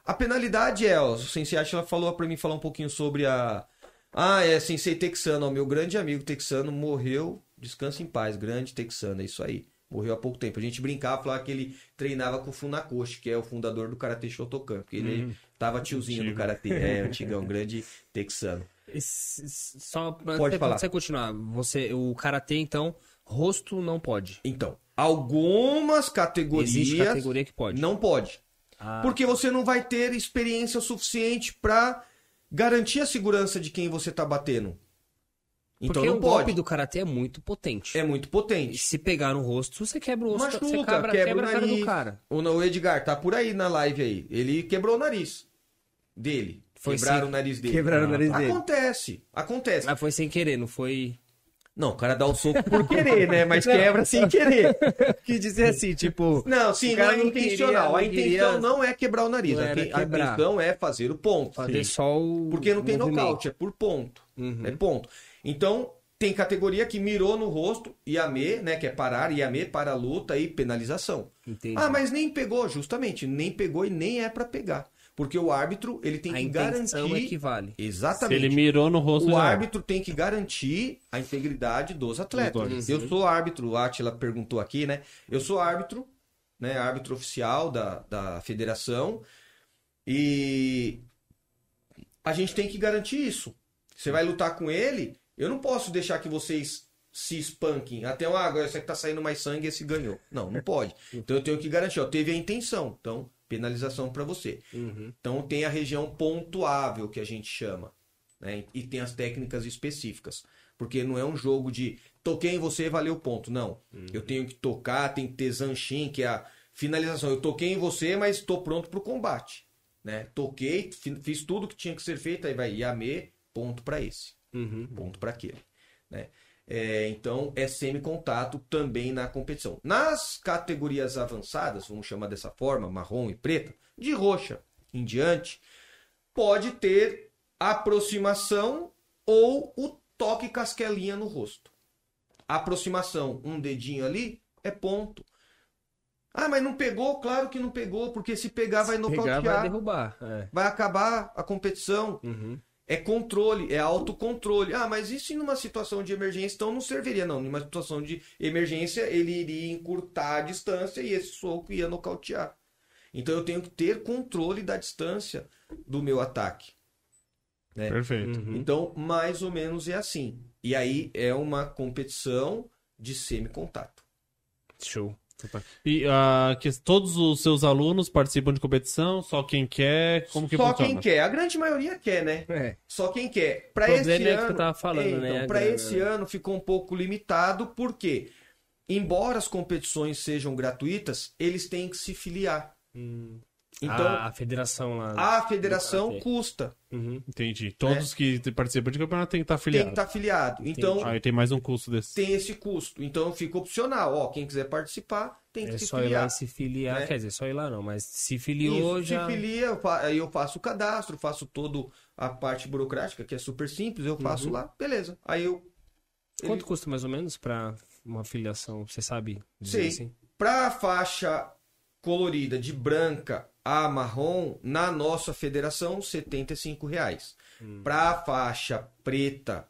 Speaker 3: A penalidade é, ó, o Sensei Atila falou pra mim falar um pouquinho sobre a. Ah, é Sensei Texano, ó, meu grande amigo texano morreu, descansa em paz, grande texano, é isso aí. Morreu há pouco tempo. A gente brincava, falava que ele treinava com o Funakoshi, que é o fundador do Karatê Shotokan, porque ele tava tiozinho
Speaker 1: antigo.
Speaker 3: Karatê. É, antigão, grande texano.
Speaker 2: Só pra
Speaker 3: Pode
Speaker 2: você,
Speaker 3: falar.
Speaker 2: pra você continuar. Você, o karatê, então, rosto não pode.
Speaker 3: Então, algumas categorias
Speaker 2: Existe categoria que pode.
Speaker 3: não pode.
Speaker 2: Ah,
Speaker 3: Porque você não vai ter experiência suficiente pra garantir a segurança de quem você tá batendo. Então
Speaker 2: porque
Speaker 3: não
Speaker 2: o
Speaker 3: pode.
Speaker 2: golpe do karatê é muito potente.
Speaker 3: É muito
Speaker 2: E
Speaker 3: potente.
Speaker 2: se pegar no rosto, você quebra o osso,
Speaker 3: Machuca,
Speaker 2: você quebra,
Speaker 3: quebra,
Speaker 2: quebra
Speaker 3: o
Speaker 2: a cara
Speaker 3: nariz.
Speaker 2: do cara.
Speaker 3: O Edgar tá por aí na live aí. Ele quebrou o nariz dele.
Speaker 2: Foi
Speaker 3: Quebraram
Speaker 2: sem-
Speaker 3: o nariz dele.
Speaker 2: quebraram o
Speaker 3: Ah,
Speaker 2: nariz dele.
Speaker 3: Acontece. Acontece.
Speaker 2: Mas foi sem querer, não foi.
Speaker 3: Não, o cara dá o soco por querer, né? Mas quebra sem querer.
Speaker 2: Quis dizer assim, tipo.
Speaker 3: Não, sim, não é
Speaker 2: não
Speaker 3: intencional.
Speaker 2: queria-
Speaker 3: a
Speaker 2: não
Speaker 3: intenção
Speaker 2: queria-
Speaker 3: não é quebrar o nariz.
Speaker 2: Não
Speaker 3: A, intenção é fazer o ponto.
Speaker 2: Fazer só o.
Speaker 3: Porque não tem
Speaker 2: movimento.
Speaker 3: nocaute, é por ponto.
Speaker 2: Uhum.
Speaker 3: É ponto. Então, tem categoria que mirou no rosto, IAME, né, que é parar, IAME para luta e penalização.
Speaker 2: Entendi.
Speaker 3: Ah, mas nem pegou, justamente, nem pegou e nem é para pegar. Porque o árbitro, ele tem
Speaker 2: a
Speaker 3: que
Speaker 2: intenção
Speaker 3: garantir...
Speaker 2: equivale.
Speaker 1: Se
Speaker 3: Exatamente.
Speaker 1: ele mirou no rosto
Speaker 3: O
Speaker 1: já
Speaker 3: árbitro tem que garantir a integridade dos atletas. Eu sou árbitro, o Atila perguntou aqui, né? Eu sou árbitro, né? Árbitro oficial da, da federação. E a gente tem que garantir isso. Você vai lutar com ele, eu não posso deixar que vocês se espanquem. Até, ah, agora esse aqui tá saindo mais sangue, esse ganhou. Não, não pode. Então eu tenho que garantir, ó, teve a intenção. Então, penalização para você.
Speaker 2: Uhum.
Speaker 3: Então tem a região pontuável que a gente chama. Né? E tem as técnicas específicas. Porque não é um jogo de toquei em você, valeu ponto. Não. Eu tenho que tocar, tem que ter zanchin, que é a finalização. Eu toquei em você, mas estou pronto para o combate. Né? Toquei, fi- fiz tudo que tinha que ser feito, aí vai Yame, ponto para esse.
Speaker 2: Uhum.
Speaker 3: Ponto para aquele. Né? É, então é semi-contato também na competição. Nas categorias avançadas, vamos chamar dessa forma, marrom e preta, de roxa em diante, pode ter aproximação ou o toque casquelinha no rosto. Aproximação, um dedinho ali, é ponto. Ah, mas não pegou? Claro que não pegou, porque se pegar vai
Speaker 2: Pegar
Speaker 3: nocautear,
Speaker 2: vai
Speaker 3: vai,
Speaker 2: derrubar. É.
Speaker 3: acabar a competição.
Speaker 2: Uhum.
Speaker 3: É controle, é autocontrole. Ah, mas isso em uma situação de emergência, então não serviria, não. Numa situação de emergência, ele iria encurtar a distância e esse soco ia nocautear. Então eu tenho que ter controle da distância do meu ataque. né?
Speaker 1: Perfeito.
Speaker 2: Uhum.
Speaker 3: Então, mais ou menos é assim. E aí é uma competição de semi-contato.
Speaker 2: Show.
Speaker 1: E ah, que todos os seus alunos participam de competição? Só quem quer? Como que
Speaker 3: Só
Speaker 1: funciona?
Speaker 3: quem quer. A grande maioria quer, né?
Speaker 2: É.
Speaker 3: Só quem quer. Para
Speaker 2: O
Speaker 3: esse
Speaker 2: é que
Speaker 3: ano,
Speaker 2: tava falando,
Speaker 3: É,
Speaker 2: né,
Speaker 3: então,
Speaker 2: a
Speaker 3: para esse
Speaker 2: né?
Speaker 3: ano ficou um pouco limitado, porque embora as competições sejam gratuitas, eles têm que se filiar. Então,
Speaker 2: a, a federação lá.
Speaker 3: a federação
Speaker 2: Karatê.
Speaker 3: custa,
Speaker 2: Uhum.
Speaker 1: Entendi. Todos que participam de campeonato têm que estar
Speaker 3: É. tem que estar afiliado. Então,
Speaker 1: Aí tem mais um custo desse.
Speaker 3: tem esse custo. Então, fica opcional. Ó, quem quiser participar, tem que
Speaker 2: É
Speaker 3: se
Speaker 2: só ir lá
Speaker 3: filiar.
Speaker 2: se filiar.
Speaker 3: né?
Speaker 2: Quer dizer, só ir lá não, mas se filiou
Speaker 3: Isso,
Speaker 2: já.
Speaker 3: Se filia, aí eu faço o cadastro, faço toda a parte burocrática, que é super simples, eu faço lá, beleza. Aí eu.
Speaker 2: Uhum. Quanto custa mais ou menos pra uma filiação? Você sabe dizer
Speaker 3: Sim.
Speaker 2: assim?
Speaker 3: Pra faixa colorida de branca a marrom, na nossa federação, 75 reais.
Speaker 2: Hum.
Speaker 3: Pra faixa preta,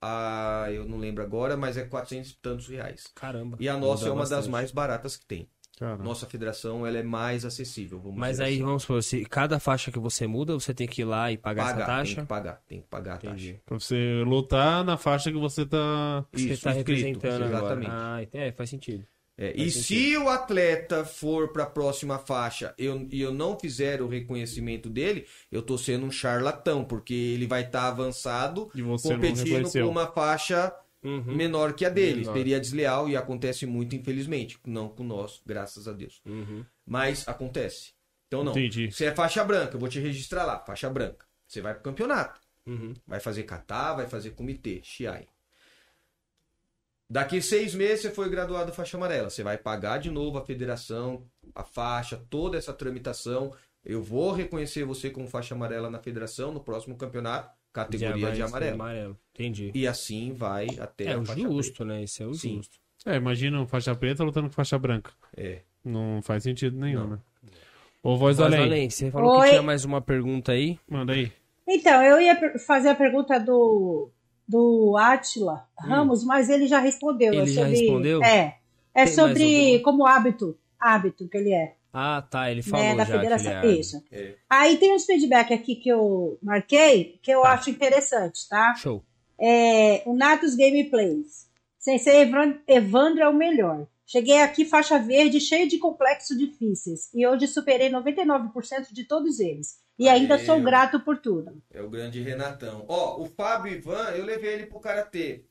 Speaker 3: a, eu não lembro agora, mas é 400 e tantos reais.
Speaker 2: Caramba.
Speaker 3: E a nossa é uma das
Speaker 2: bastante.
Speaker 3: mais baratas que tem.
Speaker 1: Cara,
Speaker 3: Nossa federação, ela é mais acessível, vamos
Speaker 2: Mas aí,
Speaker 3: assim.
Speaker 2: vamos supor, se cada faixa que você muda, você tem que ir lá e pagar essa
Speaker 3: pagar, tem
Speaker 2: taxa?
Speaker 3: que pagar, tem que pagar a taxa.
Speaker 2: Entendi.
Speaker 1: pra você lutar na faixa que você tá.
Speaker 2: Você
Speaker 3: Isso,
Speaker 2: tá
Speaker 3: inscrito,
Speaker 2: representando
Speaker 3: exatamente.
Speaker 2: agora. Ah, é, faz sentido.
Speaker 3: É, e
Speaker 2: sentido.
Speaker 3: se o atleta for para a próxima faixa eu, e eu não fizer o reconhecimento dele, eu tô sendo um charlatão, porque ele vai estar avançado
Speaker 1: você não
Speaker 3: competindo com uma faixa
Speaker 2: Uhum.
Speaker 3: menor que a dele.
Speaker 2: Menor.
Speaker 3: Seria desleal e acontece muito, infelizmente. Não com nós, graças a Deus.
Speaker 2: Uhum.
Speaker 3: Mas acontece. Então não.
Speaker 1: Entendi.
Speaker 3: Você é faixa branca, eu vou te registrar lá, faixa branca. Você vai pro campeonato.
Speaker 2: Uhum.
Speaker 3: Vai fazer kata, vai fazer comitê, Shiai. Daqui seis meses você foi graduado faixa amarela. Você vai pagar de novo a federação, a faixa, toda essa tramitação. Eu vou reconhecer você como faixa amarela na federação no próximo campeonato, categoria
Speaker 2: vai
Speaker 3: de amarelo.
Speaker 2: amarelo. Entendi.
Speaker 3: E assim vai até
Speaker 2: É
Speaker 3: a
Speaker 2: o
Speaker 3: faixa
Speaker 2: justo, né? Esse é o
Speaker 3: Sim.
Speaker 2: justo.
Speaker 1: É, imagina um faixa preta lutando com faixa branca.
Speaker 3: preta. É.
Speaker 1: Não faz sentido nenhum,
Speaker 3: Não.
Speaker 1: né? Ô, voz do
Speaker 2: Mas,
Speaker 1: além.
Speaker 2: Além, você falou
Speaker 4: Oi.
Speaker 2: que tinha mais uma pergunta aí.
Speaker 1: Manda aí.
Speaker 4: Então, eu ia fazer a pergunta do, do Atila Ramos, mas ele já respondeu.
Speaker 2: Hum. Ele
Speaker 4: é
Speaker 2: já
Speaker 4: sobre-
Speaker 2: respondeu?
Speaker 4: É. É
Speaker 2: Tem
Speaker 4: sobre como hábito, hábito que ele é,
Speaker 2: Ah, tá. Ele falou
Speaker 4: né, da
Speaker 2: já. que
Speaker 4: federação.
Speaker 2: ele é-
Speaker 4: Isso.
Speaker 3: É.
Speaker 4: Aí tem uns feedback aqui que eu marquei que eu
Speaker 2: Tá.
Speaker 4: acho interessante, tá?
Speaker 2: Show.
Speaker 4: É, o Natus Gameplays. Sensei Evan- Evandro é o melhor. Cheguei aqui faixa verde, cheio de complexos difíceis. E hoje superei 99% de todos eles. E ainda
Speaker 3: Aê.
Speaker 4: sou grato por tudo.
Speaker 3: É o grande Renatão. Ó, o Fábio Ivan, eu levei ele pro karatê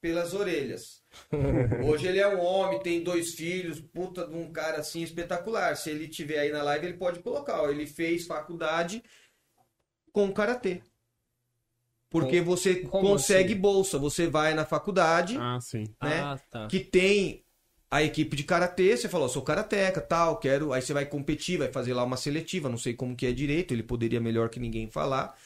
Speaker 3: pelas orelhas. Hoje ele é um homem, tem dois filhos, puta de um cara assim espetacular. Se ele tiver aí na live, ele pode colocar. Ó, ele fez faculdade com karatê. Porque você
Speaker 2: como
Speaker 3: consegue
Speaker 2: assim?
Speaker 3: bolsa, você vai na faculdade
Speaker 1: Ah, sim.
Speaker 3: Né?
Speaker 2: Ah, tá.
Speaker 3: que tem a equipe de karatê, você falou, sou karateca, tal, quero, aí você vai competir, vai fazer lá uma seletiva, não sei como que é direito, ele poderia melhor que ninguém falar,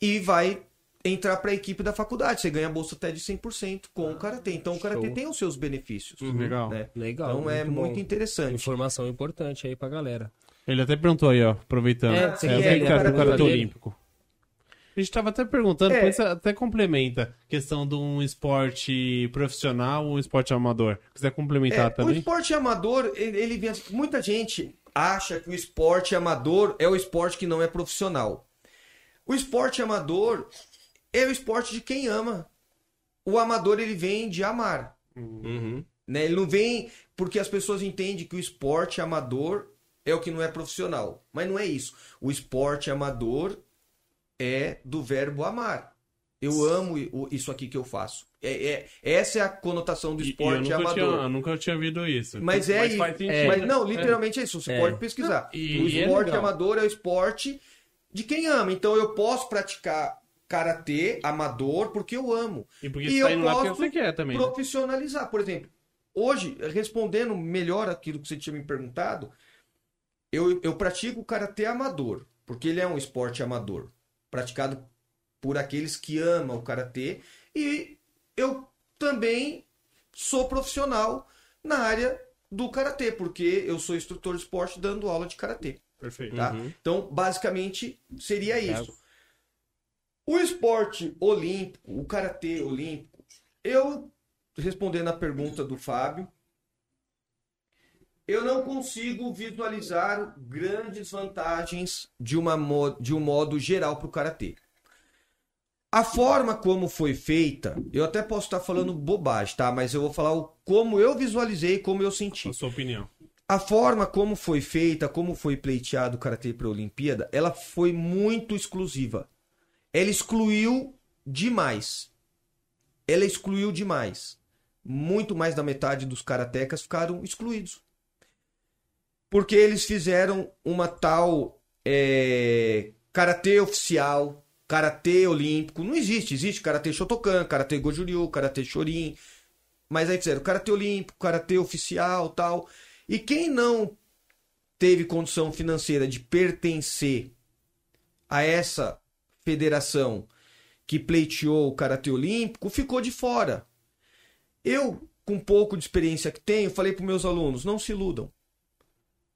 Speaker 3: e vai entrar para a equipe da faculdade. Você ganha bolsa até de 100% com o karatê. Então o karatê
Speaker 2: Show.
Speaker 3: tem os seus benefícios.
Speaker 1: Legal.
Speaker 3: né?
Speaker 2: Legal.
Speaker 3: Então é
Speaker 2: bom.
Speaker 3: muito interessante.
Speaker 2: Informação importante aí pra galera.
Speaker 1: Ele até perguntou aí, ó, aproveitando.
Speaker 2: É,
Speaker 1: É,
Speaker 2: você ele
Speaker 1: que é
Speaker 2: a
Speaker 1: do
Speaker 2: pergunta
Speaker 1: Karatê
Speaker 2: dele?
Speaker 1: Olímpico. A gente tava até perguntando,
Speaker 3: É.
Speaker 1: você até complementa. Questão de um esporte profissional ou um esporte amador. Quiser complementar
Speaker 3: É, o
Speaker 1: também?
Speaker 3: esporte amador, ele, ele vem assim, muita gente acha que o esporte amador é o esporte que não é profissional. O esporte amador é o esporte de quem ama. O amador ele vem de amar,
Speaker 2: Uhum.
Speaker 3: né? Ele não vem porque as pessoas entendem que o esporte amador é o que não é profissional, mas não é isso. O esporte amador é do verbo amar. Eu amo isso aqui que eu faço. É, é- essa é a conotação do
Speaker 1: eu
Speaker 3: esporte
Speaker 1: nunca
Speaker 3: amador.
Speaker 1: tinha, eu nunca tinha ouvido isso.
Speaker 3: Mas é isso.
Speaker 2: É.
Speaker 3: Mas não, literalmente é, isso. Você
Speaker 2: É.
Speaker 3: pode pesquisar.
Speaker 1: Não, e-
Speaker 3: o
Speaker 1: é
Speaker 3: esporte amador é o esporte de quem ama. Então eu posso praticar karatê amador porque eu amo.
Speaker 1: E porque
Speaker 3: E
Speaker 1: você
Speaker 3: eu
Speaker 1: tá indo lá porque
Speaker 3: posso
Speaker 1: você quer também. né?
Speaker 3: Profissionalizar. Por exemplo, hoje, respondendo melhor aquilo que você tinha me perguntado, eu, eu pratico karatê amador, porque ele é um esporte amador, praticado por aqueles que amam o karatê. E eu também sou profissional na área do karatê, porque eu sou instrutor de esporte dando aula de karatê.
Speaker 1: Perfeito.
Speaker 3: Tá?
Speaker 2: Uhum.
Speaker 3: Então, basicamente, seria
Speaker 2: Legal.
Speaker 3: isso. O esporte olímpico, o karatê olímpico, eu, respondendo a pergunta do Fábio, eu não consigo visualizar grandes vantagens de, uma, de um modo geral para o karatê. A forma como foi feita, eu até posso estar falando bobagem, tá? Mas eu vou falar o, como eu visualizei, como eu senti.
Speaker 1: A sua opinião.
Speaker 3: A forma como foi feita, como foi pleiteado o Karatê para a Olimpíada, ela foi muito exclusiva. Ela excluiu demais. Ela excluiu demais. Muito mais da metade dos karatecas ficaram excluídos. Porque eles fizeram uma tal é, karatê oficial, karatê olímpico. Não existe. Existe karatê Shotokan, karatê Gojuryu, karatê Shorin. Mas aí fizeram karatê olímpico, karatê oficial tal. E quem não teve condição financeira de pertencer a essa federação que pleiteou o karatê olímpico ficou de fora. Eu, com pouco de experiência que tenho, falei para meus alunos: não se iludam.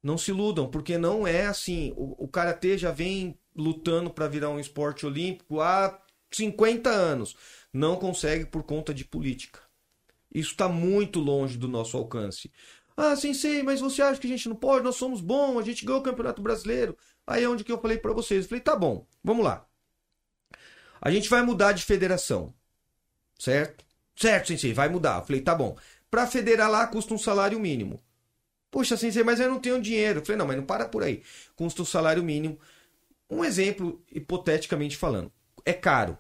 Speaker 3: Não se iludam, porque não é assim. O, o karatê já vem lutando para virar um esporte olímpico há 50 anos. Não consegue por conta de política. Isso está muito longe do nosso alcance. Ah, sensei, mas você acha que a gente não pode? Nós somos bons, a gente ganhou o Campeonato Brasileiro. Aí é onde que eu falei para vocês. Eu falei, tá bom, vamos lá. A gente vai mudar de federação. Certo? Certo, sensei, vai mudar. Eu falei, tá bom. Para federar lá custa um salário mínimo. Poxa, sensei, mas eu não tenho dinheiro. Eu falei, não, mas não para por aí. Custa um salário mínimo. Um exemplo, hipoteticamente falando. É caro.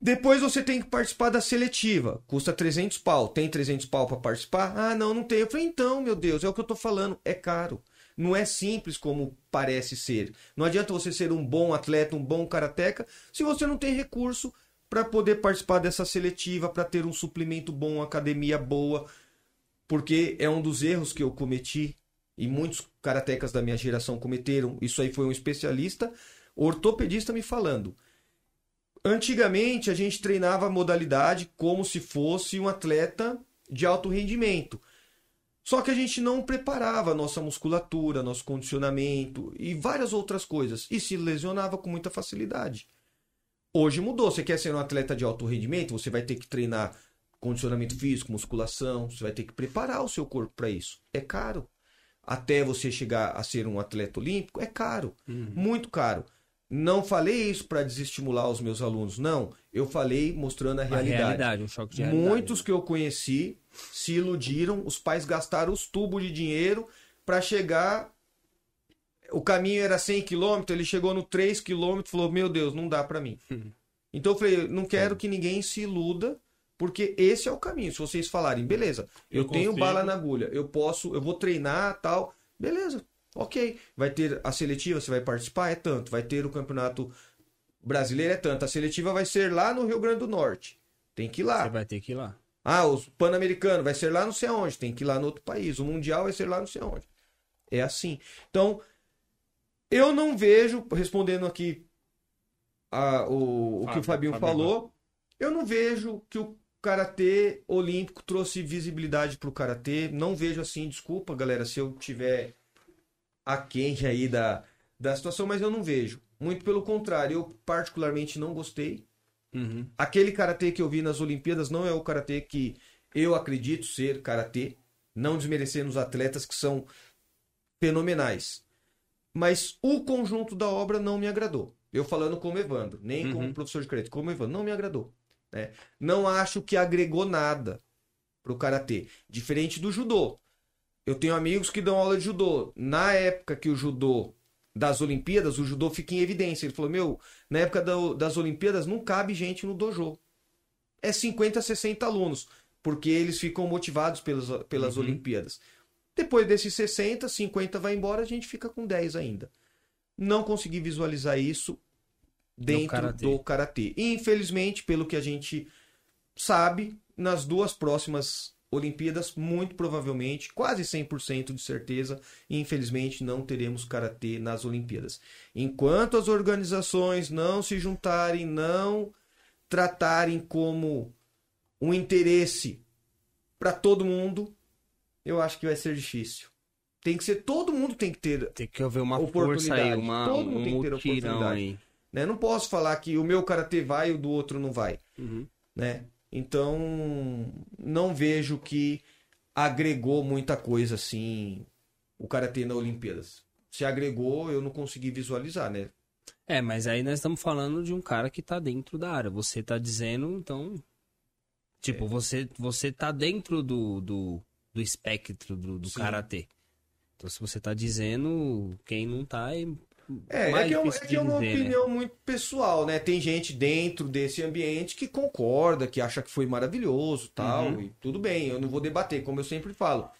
Speaker 3: Depois você tem que participar da seletiva. Custa 300 pau. Tem 300 pau para participar? Ah, não, não tem. Eu falei, então, meu Deus, é o que eu tô falando. É caro. Não é simples como parece ser. Não adianta você ser um bom atleta, um bom karateca, se você não tem recurso para poder participar dessa seletiva, para ter um suplemento bom, academia boa. Porque é um dos erros que eu cometi e muitos karatecas da minha geração cometeram. Isso aí foi um especialista, ortopedista me falando. Antigamente a gente treinava a modalidade como se fosse um atleta de alto rendimento. Só que a gente não preparava nossa musculatura, nosso condicionamento e várias outras coisas. E se lesionava com muita facilidade. Hoje mudou. Você quer ser um atleta de alto rendimento? Você vai ter que treinar condicionamento físico, musculação. Você vai ter que preparar o seu corpo para isso. É caro. Até você chegar a ser um atleta olímpico, é caro. Muito caro. Não falei isso para desestimular os meus alunos, não. Eu falei mostrando a
Speaker 2: A
Speaker 3: realidade.
Speaker 2: realidade, um choque de realidade.
Speaker 3: Muitos que eu conheci se iludiram, os pais gastaram os tubos de dinheiro para chegar. O caminho era 100 km, ele chegou no 3 km e falou: Meu Deus, não dá para mim. Então eu falei: Não quero que ninguém se iluda, porque esse é o caminho. Se vocês falarem, beleza, eu,
Speaker 1: Eu
Speaker 3: tenho bala na agulha, eu posso, eu vou treinar tal, beleza, ok. Vai ter a seletiva, você vai participar? É tanto. Vai ter o campeonato brasileiro? É tanto. A seletiva vai ser lá no Rio Grande do Norte. Tem que ir lá.
Speaker 2: Você vai ter que ir lá.
Speaker 3: Ah, o Pan-Americano vai ser lá não sei aonde, tem que ir lá no outro país. O Mundial vai ser lá não sei aonde. É assim. Então, eu não vejo, respondendo aqui a- o, o que o Fabinho
Speaker 1: Fábio
Speaker 3: falou, eu não vejo que o karatê olímpico trouxe visibilidade pro karatê. Não vejo assim, desculpa, galera, se eu tiver aquém aí da, da situação, mas eu não vejo. Muito pelo contrário, eu particularmente não gostei.
Speaker 2: Uhum.
Speaker 3: Aquele karatê que eu vi nas Olimpíadas não é o karatê que eu acredito ser karatê, não desmerecendo os atletas que são fenomenais. Mas o conjunto da obra não me agradou. Eu falando como Evandro, nem como
Speaker 2: Uhum.
Speaker 3: professor de karatê, como Evandro, não me agradou. Né? Não acho que agregou nada pro karatê, diferente do judô. Eu tenho amigos que dão aula de judô. Na época que o judô das Olimpíadas, o judô fica em evidência. Ele falou: Meu, na época da- das Olimpíadas não cabe gente no dojo. É 50, 60 alunos, porque eles ficam motivados pelas, pelas
Speaker 2: Uhum.
Speaker 3: Olimpíadas. Depois desses 60, 50 vai embora, a gente fica com 10 ainda. Não consegui visualizar isso dentro
Speaker 2: karatê.
Speaker 3: do karatê. E, infelizmente, pelo que a gente sabe, nas duas próximas Olimpíadas, muito provavelmente, quase 100% de certeza, infelizmente não teremos karatê nas Olimpíadas. Enquanto as organizações não se juntarem, não tratarem como um interesse para todo mundo, eu acho que vai ser difícil. Tem que ser todo mundo tem que ter,
Speaker 2: Tem que haver uma
Speaker 3: Oportunidade.
Speaker 2: força aí, uma,
Speaker 3: Todo mundo
Speaker 2: um
Speaker 3: tem que ter oportunidade.
Speaker 2: aí.
Speaker 3: Né? Não posso falar que o meu karatê vai e o do outro não vai,
Speaker 2: Uhum.
Speaker 3: né? Então, não vejo que agregou muita coisa assim o karatê na Olimpíadas. Se agregou, eu não consegui visualizar, né?
Speaker 2: É, mas aí nós estamos falando de um cara que tá dentro da área. Você tá dizendo, então. Tipo,
Speaker 3: É.
Speaker 2: você, você tá dentro do, do, do espectro do, do karatê. Então, se você tá dizendo, quem não tá é.
Speaker 3: É, é
Speaker 2: mais
Speaker 3: que, é,
Speaker 2: difícil
Speaker 3: é
Speaker 2: de
Speaker 3: que é uma
Speaker 2: dizer, né?
Speaker 3: opinião muito pessoal, né? Tem gente dentro desse ambiente que concorda, que acha que foi maravilhoso tal,
Speaker 2: Uhum.
Speaker 3: e tudo bem, eu não vou debater, como eu sempre falo.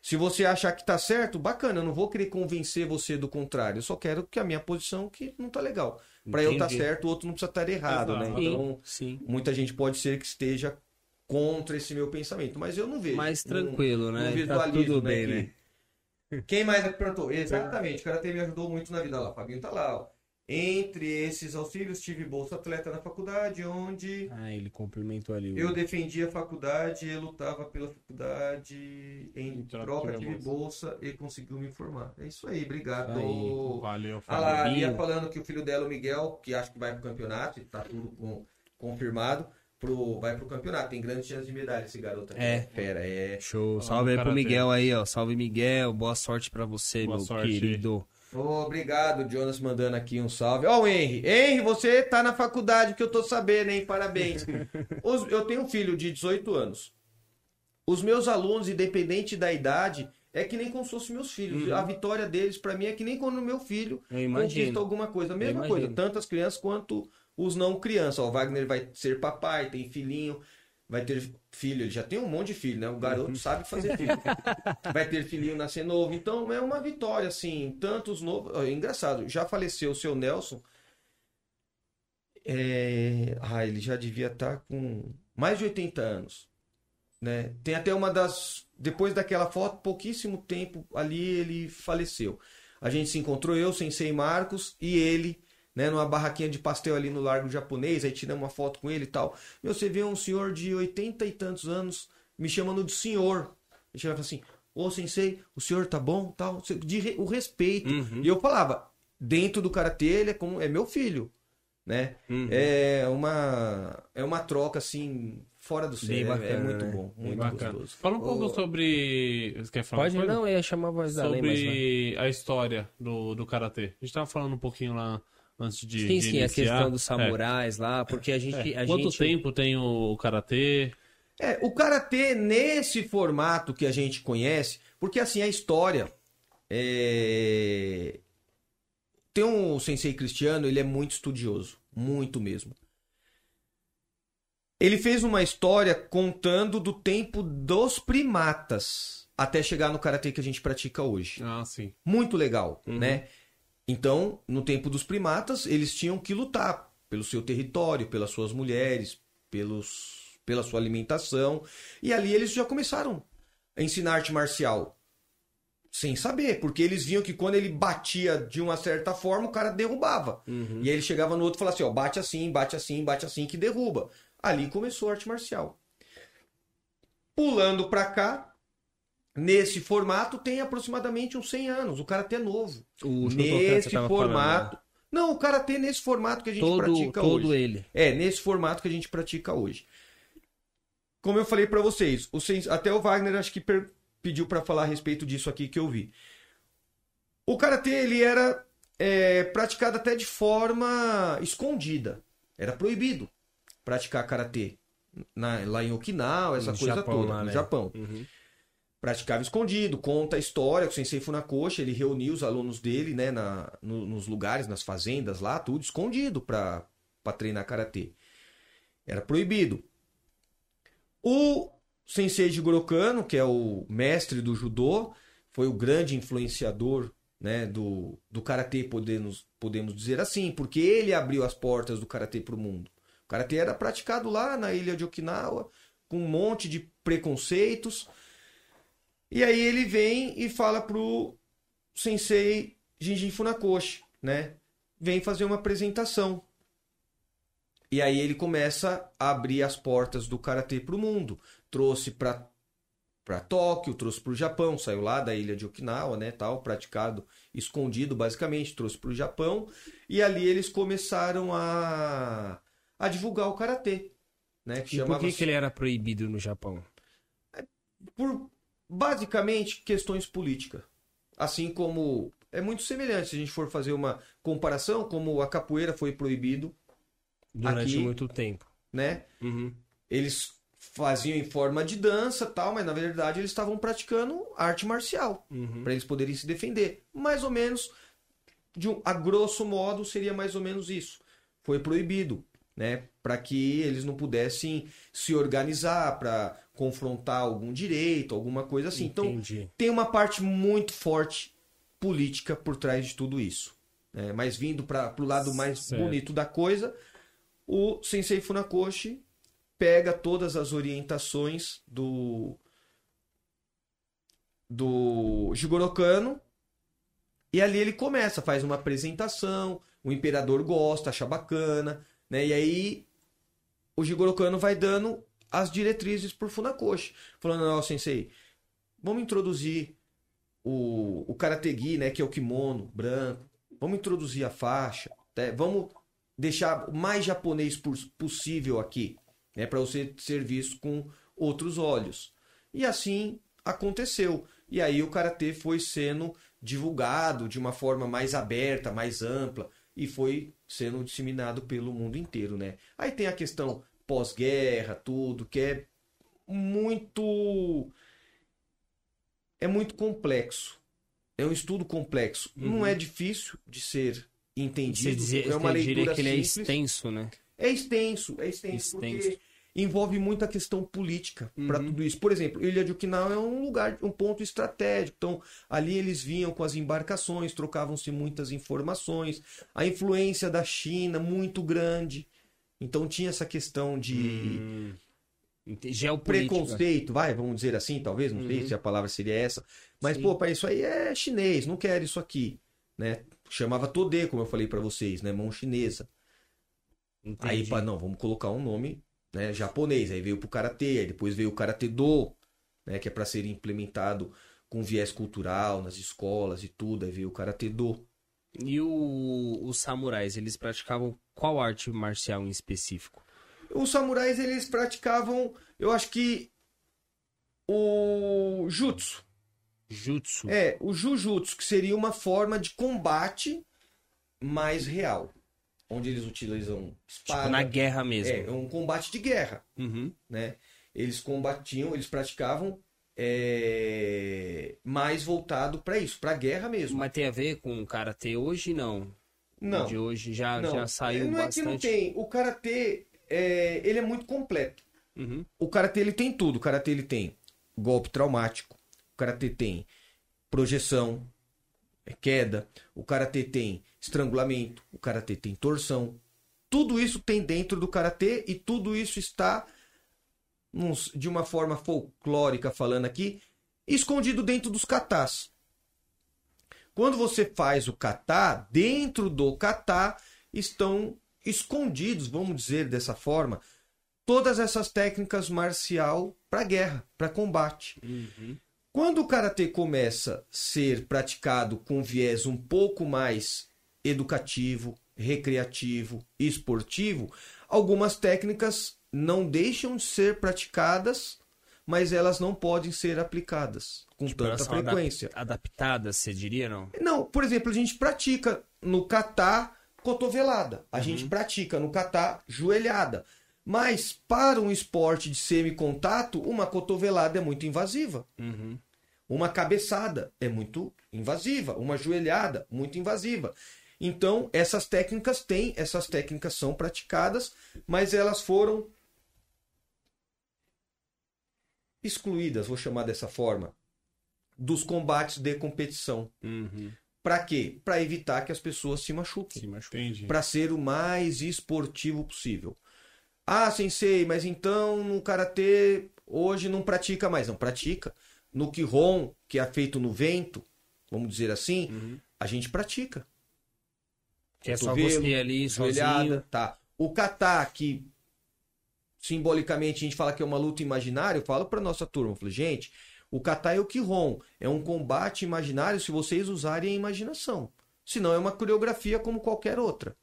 Speaker 3: Se você achar que tá certo, bacana, eu não vou querer convencer você do contrário, eu só quero que a minha posição que não tá legal. Pra eu estar
Speaker 2: Entendi.
Speaker 3: certo, o outro não precisa estar errado, né?
Speaker 1: Exato.
Speaker 3: Então,
Speaker 2: Sim.
Speaker 3: muita gente pode ser que esteja contra esse meu pensamento, mas eu não vejo.
Speaker 2: Mais tranquilo,
Speaker 3: não
Speaker 2: né? Tá tudo
Speaker 3: né,
Speaker 2: bem,
Speaker 3: que-
Speaker 2: né?
Speaker 3: Quem mais é que perguntou? Exatamente, o Karatê me ajudou muito na vida lá. O Fabinho tá lá, ó. Entre esses auxílios, tive bolsa atleta na faculdade, onde
Speaker 2: Ah, ele cumprimentou ali. o-
Speaker 3: eu defendia a faculdade e lutava pela faculdade. Em
Speaker 1: troca,
Speaker 3: troca,
Speaker 1: tive
Speaker 3: tive bolsa e conseguiu me informar. É isso aí, obrigado.
Speaker 2: Isso
Speaker 1: Valeu,
Speaker 3: Ah lá, a
Speaker 1: Fábio.
Speaker 3: Bia falando que o filho dela, o Miguel, que acho que vai pro campeonato, tá tudo com- confirmado, pro, vai pro campeonato. Tem grandes chances de medalha esse garoto aqui.
Speaker 2: É.
Speaker 3: Fera, é.
Speaker 2: Show. Salve aí pro. Miguel aí, ó. Salve, Miguel. Boa sorte pra você,
Speaker 1: Boa
Speaker 2: meu
Speaker 1: sorte.
Speaker 2: querido.
Speaker 3: Obrigado, Jonas, mandando aqui um salve. Ó, o Henry. Henry, você tá na faculdade que eu tô sabendo, hein? Parabéns. Os- eu tenho um filho de 18 anos. Os meus alunos, independente da idade, é que nem como se fossem meus filhos. A vitória deles, pra mim, é que nem quando o meu filho
Speaker 2: Eu
Speaker 3: conquista alguma coisa. A mesma coisa, tanto as crianças quanto os não crianças. Ó, o Wagner vai ser papai, tem filhinho, vai ter filho, ele já tem um monte de filho, né? O garoto sabe fazer filho. vai ter filhinho nascer novo. Então é uma vitória, assim, tantos novos. ó, É engraçado, já faleceu o seu Nelson. É... Ah, ele já devia estar com mais de 80 anos. Né? Tem até uma das. Depois daquela foto, pouquíssimo tempo ali ele faleceu. A gente se encontrou, eu, Sensei Marcos e ele, né, numa barraquinha de pastel ali no Largo Japonês, aí tiramos uma foto com ele e tal. Meu, você vê um senhor de 80 e tantos anos me chamando de senhor. Ele chegava assim, ô Sensei, o senhor tá bom? Tal, de re- o respeito.
Speaker 2: Uhum.
Speaker 3: E eu falava, dentro do Karatê, ele é, como, é meu filho. Né?
Speaker 2: Uhum.
Speaker 3: É uma é uma troca assim fora do sério, é
Speaker 2: bacana,
Speaker 3: muito
Speaker 2: né?
Speaker 3: bom, muito
Speaker 1: bacana.
Speaker 3: gostoso.
Speaker 1: Fala um pouco
Speaker 3: Ô,
Speaker 1: sobre. Você quer falar
Speaker 2: Pode? Não, eu ia chamar a voz da lei, mas
Speaker 1: sobre a história do, do Karatê. A gente tava falando um pouquinho lá antes de.
Speaker 2: Sim,
Speaker 1: de
Speaker 2: sim, a
Speaker 1: iniciar.
Speaker 2: questão dos samurais lá, porque a gente.
Speaker 1: É.
Speaker 2: A
Speaker 1: Quanto
Speaker 2: gente...
Speaker 1: tempo tem o Karatê?
Speaker 3: É, o karatê nesse formato que a gente conhece, porque assim a história é... tem um sensei cristiano, ele é muito estudioso, muito mesmo. Ele fez uma história contando do tempo dos primatas até chegar no karatê que a gente pratica hoje.
Speaker 1: Ah, sim.
Speaker 3: muito legal, né? Então, no tempo dos primatas, eles tinham que lutar pelo seu território, pelas suas mulheres, pelos, pela sua alimentação. E ali eles já começaram a ensinar arte marcial. Sem saber, porque eles viam que quando ele batia de uma certa forma, o cara derrubava.
Speaker 2: Uhum.
Speaker 3: E aí ele chegava no outro e falava assim, ó, bate assim, bate assim, bate assim, que derruba. Ali começou a arte marcial. Pulando pra cá, nesse formato, tem aproximadamente uns 100 anos. O karatê é novo.
Speaker 2: O
Speaker 3: nesse formato. Não, o karatê nesse formato que a gente
Speaker 2: todo,
Speaker 3: pratica
Speaker 2: todo
Speaker 3: hoje.
Speaker 2: ele.
Speaker 3: É, nesse formato que a gente pratica hoje. Como eu falei pra vocês, o sens- até o Wagner acho que per- pediu pra falar a respeito disso aqui que eu vi. O karatê ele era é, praticado até de forma escondida. Era proibido praticar karatê na- lá em Okinawa, essa
Speaker 2: No
Speaker 3: coisa
Speaker 2: Japão
Speaker 3: toda,
Speaker 2: lá,
Speaker 3: no
Speaker 2: né?
Speaker 3: Japão
Speaker 2: Uhum.
Speaker 3: Praticava escondido, conta a história que o Sensei Funakoshi, ele reuniu os alunos dele, né, na, no- nos lugares, nas fazendas lá, tudo escondido pra treinar karatê. Era proibido. O Sensei Jigoro Kano, que é o mestre do judô, foi o grande influenciador, né, do, do karatê, podemos, podemos dizer assim, porque ele abriu as portas do karatê pro mundo. O karatê era praticado lá na ilha de Okinawa, com um monte de preconceitos, e aí ele vem e fala pro sensei Jinjin Funakoshi, né? Vem fazer uma apresentação. E aí ele começa a abrir as portas do karatê pro mundo. Trouxe para para Tóquio, trouxe para o Japão, saiu lá da ilha de Okinawa, né, tal, praticado escondido basicamente, trouxe para o Japão e ali eles começaram a a divulgar o karatê, né, que
Speaker 2: E por que, que ele era proibido no Japão?
Speaker 3: por basicamente questões políticas. Assim como é muito semelhante se a gente for fazer uma comparação, como a capoeira foi proibido,
Speaker 2: Durante
Speaker 3: Aqui-
Speaker 2: muito tempo.
Speaker 3: né?
Speaker 2: Uhum.
Speaker 3: Eles faziam em forma de dança, tal, mas na verdade eles estavam praticando arte marcial
Speaker 2: Uhum.
Speaker 3: para eles poderem se defender. Mais ou menos de um, a grosso modo seria mais ou menos isso. Foi proibido, né, para que eles não pudessem se organizar para confrontar algum direito, alguma coisa assim. Então,
Speaker 2: Entendi.
Speaker 3: tem uma parte muito forte política por trás de tudo isso. né? mas vindo para o lado mais
Speaker 2: Certo.
Speaker 3: bonito da coisa, o Sensei Funakoshi pega todas as orientações do do Jigoro Kano e ali ele começa, faz uma apresentação, o imperador gosta, acha bacana, né? E aí o Jigoro Kano vai dando as diretrizes por Funakoshi, falando, ó, sensei, vamos introduzir o, o karategi, né, que é o kimono branco. Vamos introduzir a faixa, né? Vamos deixar o mais japonês pos- possível aqui, né, para você ser visto com outros olhos. E assim aconteceu. E aí o karatê foi sendo divulgado de uma forma mais aberta, mais ampla e foi sendo disseminado pelo mundo inteiro, né? Aí tem a questão pós-guerra, tudo, que é muito é muito complexo. É um estudo complexo. Não é difícil de ser
Speaker 2: Você
Speaker 3: entendido.
Speaker 2: dizer,
Speaker 3: é uma leitura
Speaker 2: que ele é
Speaker 3: simples.
Speaker 2: extenso, né?
Speaker 3: É extenso, é extenso,
Speaker 2: Extenso.
Speaker 3: porque envolve muita questão política para
Speaker 2: Uhum.
Speaker 3: tudo isso. Por exemplo, Ilha de Okinawa é um lugar, um ponto estratégico. Então, ali eles vinham com as embarcações, trocavam-se muitas informações. A influência da China muito grande. Então tinha essa questão de
Speaker 2: Hum, Geopolítica.
Speaker 3: preconceito, vai, vamos dizer assim, talvez, não sei
Speaker 2: Uhum.
Speaker 3: se a palavra seria essa. Mas,
Speaker 2: Sim.
Speaker 3: pô, para isso aí é chinês, não quero isso aqui, né? Chamava Todê, como eu falei para vocês, né? Mão chinesa. Aí,
Speaker 2: Entendi.
Speaker 3: pá, não, vamos colocar um nome né, japonês. Aí veio pro karatê, aí depois veio o karatê do, né, que é para ser implementado com viés cultural nas escolas e tudo. Aí veio o karatê do.
Speaker 2: E o- os samurais, eles praticavam qual arte marcial em específico?
Speaker 3: Os samurais eles praticavam, eu acho que o jutsu.
Speaker 2: Jutsu.
Speaker 3: É, o jujutsu, que seria uma forma de combate mais real, onde eles utilizam espada.
Speaker 2: tipo, na guerra mesmo.
Speaker 3: É, é um combate de guerra.
Speaker 2: Uhum.
Speaker 3: né? Eles combatiam, eles praticavam é, mais voltado para isso, para guerra mesmo.
Speaker 2: Mas tem a ver com o karatê hoje? Não.
Speaker 3: Não,
Speaker 2: De hoje já,
Speaker 3: não.
Speaker 2: já saiu
Speaker 3: não é que não
Speaker 2: bastante.
Speaker 3: tem. O karatê, é, ele é muito completo.
Speaker 2: Uhum.
Speaker 3: O karatê ele tem tudo. O karatê ele tem golpe traumático. O karatê tem projeção, é, queda. O karatê tem estrangulamento. O karatê tem torção. Tudo isso tem dentro do karatê e tudo isso está de uma forma folclórica falando aqui, escondido dentro dos katás. Quando você faz o kata, dentro do kata estão escondidos, vamos dizer dessa forma, todas essas técnicas marcial para guerra, para combate. Quando o karatê começa a ser praticado com viés um pouco mais educativo, recreativo, esportivo, algumas técnicas não deixam de ser praticadas, mas elas não podem ser aplicadas com
Speaker 2: Tipo,
Speaker 3: tanta
Speaker 2: são adap-
Speaker 3: frequência.
Speaker 2: adaptadas, você diria, não?
Speaker 3: Não, por exemplo, a gente pratica no kata cotovelada, a gente pratica no kata joelhada. Mas para um esporte de semi-contato, uma cotovelada é muito invasiva. Uma cabeçada é muito invasiva, uma joelhada muito invasiva. Então, essas técnicas têm, essas técnicas são praticadas, mas elas foram excluídas, vou chamar dessa forma, dos combates de competição. Para quê? Para evitar que as pessoas se machuquem
Speaker 1: Entendi.
Speaker 3: para ser o mais esportivo possível. Ah, sensei, mas então no karatê hoje não pratica mais, não pratica. No kihon, que é feito no vento, vamos dizer assim, a gente pratica.
Speaker 2: Que é só você ali, sozinho.
Speaker 3: tá. O kata que simbolicamente a gente fala que é uma luta imaginária, eu falo para nossa turma, eu falo, gente, o kata é o kihon, é um combate imaginário se vocês usarem a imaginação. Senão é uma coreografia como qualquer outra.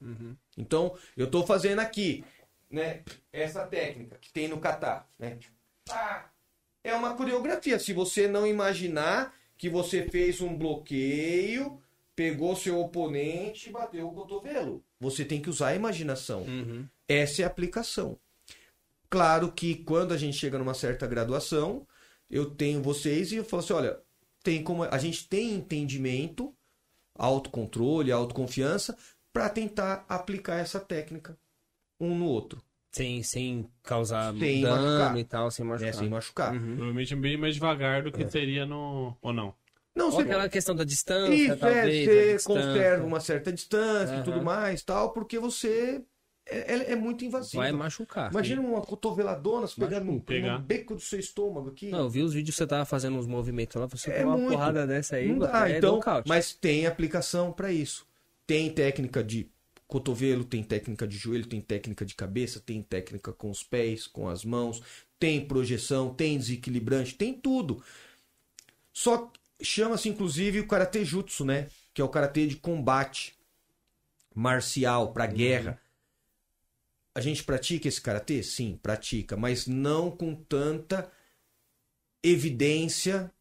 Speaker 3: Então, eu estou fazendo aqui, né, essa técnica que tem no kata, né? Ah, é uma coreografia. Se você não imaginar que você fez um bloqueio, pegou seu oponente e bateu o cotovelo. Você tem que usar a imaginação.
Speaker 2: Uhum.
Speaker 3: Essa é a aplicação. Claro que quando a gente chega numa certa graduação, eu tenho vocês e eu falo assim, olha, tem como a gente tem entendimento, autocontrole, autoconfiança para tentar aplicar essa técnica um no outro,
Speaker 2: Sem, sem causar
Speaker 3: Sem
Speaker 2: dano
Speaker 3: machucar.
Speaker 2: e tal, sem machucar.
Speaker 3: sem machucar.
Speaker 1: Provavelmente é bem mais devagar do que
Speaker 3: É.
Speaker 1: seria no. Ou não?
Speaker 3: Não,
Speaker 2: Ou
Speaker 3: você
Speaker 2: aquela questão da distância,
Speaker 3: Isso,
Speaker 2: talvez.
Speaker 3: é, você
Speaker 2: distância.
Speaker 3: conserva uma certa distância e
Speaker 2: Aham.
Speaker 3: tudo mais, tal, porque você é, é- é muito invasivo.
Speaker 2: Vai machucar.
Speaker 3: Imagina uma cotoveladona, você pegar no,
Speaker 1: Pegar.
Speaker 3: no beco do seu estômago aqui.
Speaker 2: Não, eu vi os vídeos que você tava fazendo uns movimentos lá, você
Speaker 3: É
Speaker 2: uma
Speaker 3: muito.
Speaker 2: porrada dessa aí,
Speaker 3: Não dá,
Speaker 2: é
Speaker 3: então,
Speaker 2: nocaute.
Speaker 3: mas tem aplicação para isso. Tem técnica de cotovelo, tem técnica de joelho, tem técnica de cabeça, tem técnica com os pés, com as mãos, tem projeção, tem desequilibrante, tem tudo. Só chama-se inclusive o karatê jutsu, né? Que é o karatê de combate marcial para guerra. A gente pratica esse karatê? Sim, pratica, mas não com tanta evidência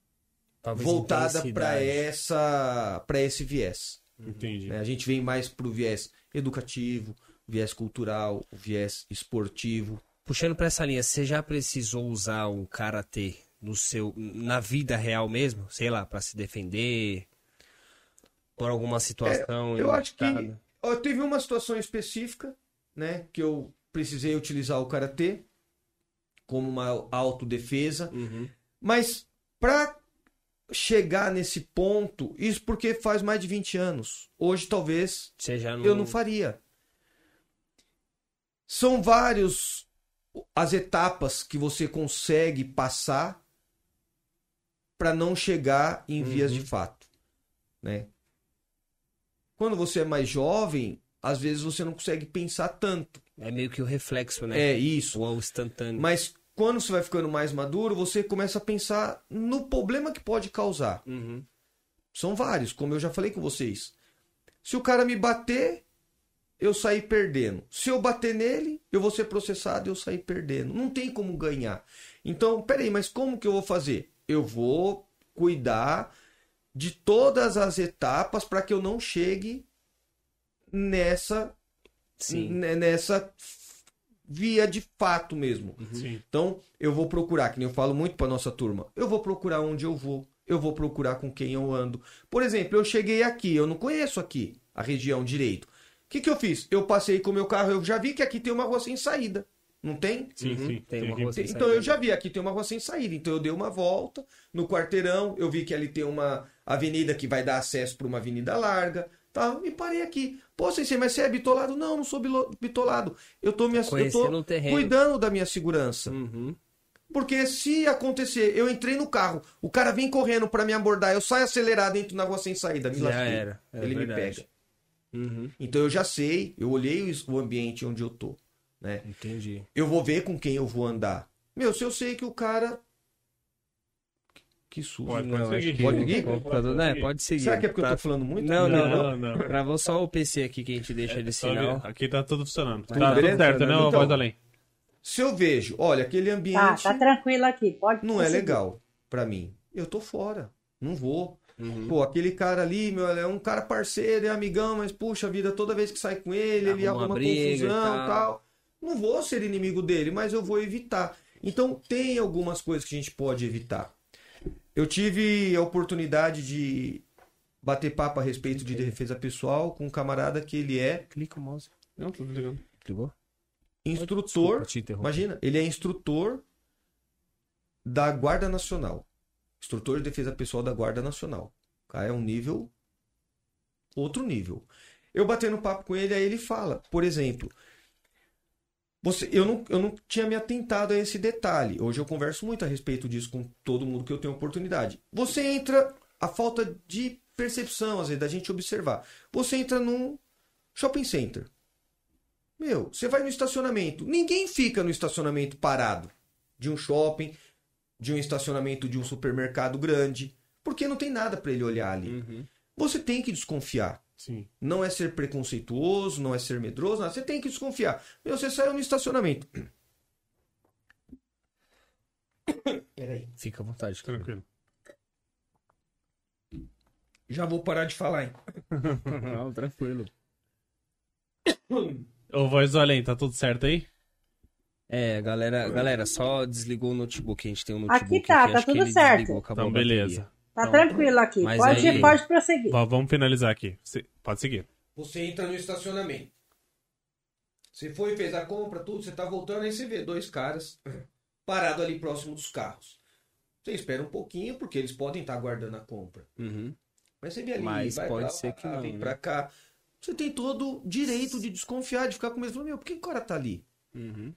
Speaker 2: Talvez
Speaker 3: voltada para essa para esse viés.
Speaker 1: Entendi.
Speaker 3: né? A gente vem mais pro viés educativo, viés cultural, o viés esportivo.
Speaker 2: Puxando pra essa linha, você já precisou usar o karatê no seu na vida real mesmo, sei lá, pra se defender por alguma situação
Speaker 3: É, Eu acho que ó, teve uma situação específica, né, que eu precisei utilizar o karatê como uma autodefesa,
Speaker 2: Uhum.
Speaker 3: mas para chegar nesse ponto, isso porque faz mais de 20 anos. Hoje talvez
Speaker 2: não...
Speaker 3: eu não faria. São vários as etapas que você consegue passar para não chegar em vias de fato, né? Quando você é mais jovem, às vezes você não consegue pensar tanto.
Speaker 2: É meio que o reflexo, né?
Speaker 3: É isso.
Speaker 2: Ou o instantâneo.
Speaker 3: Mas quando você vai ficando mais maduro, você começa a pensar no problema que pode causar.
Speaker 2: Uhum.
Speaker 3: São vários, como eu já falei com vocês. Se o cara me bater, eu sair perdendo. Se eu bater nele, eu vou ser processado e eu sair perdendo. Não tem como ganhar. Então, peraí, mas como que eu vou fazer? Eu vou cuidar de todas as etapas para que eu não chegue nessa
Speaker 2: Sim.
Speaker 3: n- nessa via de fato mesmo.
Speaker 1: Sim.
Speaker 3: Então, eu vou procurar, que nem eu falo muito para nossa turma, eu vou procurar onde eu vou, eu vou procurar com quem eu ando. Por exemplo, eu cheguei aqui, eu não conheço aqui a região direito. O que, que eu fiz? Eu passei com o meu carro, eu já vi que aqui tem uma rua sem saída. Não tem?
Speaker 1: Sim,
Speaker 2: Uhum,
Speaker 1: sim.
Speaker 2: tem uma rua sem
Speaker 3: Então
Speaker 2: saída.
Speaker 3: eu já vi aqui tem uma rua sem saída. Então eu dei uma volta no quarteirão, eu vi que ali tem uma avenida que vai dar acesso para uma avenida larga, tá? E parei aqui. Pô, Sensei, mas você é bitolado? Não, não sou bitolado. Eu tô, me, eu tô cuidando da minha segurança.
Speaker 2: Uhum.
Speaker 3: Porque se acontecer, eu entrei no carro, o cara vem correndo pra me abordar, eu saio acelerado, entro na rua sem saída, me
Speaker 2: Já
Speaker 3: lasquei.
Speaker 2: era, é
Speaker 3: Ele me
Speaker 2: verdade.
Speaker 3: pega.
Speaker 2: Uhum.
Speaker 3: Então eu já sei, eu olhei o- o ambiente onde eu tô, né?
Speaker 2: Entendi.
Speaker 3: Eu vou ver com quem eu vou andar. Meu, se eu sei que o cara. Que susto.
Speaker 1: Pode,
Speaker 2: Não,
Speaker 1: pode seguir.
Speaker 3: Pode seguir?
Speaker 2: computador- né, pode seguir.
Speaker 3: Será que é porque eu
Speaker 2: Tá-
Speaker 3: tô falando muito?
Speaker 2: Não, não, não.
Speaker 1: não.
Speaker 2: Travou só o PC aqui que a gente deixa ele
Speaker 1: Só
Speaker 2: sinal.
Speaker 1: ver. Aqui tá tudo funcionando.
Speaker 2: Tudo
Speaker 1: tá tudo certo, né?
Speaker 3: Então-
Speaker 1: Então... Voz além.
Speaker 3: Se eu vejo, olha, aquele
Speaker 4: Tá,
Speaker 3: ambiente
Speaker 4: tá tranquilo aqui. Pode
Speaker 3: não é
Speaker 4: prosseguir.
Speaker 3: legal pra mim. Eu tô fora. Não vou.
Speaker 2: Uhum.
Speaker 3: Pô, aquele cara ali, meu, é um cara parceiro, é amigão, mas puxa vida, toda vez que sai com ele, ele
Speaker 2: Arruma
Speaker 3: arruma
Speaker 2: briga e
Speaker 3: confusão
Speaker 2: tal.
Speaker 3: e tal. Não vou ser inimigo dele, mas eu vou evitar. Então tem algumas coisas que a gente pode evitar. Eu tive a oportunidade de bater papo a respeito de defesa pessoal com um camarada que ele é
Speaker 2: Clica o mouse.
Speaker 1: Não, tô ligando.
Speaker 2: Clicou?
Speaker 3: instrutor.
Speaker 2: Desculpa.
Speaker 3: Imagina, ele é instrutor da Guarda Nacional. Instrutor de defesa pessoal da Guarda Nacional. É um nível. Outro nível. Eu batendo papo com ele, aí ele fala, por exemplo. Você, eu, não, eu não tinha me atentado a esse detalhe. Hoje eu converso muito a respeito disso com todo mundo que eu tenho oportunidade. Você entra. A falta de percepção, às vezes, da gente observar. Você entra num shopping center. Meu, você vai no estacionamento. Ninguém fica no estacionamento parado de um shopping, de um estacionamento de um supermercado grande, porque não tem nada para ele olhar ali.
Speaker 2: Uhum.
Speaker 3: Você tem que desconfiar.
Speaker 1: Sim.
Speaker 3: Não é ser preconceituoso, não é ser medroso, nada. você tem que desconfiar. Meu, você saiu no estacionamento. Peraí.
Speaker 2: Fica à vontade.
Speaker 1: Tranquilo.
Speaker 3: Já vou parar de falar, hein?
Speaker 2: Não, tranquilo.
Speaker 1: Ô, voz do além, tá tudo certo aí?
Speaker 2: É, galera, galera, só desligou o notebook. A gente tem um notebook
Speaker 4: Aqui tá, tá
Speaker 2: acho que
Speaker 4: tudo
Speaker 2: ele
Speaker 4: certo.
Speaker 2: desligou,
Speaker 1: Então, beleza.
Speaker 4: Tá
Speaker 2: Então,
Speaker 4: tranquilo aqui.
Speaker 2: mas
Speaker 4: Pode,
Speaker 2: aí-
Speaker 4: pode prosseguir.
Speaker 1: Va- Vamos finalizar aqui. Pode seguir.
Speaker 3: Você entra no estacionamento. Você foi, fez a compra, tudo, você tá voltando, aí você vê dois caras parados ali próximo dos carros. Você espera um pouquinho, porque eles podem estar guardando a compra.
Speaker 2: Uhum.
Speaker 3: Mas você vê ali,
Speaker 2: Mas
Speaker 3: vai
Speaker 2: pode
Speaker 3: pra
Speaker 2: ser
Speaker 3: lá,
Speaker 2: que não,
Speaker 3: vem
Speaker 2: né?
Speaker 3: pra cá. Você tem todo o direito de desconfiar, de ficar com medo. Meu, por que o cara tá ali?
Speaker 2: Uhum.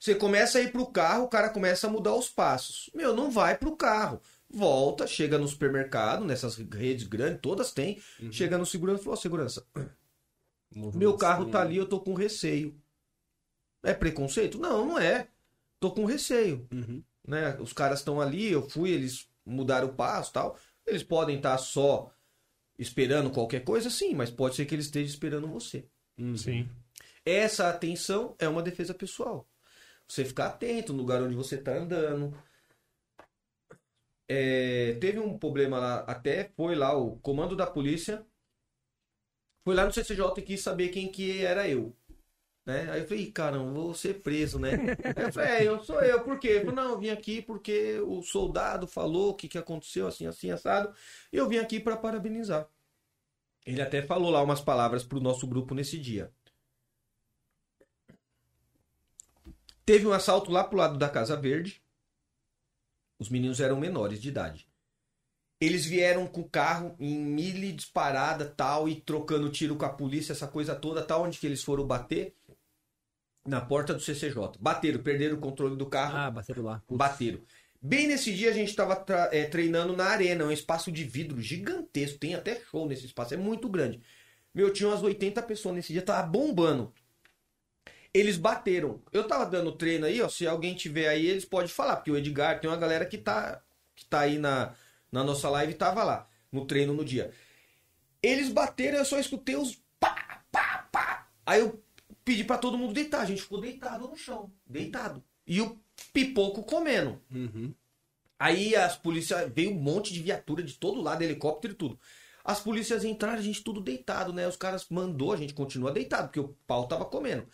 Speaker 3: Você começa a ir pro carro, o cara começa a mudar os passos. Meu, não vai pro carro. Volta, chega no supermercado, nessas redes grandes, todas tem.
Speaker 2: Uhum.
Speaker 3: Chega no segurança e fala, ó, segurança,
Speaker 2: Movimento
Speaker 3: meu carro tá
Speaker 2: estranho.
Speaker 3: ali, eu tô com receio. É preconceito? Não, não é. Tô com receio.
Speaker 2: Uhum.
Speaker 3: Né? Os caras estão ali, eu fui, eles mudaram o passo tal. Eles podem estar só esperando qualquer coisa, sim, mas pode ser que eles estejam esperando você.
Speaker 2: Uhum.
Speaker 1: Sim.
Speaker 3: Essa atenção é uma defesa pessoal. Você ficar atento no lugar onde você está andando. É, teve um problema lá, até foi lá o comando da polícia. Foi lá no CCJ e quis saber quem que era eu. Né? Aí eu falei, "Ih, caramba, vou ser preso, né? Eu falei, é, eu sou eu, por quê? Ele falou, não, eu vim aqui porque o soldado falou o que, que aconteceu, assim, assim, assado. E eu vim aqui para parabenizar. Ele até falou lá umas palavras pro nosso grupo nesse dia. Teve um assalto lá pro lado da Casa Verde. Os meninos eram menores de idade. Eles vieram com o carro em mili disparada, tal, e trocando tiro com a polícia, essa coisa toda, tal, onde que eles foram bater? Na porta do CCJ. Bateram, perderam o controle do carro,
Speaker 2: Ah, bateram lá. Putz.
Speaker 3: bateram. Bem nesse dia a gente estava treinando na arena, um espaço de vidro gigantesco, tem até show nesse espaço, é muito grande. Meu, tinha umas 80 pessoas nesse dia, tava bombando. Eles bateram. Eu tava dando treino aí, ó, se alguém tiver aí, eles podem falar, porque o Edgar tem uma galera que tá que tá aí na, na nossa live tava lá, no treino no dia. Eles bateram, eu só escutei os pá, pá, pá. Aí eu pedi pra todo mundo deitar, a gente ficou deitado no chão, deitado. E o pipoco comendo.
Speaker 2: Uhum.
Speaker 3: Aí as polícias, veio um monte de viatura de todo lado, helicóptero e tudo. As polícias entraram, a gente tudo deitado, né? Os caras mandou, a gente continua deitado, porque o pau tava comendo.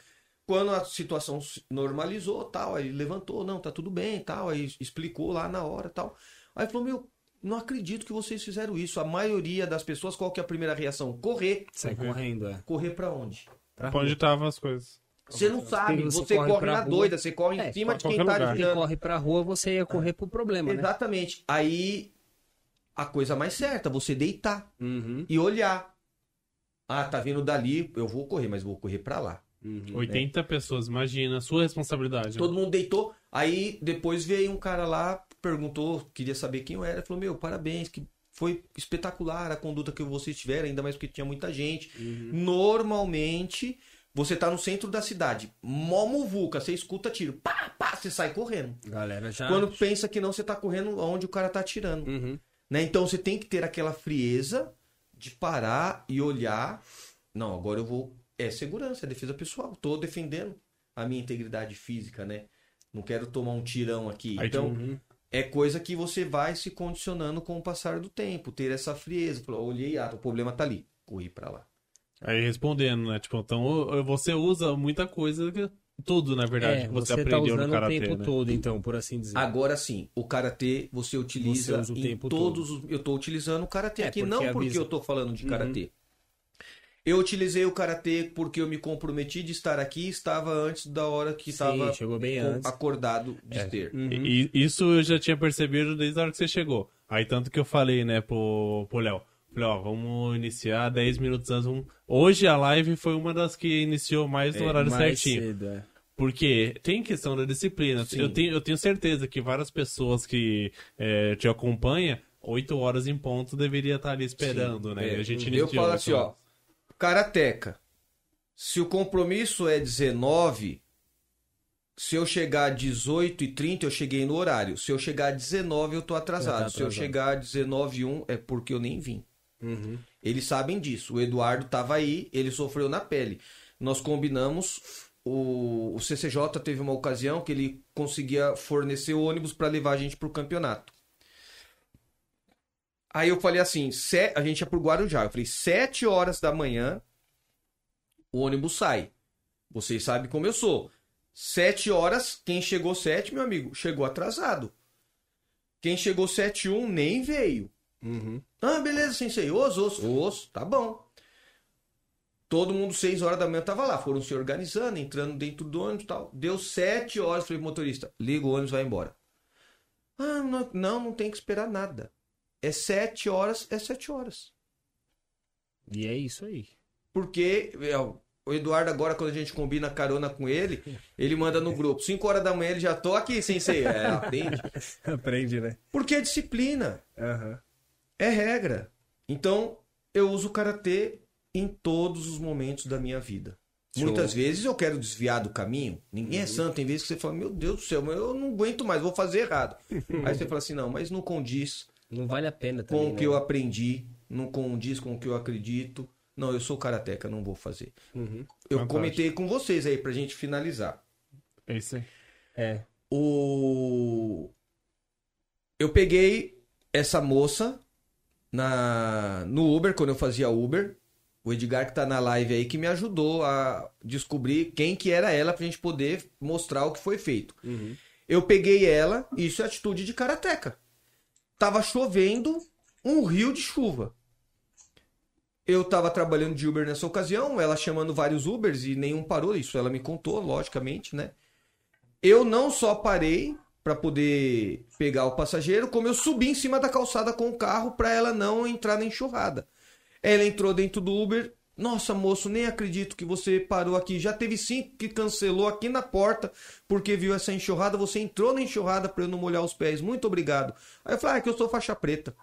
Speaker 3: Quando a situação se normalizou, tal, aí levantou, não, tá tudo bem, tal, aí explicou lá na hora, tal. Aí falou, meu, não acredito que vocês fizeram isso. A maioria das pessoas, qual que é a primeira reação? Correr.
Speaker 2: Sai correndo, é.
Speaker 3: Correr pra onde?
Speaker 2: Pra
Speaker 1: Pra Onde estavam as coisas?
Speaker 3: Você não sabe,
Speaker 2: Você
Speaker 3: você,
Speaker 2: corre
Speaker 3: corre, na
Speaker 2: rua.
Speaker 3: doida, você corre
Speaker 2: É,
Speaker 3: em cima de quem tá
Speaker 1: lugar.
Speaker 3: Desviando.
Speaker 2: corre pra rua, você ia correr pro problema, né?
Speaker 3: Exatamente. Aí a coisa mais certa, você deitar
Speaker 2: Uhum.
Speaker 3: e olhar. Ah, tá vindo dali, eu vou correr, mas vou correr pra lá.
Speaker 2: Uhum.
Speaker 1: 80 pessoas, imagina, sua responsabilidade. né?
Speaker 3: Todo mundo deitou, Aí depois veio um cara lá, perguntou, queria saber quem eu era, falou: Meu, parabéns, que foi espetacular a conduta que vocês tiveram, ainda mais porque tinha muita gente. Normalmente, você tá no centro da cidade, mó muvuca, você escuta tiro, pá, pá, você sai correndo.
Speaker 2: Galera já.
Speaker 3: Quando pensa que não, você tá correndo onde o cara tá atirando.
Speaker 2: Uhum.
Speaker 3: Né? Então você tem que ter aquela frieza de parar e olhar. Não, agora eu vou. É segurança, é defesa pessoal. Tô defendendo a minha integridade física, né? Não quero tomar um tirão aqui.
Speaker 1: Aí,
Speaker 3: então,
Speaker 2: Uhum.
Speaker 3: é coisa que você vai se condicionando com o passar do tempo. Ter essa frieza. Falou, olhei, ah, o problema tá ali. Corri pra lá.
Speaker 1: Aí respondendo, né? Tipo, então você usa muita coisa, que- tudo, na verdade,
Speaker 2: É,
Speaker 1: que você,
Speaker 2: você, tá
Speaker 1: aprendeu
Speaker 2: usando
Speaker 1: no karatê,
Speaker 2: o tempo
Speaker 1: né?
Speaker 2: todo, então, por assim dizer.
Speaker 3: Agora sim, o karatê você utiliza
Speaker 2: Você usa o
Speaker 3: em
Speaker 2: tempo
Speaker 3: todos os. Eu tô utilizando o karatê
Speaker 2: É,
Speaker 3: aqui, não porque
Speaker 2: avisa-
Speaker 3: eu tô falando de
Speaker 2: Uhum.
Speaker 3: Eu utilizei o karatê porque eu me comprometi de estar aqui, estava antes da hora que
Speaker 2: Sim,
Speaker 3: estava acordado de
Speaker 1: É.
Speaker 3: ter.
Speaker 2: Uhum.
Speaker 1: E, isso eu já tinha percebido desde a hora que você chegou. Aí tanto que eu falei, né, pro, pro Léo. Falei, ó, vamos iniciar 10 minutos antes. Vamos... Hoje a live foi uma das que iniciou mais no
Speaker 3: É,
Speaker 1: horário
Speaker 2: Mais
Speaker 1: certinho.
Speaker 2: cedo, é.
Speaker 1: Porque tem questão da disciplina.
Speaker 3: Sim.
Speaker 1: Eu tenho, eu tenho certeza que várias pessoas que é, te acompanham, 8 horas em ponto, deveria estar ali esperando, né?
Speaker 3: É,
Speaker 1: E a gente
Speaker 3: eu
Speaker 1: iniciou
Speaker 3: falo
Speaker 1: oito
Speaker 3: assim, ó,
Speaker 1: horas.
Speaker 3: Karateca. Se o compromisso é 19, se eu chegar às 18 e 30, eu cheguei no horário. Se eu chegar às 19, eu tô atrasado.
Speaker 2: Tá
Speaker 3: Se eu
Speaker 2: atrasado.
Speaker 3: chegar às 19 e 1, é porque eu nem vim.
Speaker 2: Uhum.
Speaker 3: Eles sabem disso. O Eduardo estava aí, ele sofreu na pele. Nós combinamos. O, o CCJ teve uma ocasião que ele conseguia fornecer ônibus para levar a gente para o campeonato. Aí eu falei assim: se- a gente ia pro Guarujá. Eu falei: sete horas da manhã, o ônibus sai. Vocês sabem como eu sou. Sete horas, quem chegou sete, meu amigo, chegou atrasado. Quem chegou sete e um nem veio.
Speaker 2: Uhum.
Speaker 3: Ah, beleza, sensei. Os, os, os, tá bom. Todo mundo, seis horas da manhã, tava lá. Foram se organizando, entrando dentro do ônibus e tal. Deu sete horas. Falei, pro motorista, liga o ônibus, vai embora. Ah, não, não, não tem que esperar nada. É sete horas, é sete horas.
Speaker 2: E é isso aí.
Speaker 3: Porque é, o Eduardo, agora, quando a gente combina carona com ele, ele manda no grupo. Cinco horas da manhã ele já tô aqui, sensei. É, aprende.
Speaker 2: Aprende, né?
Speaker 3: Porque é disciplina.
Speaker 2: Aham.
Speaker 3: É regra. Então, eu uso o karatê em todos os momentos da minha vida.
Speaker 2: Show.
Speaker 3: Muitas vezes eu quero desviar do caminho. Ninguém é santo. Tem vezes que você fala, meu Deus do céu, mas eu não aguento mais, vou fazer errado. Aí você fala assim, não, mas não condiz
Speaker 2: Não vale a pena
Speaker 3: com
Speaker 2: também.
Speaker 3: o que
Speaker 2: né?
Speaker 3: eu aprendi, não condiz com o que eu acredito. Não, eu sou karateca, não vou fazer.
Speaker 2: Uhum.
Speaker 3: Eu
Speaker 1: Fantástico.
Speaker 3: comentei com vocês aí pra gente finalizar.
Speaker 1: É isso aí.
Speaker 2: É.
Speaker 3: O... Eu peguei essa moça na no Uber, quando eu fazia Uber. O Edgar que tá na live aí que me ajudou a descobrir quem que era ela pra gente poder mostrar o que foi feito.
Speaker 2: Uhum.
Speaker 3: Eu peguei ela, isso é atitude de karateca. Tava chovendo, um rio de chuva. Eu tava trabalhando de Uber nessa ocasião, ela chamando vários Ubers e nenhum parou, isso ela me contou, logicamente, né? Eu não só parei para poder pegar o passageiro, como eu subi em cima da calçada com o carro para ela não entrar na enxurrada. Ela entrou dentro do Uber. Nossa, moço, nem acredito que você parou aqui. Já teve cinco que cancelou aqui na porta porque viu essa enxurrada. Você entrou na enxurrada para eu não molhar os pés. Muito obrigado. Aí eu falei, ah, é que eu sou faixa preta.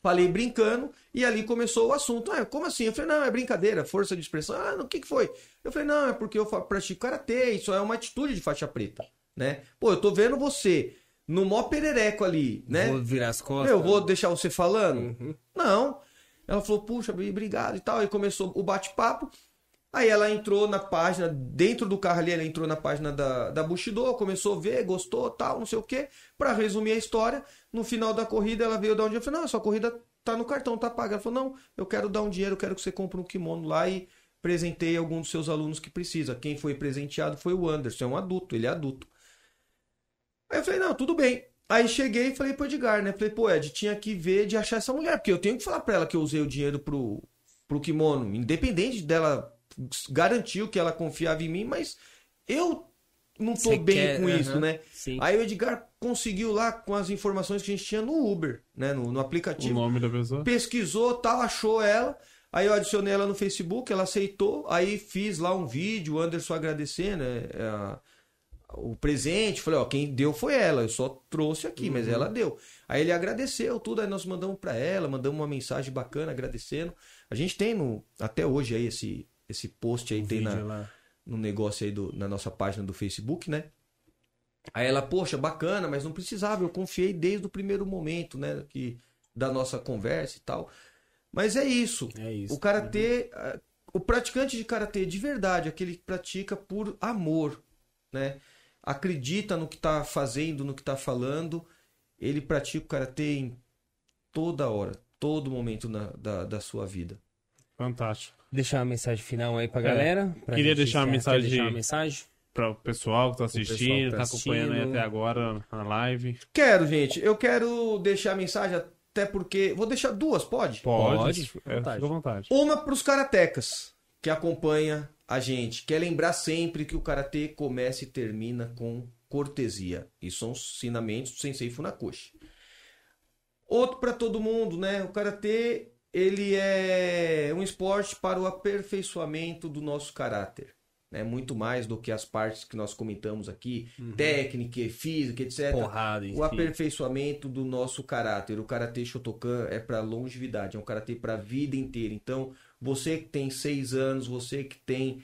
Speaker 3: Falei brincando e ali começou o assunto. Ah, como assim? Eu falei, não, é brincadeira, força de expressão. Ah, o que, que foi? Eu falei, não, é porque eu pratico karatê, isso é uma atitude de faixa preta, né? Pô, eu tô vendo você no mó perereco ali, né?
Speaker 2: Vou virar as costas.
Speaker 3: Eu vou deixar você falando?
Speaker 2: Uhum.
Speaker 3: Não. Ela falou, puxa, obrigado e tal. Aí começou o bate-papo. Aí ela entrou na página, dentro do carro ali, ela entrou na página da, da Bushido, começou a ver, gostou, tal, não sei o quê. Pra resumir a história, no final da corrida ela veio dar um dinheiro. Eu falei, não, essa corrida tá no cartão, tá paga. Ela falou, não, eu quero dar um dinheiro, eu quero que você compre um kimono lá e presentei algum dos seus alunos que precisa. Quem foi presenteado foi o Anderson, é um adulto, ele é adulto. Aí eu falei, não, tudo bem. Aí cheguei e falei pro Edgar, né? Falei, pô, Ed, tinha que ver de achar essa mulher, porque eu tenho que falar pra ela que eu usei o dinheiro pro, pro kimono, independente dela garantiu que ela confiava em mim, mas eu não tô
Speaker 2: Você
Speaker 3: bem
Speaker 2: quer-
Speaker 3: com
Speaker 2: aham,
Speaker 3: isso, né?
Speaker 2: Sim.
Speaker 3: Aí o Edgar conseguiu lá com as informações que a gente tinha no Uber, né? No, no
Speaker 1: O
Speaker 3: aplicativo
Speaker 1: nome da pessoa?
Speaker 3: pesquisou, tal, achou ela. Aí eu adicionei ela no Facebook, ela aceitou. Aí fiz lá um vídeo, o Anderson agradecendo é, é, a, o presente. Falei, ó, quem deu foi ela, eu só trouxe aqui, mas
Speaker 2: Uhum.
Speaker 3: ela deu. Aí ele agradeceu tudo, aí nós mandamos pra ela, mandamos uma mensagem bacana agradecendo. A gente tem no, até hoje aí esse, esse post aí, tem na,
Speaker 2: lá.
Speaker 3: no negócio aí do, na nossa página do Facebook, né? Aí ela, poxa, bacana, mas não precisava, eu confiei desde o primeiro momento, né, que da nossa conversa e tal. Mas é isso.
Speaker 2: É isso.
Speaker 3: O karatê, ah, o praticante de karatê de verdade, aquele que pratica por amor, né? Acredita no que tá fazendo, no que tá falando, ele pratica o karatê em toda hora, todo momento na- da, da sua vida.
Speaker 1: Fantástico.
Speaker 2: Deixar uma mensagem final aí pra galera. pra
Speaker 1: É. Queria
Speaker 2: gente
Speaker 1: deixar uma mensagem
Speaker 2: deixar
Speaker 1: de-
Speaker 2: uma mensagem?
Speaker 1: Para o pessoal que tá
Speaker 2: que
Speaker 1: assistindo,
Speaker 2: tá
Speaker 1: tá acompanhando aí até agora na live.
Speaker 3: Quero, gente, eu quero deixar a mensagem até porque vou deixar duas, pode?
Speaker 1: Pode.
Speaker 2: Pode,
Speaker 1: É,
Speaker 2: fica à vontade.
Speaker 1: fica à vontade.
Speaker 3: Uma para os karatecas que acompanha a gente. Quer lembrar sempre que o karatê começa e termina com cortesia. Isso são os ensinamentos do Sensei Funakoshi. Outro para todo mundo, né? O karatê ele é um esporte para o aperfeiçoamento do nosso caráter. Né? Muito mais do que as partes que nós comentamos aqui, técnica, física, etc
Speaker 2: Porrada,
Speaker 3: o aperfeiçoamento do nosso caráter. O karatê Shotokan é para longevidade, é um karatê para a vida inteira. Então, você que tem 6 anos, você que tem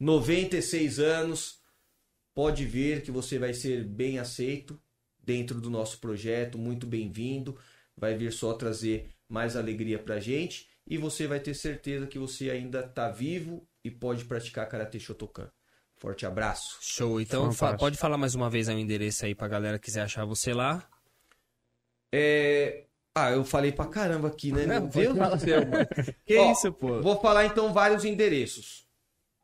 Speaker 3: 96 anos, pode ver que você vai ser bem aceito dentro do nosso projeto, muito bem-vindo. Vai vir só trazer mais alegria pra gente e você vai ter certeza que você ainda está vivo e pode praticar karatê Shotokan. Forte abraço.
Speaker 2: Show. Então, fa- pode falar mais uma vez aí o endereço aí pra galera que quiser achar você lá.
Speaker 3: É... Ah, eu falei pra caramba aqui, né? Meu Deus do céu, mano.
Speaker 2: Que
Speaker 3: Ó,
Speaker 2: isso, pô?
Speaker 3: Vou falar então vários endereços.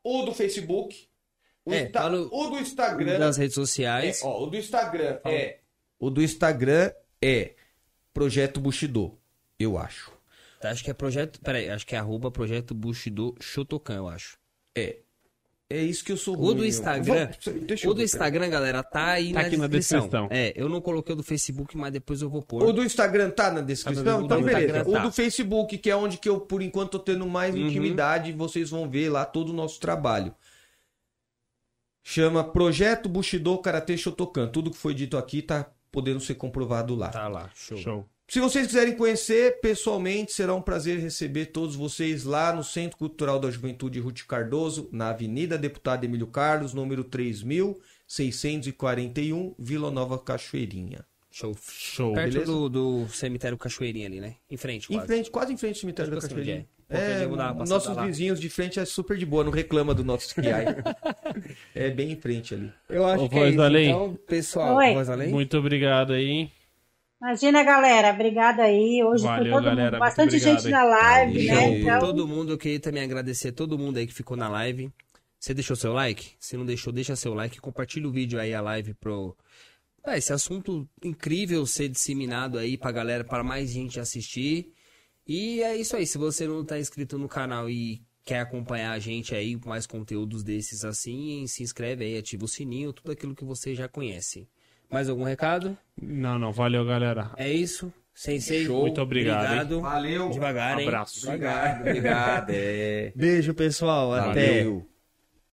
Speaker 3: O do Facebook, o,
Speaker 2: É,
Speaker 3: Insta-
Speaker 2: fala o-
Speaker 3: do Instagram.
Speaker 2: Das redes
Speaker 3: É,
Speaker 2: sociais.
Speaker 3: ó, o do Instagram é. O do Instagram é Projeto Bushido, eu acho.
Speaker 2: Acho que é projeto. Peraí, acho que é arroba projeto Bushido Shotokan, eu acho.
Speaker 3: É. É isso que eu sou
Speaker 2: O
Speaker 3: ruim,
Speaker 2: do
Speaker 3: meu.
Speaker 2: Instagram.
Speaker 3: Deixa
Speaker 2: O do
Speaker 3: ver,
Speaker 2: Instagram, galera, tá aí
Speaker 1: Tá
Speaker 2: na,
Speaker 1: aqui na
Speaker 2: descrição.
Speaker 1: descrição.
Speaker 2: É, eu não coloquei o do Facebook, mas depois eu vou pôr.
Speaker 3: O do Instagram tá na descrição?
Speaker 1: Tá
Speaker 3: então,
Speaker 2: do
Speaker 3: beleza.
Speaker 2: Instagram
Speaker 3: O
Speaker 2: tá.
Speaker 3: do Facebook, que é onde que eu, por enquanto, tô tendo mais
Speaker 2: Uhum.
Speaker 3: intimidade, vocês vão ver lá todo o nosso trabalho. Chama Projeto Bushido Karate Shotokan. Tudo que foi dito aqui tá podendo ser comprovado lá.
Speaker 2: Tá lá, show.
Speaker 1: Show.
Speaker 3: Se vocês quiserem conhecer pessoalmente, será um prazer receber todos vocês lá no Centro Cultural da Juventude Ruth Cardoso, na Avenida Deputado Emílio Carlos, número 3641, Vila Nova Cachoeirinha.
Speaker 2: Show.
Speaker 1: Show.
Speaker 2: Perto
Speaker 3: beleza?
Speaker 2: do, do cemitério Cachoeirinha ali, né? Em frente,
Speaker 3: Em
Speaker 2: quase.
Speaker 3: frente, quase em frente ao cemitério da
Speaker 2: Quase
Speaker 3: Cachoeirinha.
Speaker 2: é. Passada
Speaker 3: nossos
Speaker 2: lá.
Speaker 3: vizinhos de frente é super de boa, não reclama do nosso esquiai. é bem em frente ali.
Speaker 2: Eu acho
Speaker 1: Ô, Voz Além.
Speaker 2: Então, pessoal,
Speaker 4: Oi.
Speaker 2: Voz Além?
Speaker 1: Muito obrigado aí.
Speaker 4: Imagina, galera. Obrigada aí. Hoje
Speaker 1: Valeu,
Speaker 4: foi todo
Speaker 1: galera,
Speaker 4: mundo, bastante
Speaker 1: obrigado,
Speaker 4: gente na live,
Speaker 3: Valeu.
Speaker 4: né? Então,
Speaker 2: Todo mundo, eu queria também agradecer a todo mundo aí que ficou na live. Você deixou seu like? Se não deixou, deixa seu like. Compartilha o vídeo aí, a live pro... Ah, esse assunto incrível ser disseminado aí pra galera, para mais gente assistir. E é isso aí. Se você não tá inscrito no canal e quer acompanhar a gente aí com mais conteúdos desses assim, se inscreve aí, ativa o sininho, tudo aquilo que você já conhece. Mais algum recado?
Speaker 1: Não, não, valeu, galera.
Speaker 2: É isso. Sensei,
Speaker 1: Muito obrigado, hein?
Speaker 3: Valeu.
Speaker 2: Devagar, hein?
Speaker 1: Abraço.
Speaker 2: Devagar.
Speaker 3: Obrigado. É.
Speaker 2: Beijo, pessoal. Até.
Speaker 3: Valeu.